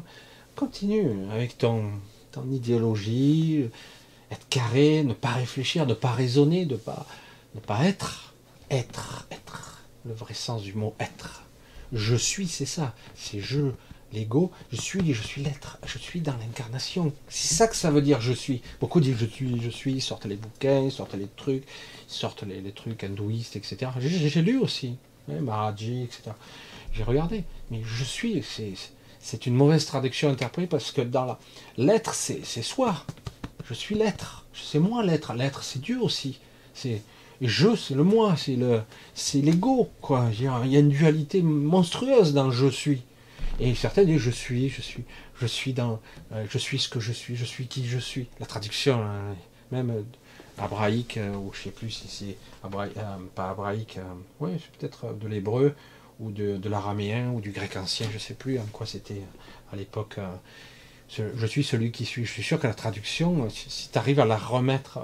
continue avec ton, ton idéologie, être carré, ne pas réfléchir, ne pas raisonner, ne pas, ne pas être. Être, être. Le vrai sens du mot être. Je suis, c'est ça. C'est je, l'ego. Je suis, je suis l'être. Je suis dans l'incarnation. C'est ça que ça veut dire je suis. Beaucoup disent je suis, je suis, sortent les bouquins, sortent les trucs, sortent les, trucs hindouistes, etc. J'ai lu aussi. Hein, etc. J'ai regardé. Mais je suis, c'est c'est une mauvaise traduction interprétée parce que dans la l'être, c'est soi. Je suis l'être. C'est moi l'être. L'être, c'est Dieu aussi. C'est je, c'est le moi, c'est le, c'est l'ego, quoi. Il y a une dualité monstrueuse dans je suis. Et certains disent je suis, je suis, je suis dans, euh, je suis ce que je suis, je suis qui je suis. La traduction, hein, même euh, abraïque, euh, ou je sais plus si c'est pas abraïque, oui, c'est peut-être de l'hébreu, ou de, l'araméen ou du grec ancien, je ne sais plus en quoi c'était à l'époque. Euh, je suis celui qui suis. Je suis sûr que la traduction, si tu arrives à la remettre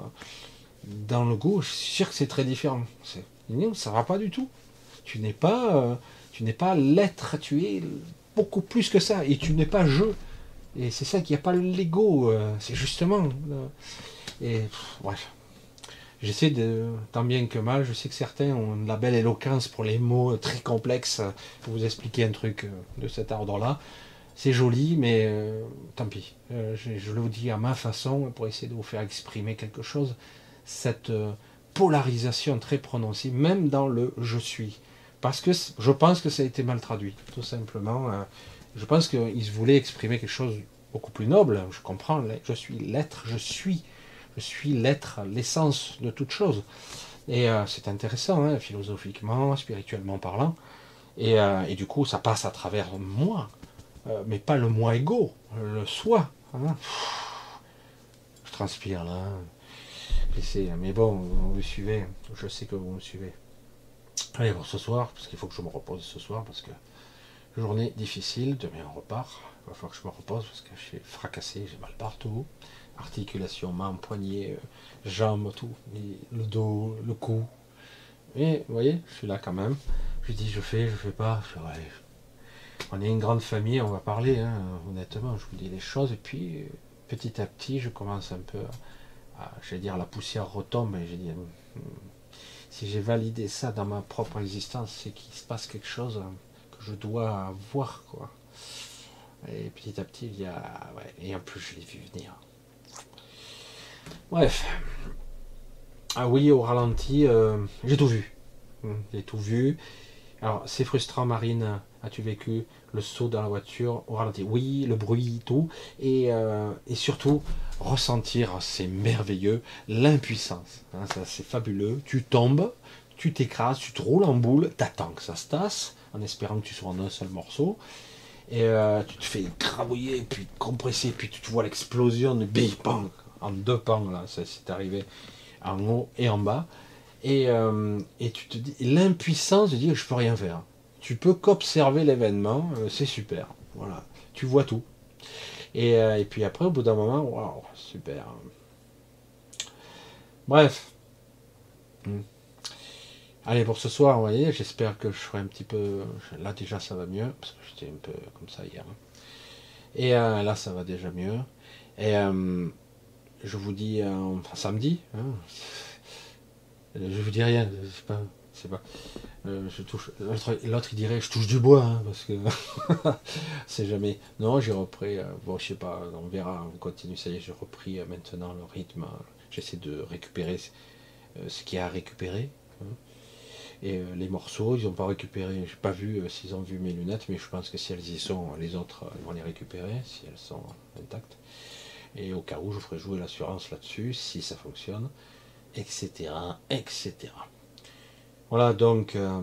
dans le goût, je suis sûr que c'est très différent. ça ne va pas du tout. Tu n'es pas, euh, tu n'es pas l'être, tu es beaucoup plus que ça. Et tu n'es pas je. Et c'est ça qu'il n'y a pas l'ego, euh, c'est justement. et bref. J'essaie de, tant bien que mal, je sais que certains ont une belle éloquence pour les mots très complexes, pour vous expliquer un truc de cet ordre-là. C'est joli, mais tant pis. je, je, le dis à ma façon pour essayer de vous faire exprimer quelque chose. Cette polarisation très prononcée, même dans le je suis. Parce que je pense que ça a été mal traduit, tout simplement. Euh, je pense qu'ils voulaient exprimer quelque chose beaucoup plus noble. Je comprends, je suis l'être, je suis. Je suis l'être, l'essence de toute chose. Et euh, c'est intéressant, hein, philosophiquement, spirituellement parlant. Et, euh, et, du coup, ça passe à travers moi, mais pas le moi égo, le soi. Hein. Je transpire là. Mais bon, vous me suivez, je sais que vous me suivez. Allez, pour ce soir, parce qu'il faut que je me repose ce soir, parce que journée difficile, demain on repart. Il va falloir que je me repose parce que je suis fracassé, j'ai mal partout. Articulation, main, poignet, euh, jambes, tout. le dos, le cou. Et vous voyez, je suis là quand même. Je dis je fais, je fais pas. On est une grande famille, on va parler, hein, honnêtement, je vous dis les choses. Et puis petit à petit, je commence un peu à, je vais dire, la poussière retombe. Et j'ai dit, hmm, si j'ai validé ça dans ma propre existence, c'est qu'il se passe quelque chose que je dois voir, quoi. Et petit à petit, il y a, ouais, et en plus, je l'ai vu venir. Bref. Ah oui, au ralenti, euh, j'ai tout vu. Hmm, j'ai tout vu. Alors, c'est frustrant, Marine. As-tu vécu le saut dans la voiture au ralenti? Oui, le bruit, tout. Et, euh, surtout, ressentir, c'est merveilleux, l'impuissance. Hein, c'est fabuleux. Tu tombes, tu t'écrases, tu te roules en boule, t'attends que ça se tasse, en espérant que tu sois en un seul morceau. Et euh, tu te fais crabouiller, puis compresser, puis tu te vois l'explosion bing, en deux pans, là, ça c'est arrivé en haut et en bas. Et, euh, et tu te dis, l'impuissance de dire je peux rien faire. Tu peux qu'observer l'événement, euh, c'est super. Voilà, tu vois tout. Euh, et, puis après, au bout d'un moment, waouh, super. Bref. Hmm. Allez, pour ce soir, vous voyez, j'espère que je ferai un petit peu. Là, déjà, ça va mieux, parce que j'étais un peu comme ça hier. Et là, ça va déjà mieux. Et je vous dis samedi. Hein. je vous dis rien, c'est pas. C'est pas. Euh, je touche. L'autre il dirait je touche du bois hein, parce que *laughs* c'est jamais. Non, j'ai repris. Euh, bon, je sais pas. On verra. On continue. Ça y est, j'ai repris euh, maintenant le rythme. J'essaie de récupérer ce qu'il y a à récupérer. Hein. Et les morceaux, ils n'ont pas récupéré. J'ai pas vu s'ils ont vu mes lunettes, mais je pense que si elles y sont, les autres vont les récupérer si elles sont intactes. Et au cas où, je ferai jouer l'assurance là-dessus si ça fonctionne, etc., etc. Voilà, donc, euh,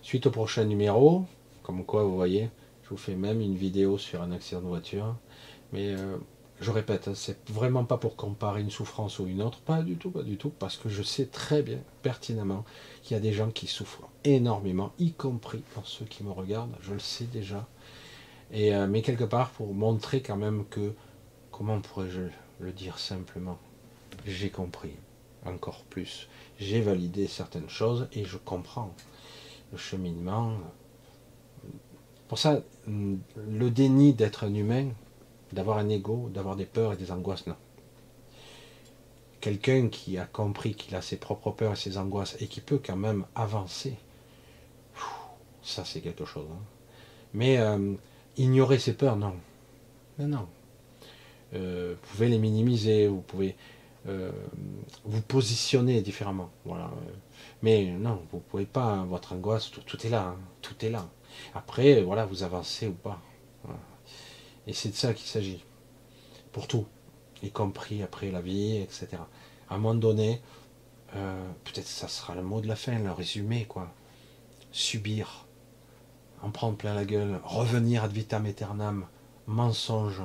suite au prochain numéro, comme quoi vous voyez, je vous fais même une vidéo sur un accident de voiture. Mais euh, je répète, hein, c'est vraiment pas pour comparer une souffrance ou une autre, pas du tout, pas du tout, parce que je sais très bien, pertinemment, qu'il y a des gens qui souffrent énormément, y compris pour ceux qui me regardent, je le sais déjà. Et, euh, mais quelque part, pour montrer quand même que, comment pourrais-je le dire simplement, j'ai compris encore plus j'ai validé certaines choses et je comprends le cheminement. Pour ça, le déni d'être un humain, d'avoir un ego, d'avoir des peurs et des angoisses, non. Quelqu'un qui a compris qu'il a ses propres peurs et ses angoisses et qui peut quand même avancer, ça c'est quelque chose. Hein. Mais euh, ignorer ses peurs, non. Non, non. Euh, vous pouvez les minimiser, vous pouvez euh, vous positionner différemment. Voilà. Mais non, vous pouvez pas, votre angoisse, tout, est là, hein. tout est là. Après, voilà, vous avancez ou pas. Et c'est de ça qu'il s'agit. Pour tout, y compris après la vie, etc. À un moment donné, euh, peut-être ça sera le mot de la fin, le résumé, quoi. Subir, en prendre plein la gueule, revenir ad vitam aeternam, mensonge,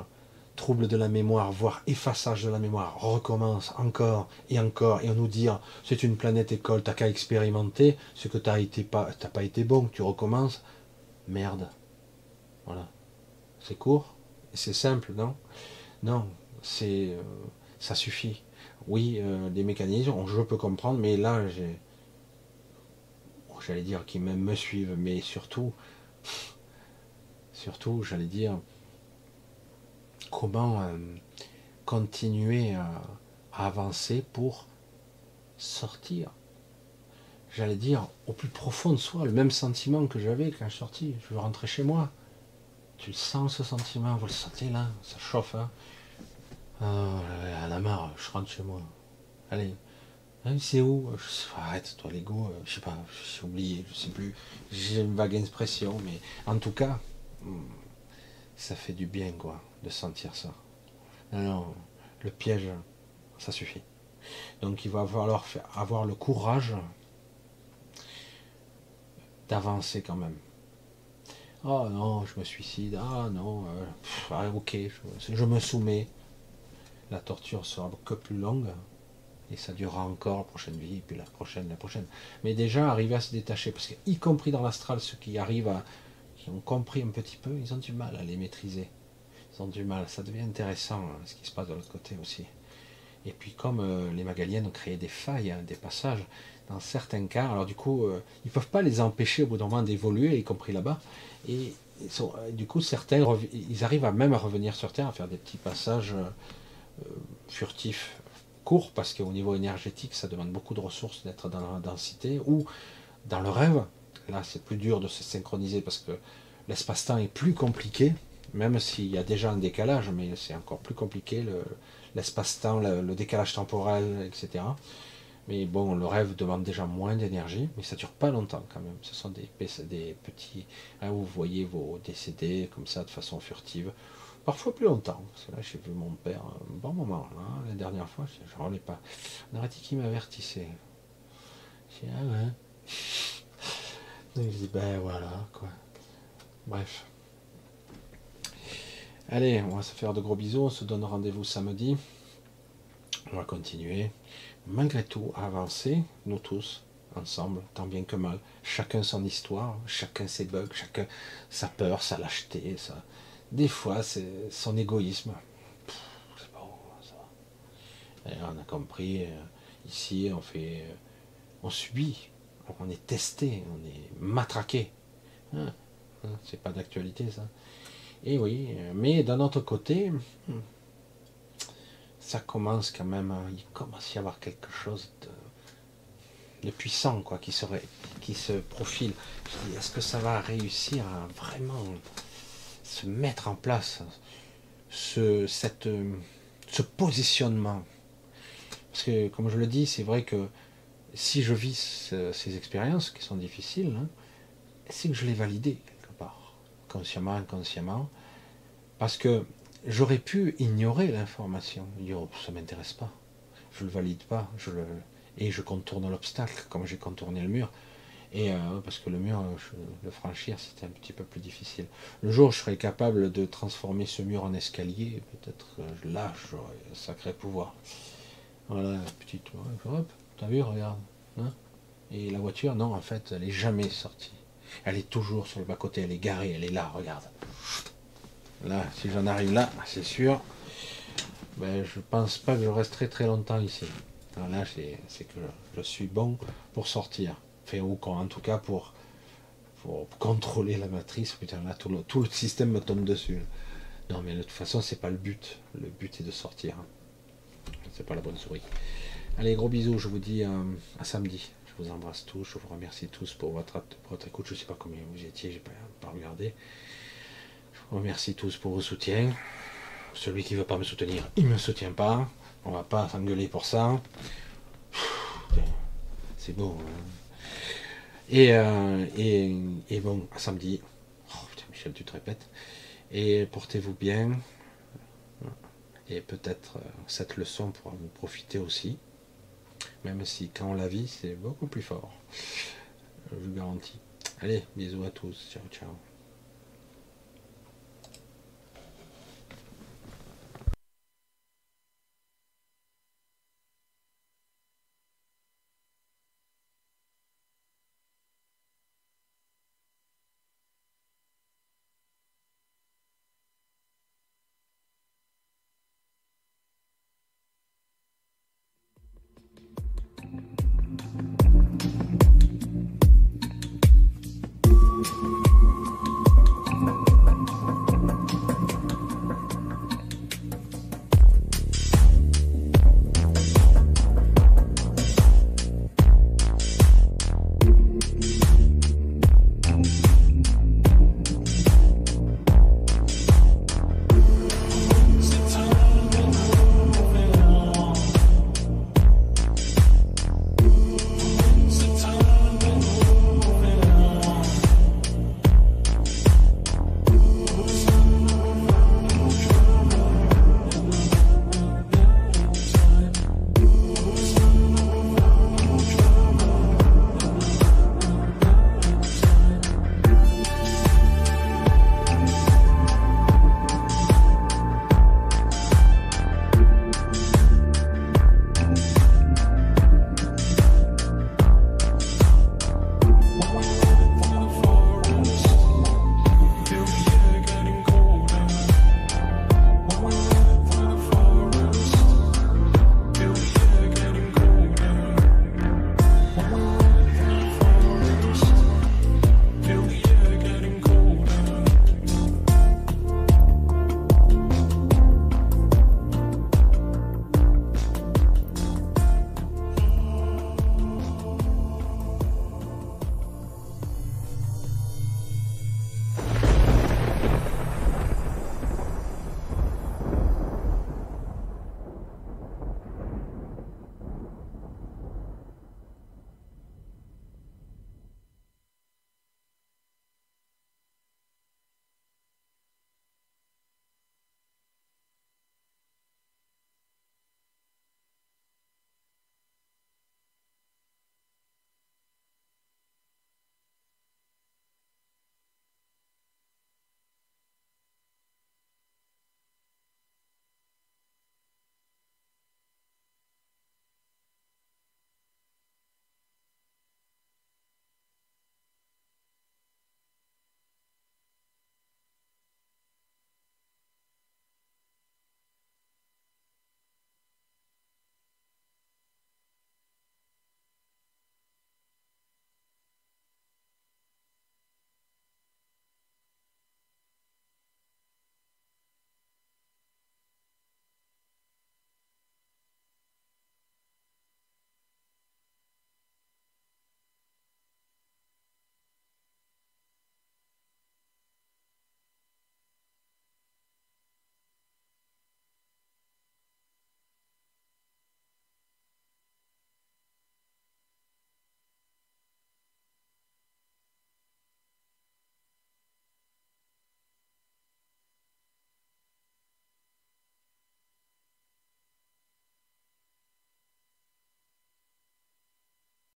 trouble de la mémoire, voire effaçage de la mémoire, recommence encore et encore, et on nous dit c'est une planète école, t'as qu'à expérimenter, ce que t'as été pas, pas été bon, tu recommences, merde. Voilà. C'est court c'est simple, non? Non, c'est euh, ça suffit. Oui, euh, des mécanismes, je peux comprendre, mais là j'ai j'allais dire qui même me suivent, mais surtout, surtout, j'allais dire, comment euh, continuer à, avancer pour sortir. J'allais dire au plus profond de soi, le même sentiment que j'avais quand je suis sorti. Je veux rentrer chez moi. Tu le sens ce sentiment, vous le sentez là, ça chauffe. Hein à la marre, je rentre chez moi. Allez, hein, c'est où? Arrête, toi, l'ego, euh, je sais pas, j'ai oublié, je sais plus. J'ai une vague expression, mais en tout cas, hmm, ça fait du bien, quoi, de sentir ça. Non, le piège, ça suffit. Donc il va falloir faire, avoir le courage d'avancer quand même. Oh non, je me suicide. Ah non, euh, ah, ok, je, me soumets. La torture sera que plus longue et ça durera encore la prochaine vie, puis la prochaine, la prochaine. Mais déjà arriver à se détacher, parce qu'y compris dans l'astral, ceux qui arrivent à, compris un petit peu, ils ont du mal à les maîtriser. Ils ont du mal. Ça devient intéressant hein, ce qui se passe de l'autre côté aussi. Et puis comme euh, les Magaliennes ont créé des failles, hein, des passages, dans certains cas, alors du coup, euh, ils ne peuvent pas les empêcher au bout d'un moment d'évoluer, y compris là-bas. Et euh, du coup, certains, ils arrivent à même à revenir sur Terre, à faire des petits passages furtifs, courts, parce qu'au niveau énergétique, ça demande beaucoup de ressources d'être dans la densité, ou dans le rêve, là c'est plus dur de se synchroniser parce que l'espace-temps est plus compliqué, même s'il y a déjà un décalage, mais c'est encore plus compliqué, l'espace-temps, le, décalage temporel, etc. Mais bon, le rêve demande déjà moins d'énergie, mais ça dure pas longtemps quand même. Ce sont des, petits. Hein, vous voyez vos décédés comme ça de façon furtive. Parfois plus longtemps. Parce que là, j'ai vu mon père un bon moment. La dernière fois, je ne pas. On aurait dit qu'il m'avertissait. J'ai ah ouais. Donc je dis, ben voilà, quoi. Bref. Allez, on va se faire de gros bisous, on se donne rendez-vous samedi. On va continuer, malgré tout, à avancer, nous tous, ensemble, tant bien que mal. Chacun son histoire, chacun ses bugs, chacun sa peur, sa lâcheté, ça. Des fois, c'est son égoïsme. C'est pas ça on a compris, euh, ici, on fait. Euh, on subit, on est testé, on est matraqué. Hein, hein, c'est pas d'actualité ça. Et oui, mais d'un autre côté, ça commence quand même, il commence à y avoir quelque chose de, puissant quoi, qui, serait, qui se profile. est-ce que ça va réussir à vraiment se mettre en place ce, ce positionnement? Parce que, comme je le dis, c'est vrai que si je vis ces expériences qui sont difficiles, hein, c'est que je l'ai validé consciemment, inconsciemment, parce que j'aurais pu ignorer l'information, dire oh, ça m'intéresse pas, je le valide pas, et je contourne l'obstacle comme j'ai contourné le mur. Et euh, parce que le mur, le franchir, c'était un petit peu plus difficile. Le jour où je serais capable de transformer ce mur en escalier, peut-être euh, là, j'aurais un sacré pouvoir. Voilà, petite. Hop, t'as vu, regarde. Hein et la voiture, non, en fait, elle est jamais sortie. Elle est toujours sur le bas-côté, elle est garée, elle est là, regarde. Là, si j'en arrive là, c'est sûr, ben, je pense pas que je resterai très longtemps ici. là, c'est que je suis bon pour sortir. Enfin, ou en tout cas pour, contrôler la matrice. Putain, là, tout le, tout le système me tombe dessus. Non, mais de toute façon, c'est pas le but. Le but est de sortir. C'est pas la bonne souris. Allez, gros bisous. Je vous dis euh, à samedi vous embrasse tous, je vous remercie tous pour votre, votre écoute. Je ne sais pas combien vous étiez, j'ai pas, pas regardé. Je vous remercie tous pour vos soutiens. Celui qui ne veut pas me soutenir, il ne me soutient pas. On va pas s'engueuler pour ça. C'est beau. Hein. Euh, et, et, bon, à samedi. Oh putain, Michel, tu te répètes. Et portez-vous bien. Et peut-être euh, cette leçon pourra vous profiter aussi. Même si quand on la vit, c'est beaucoup plus fort. Je vous garantis. Allez, bisous à tous. Ciao, ciao.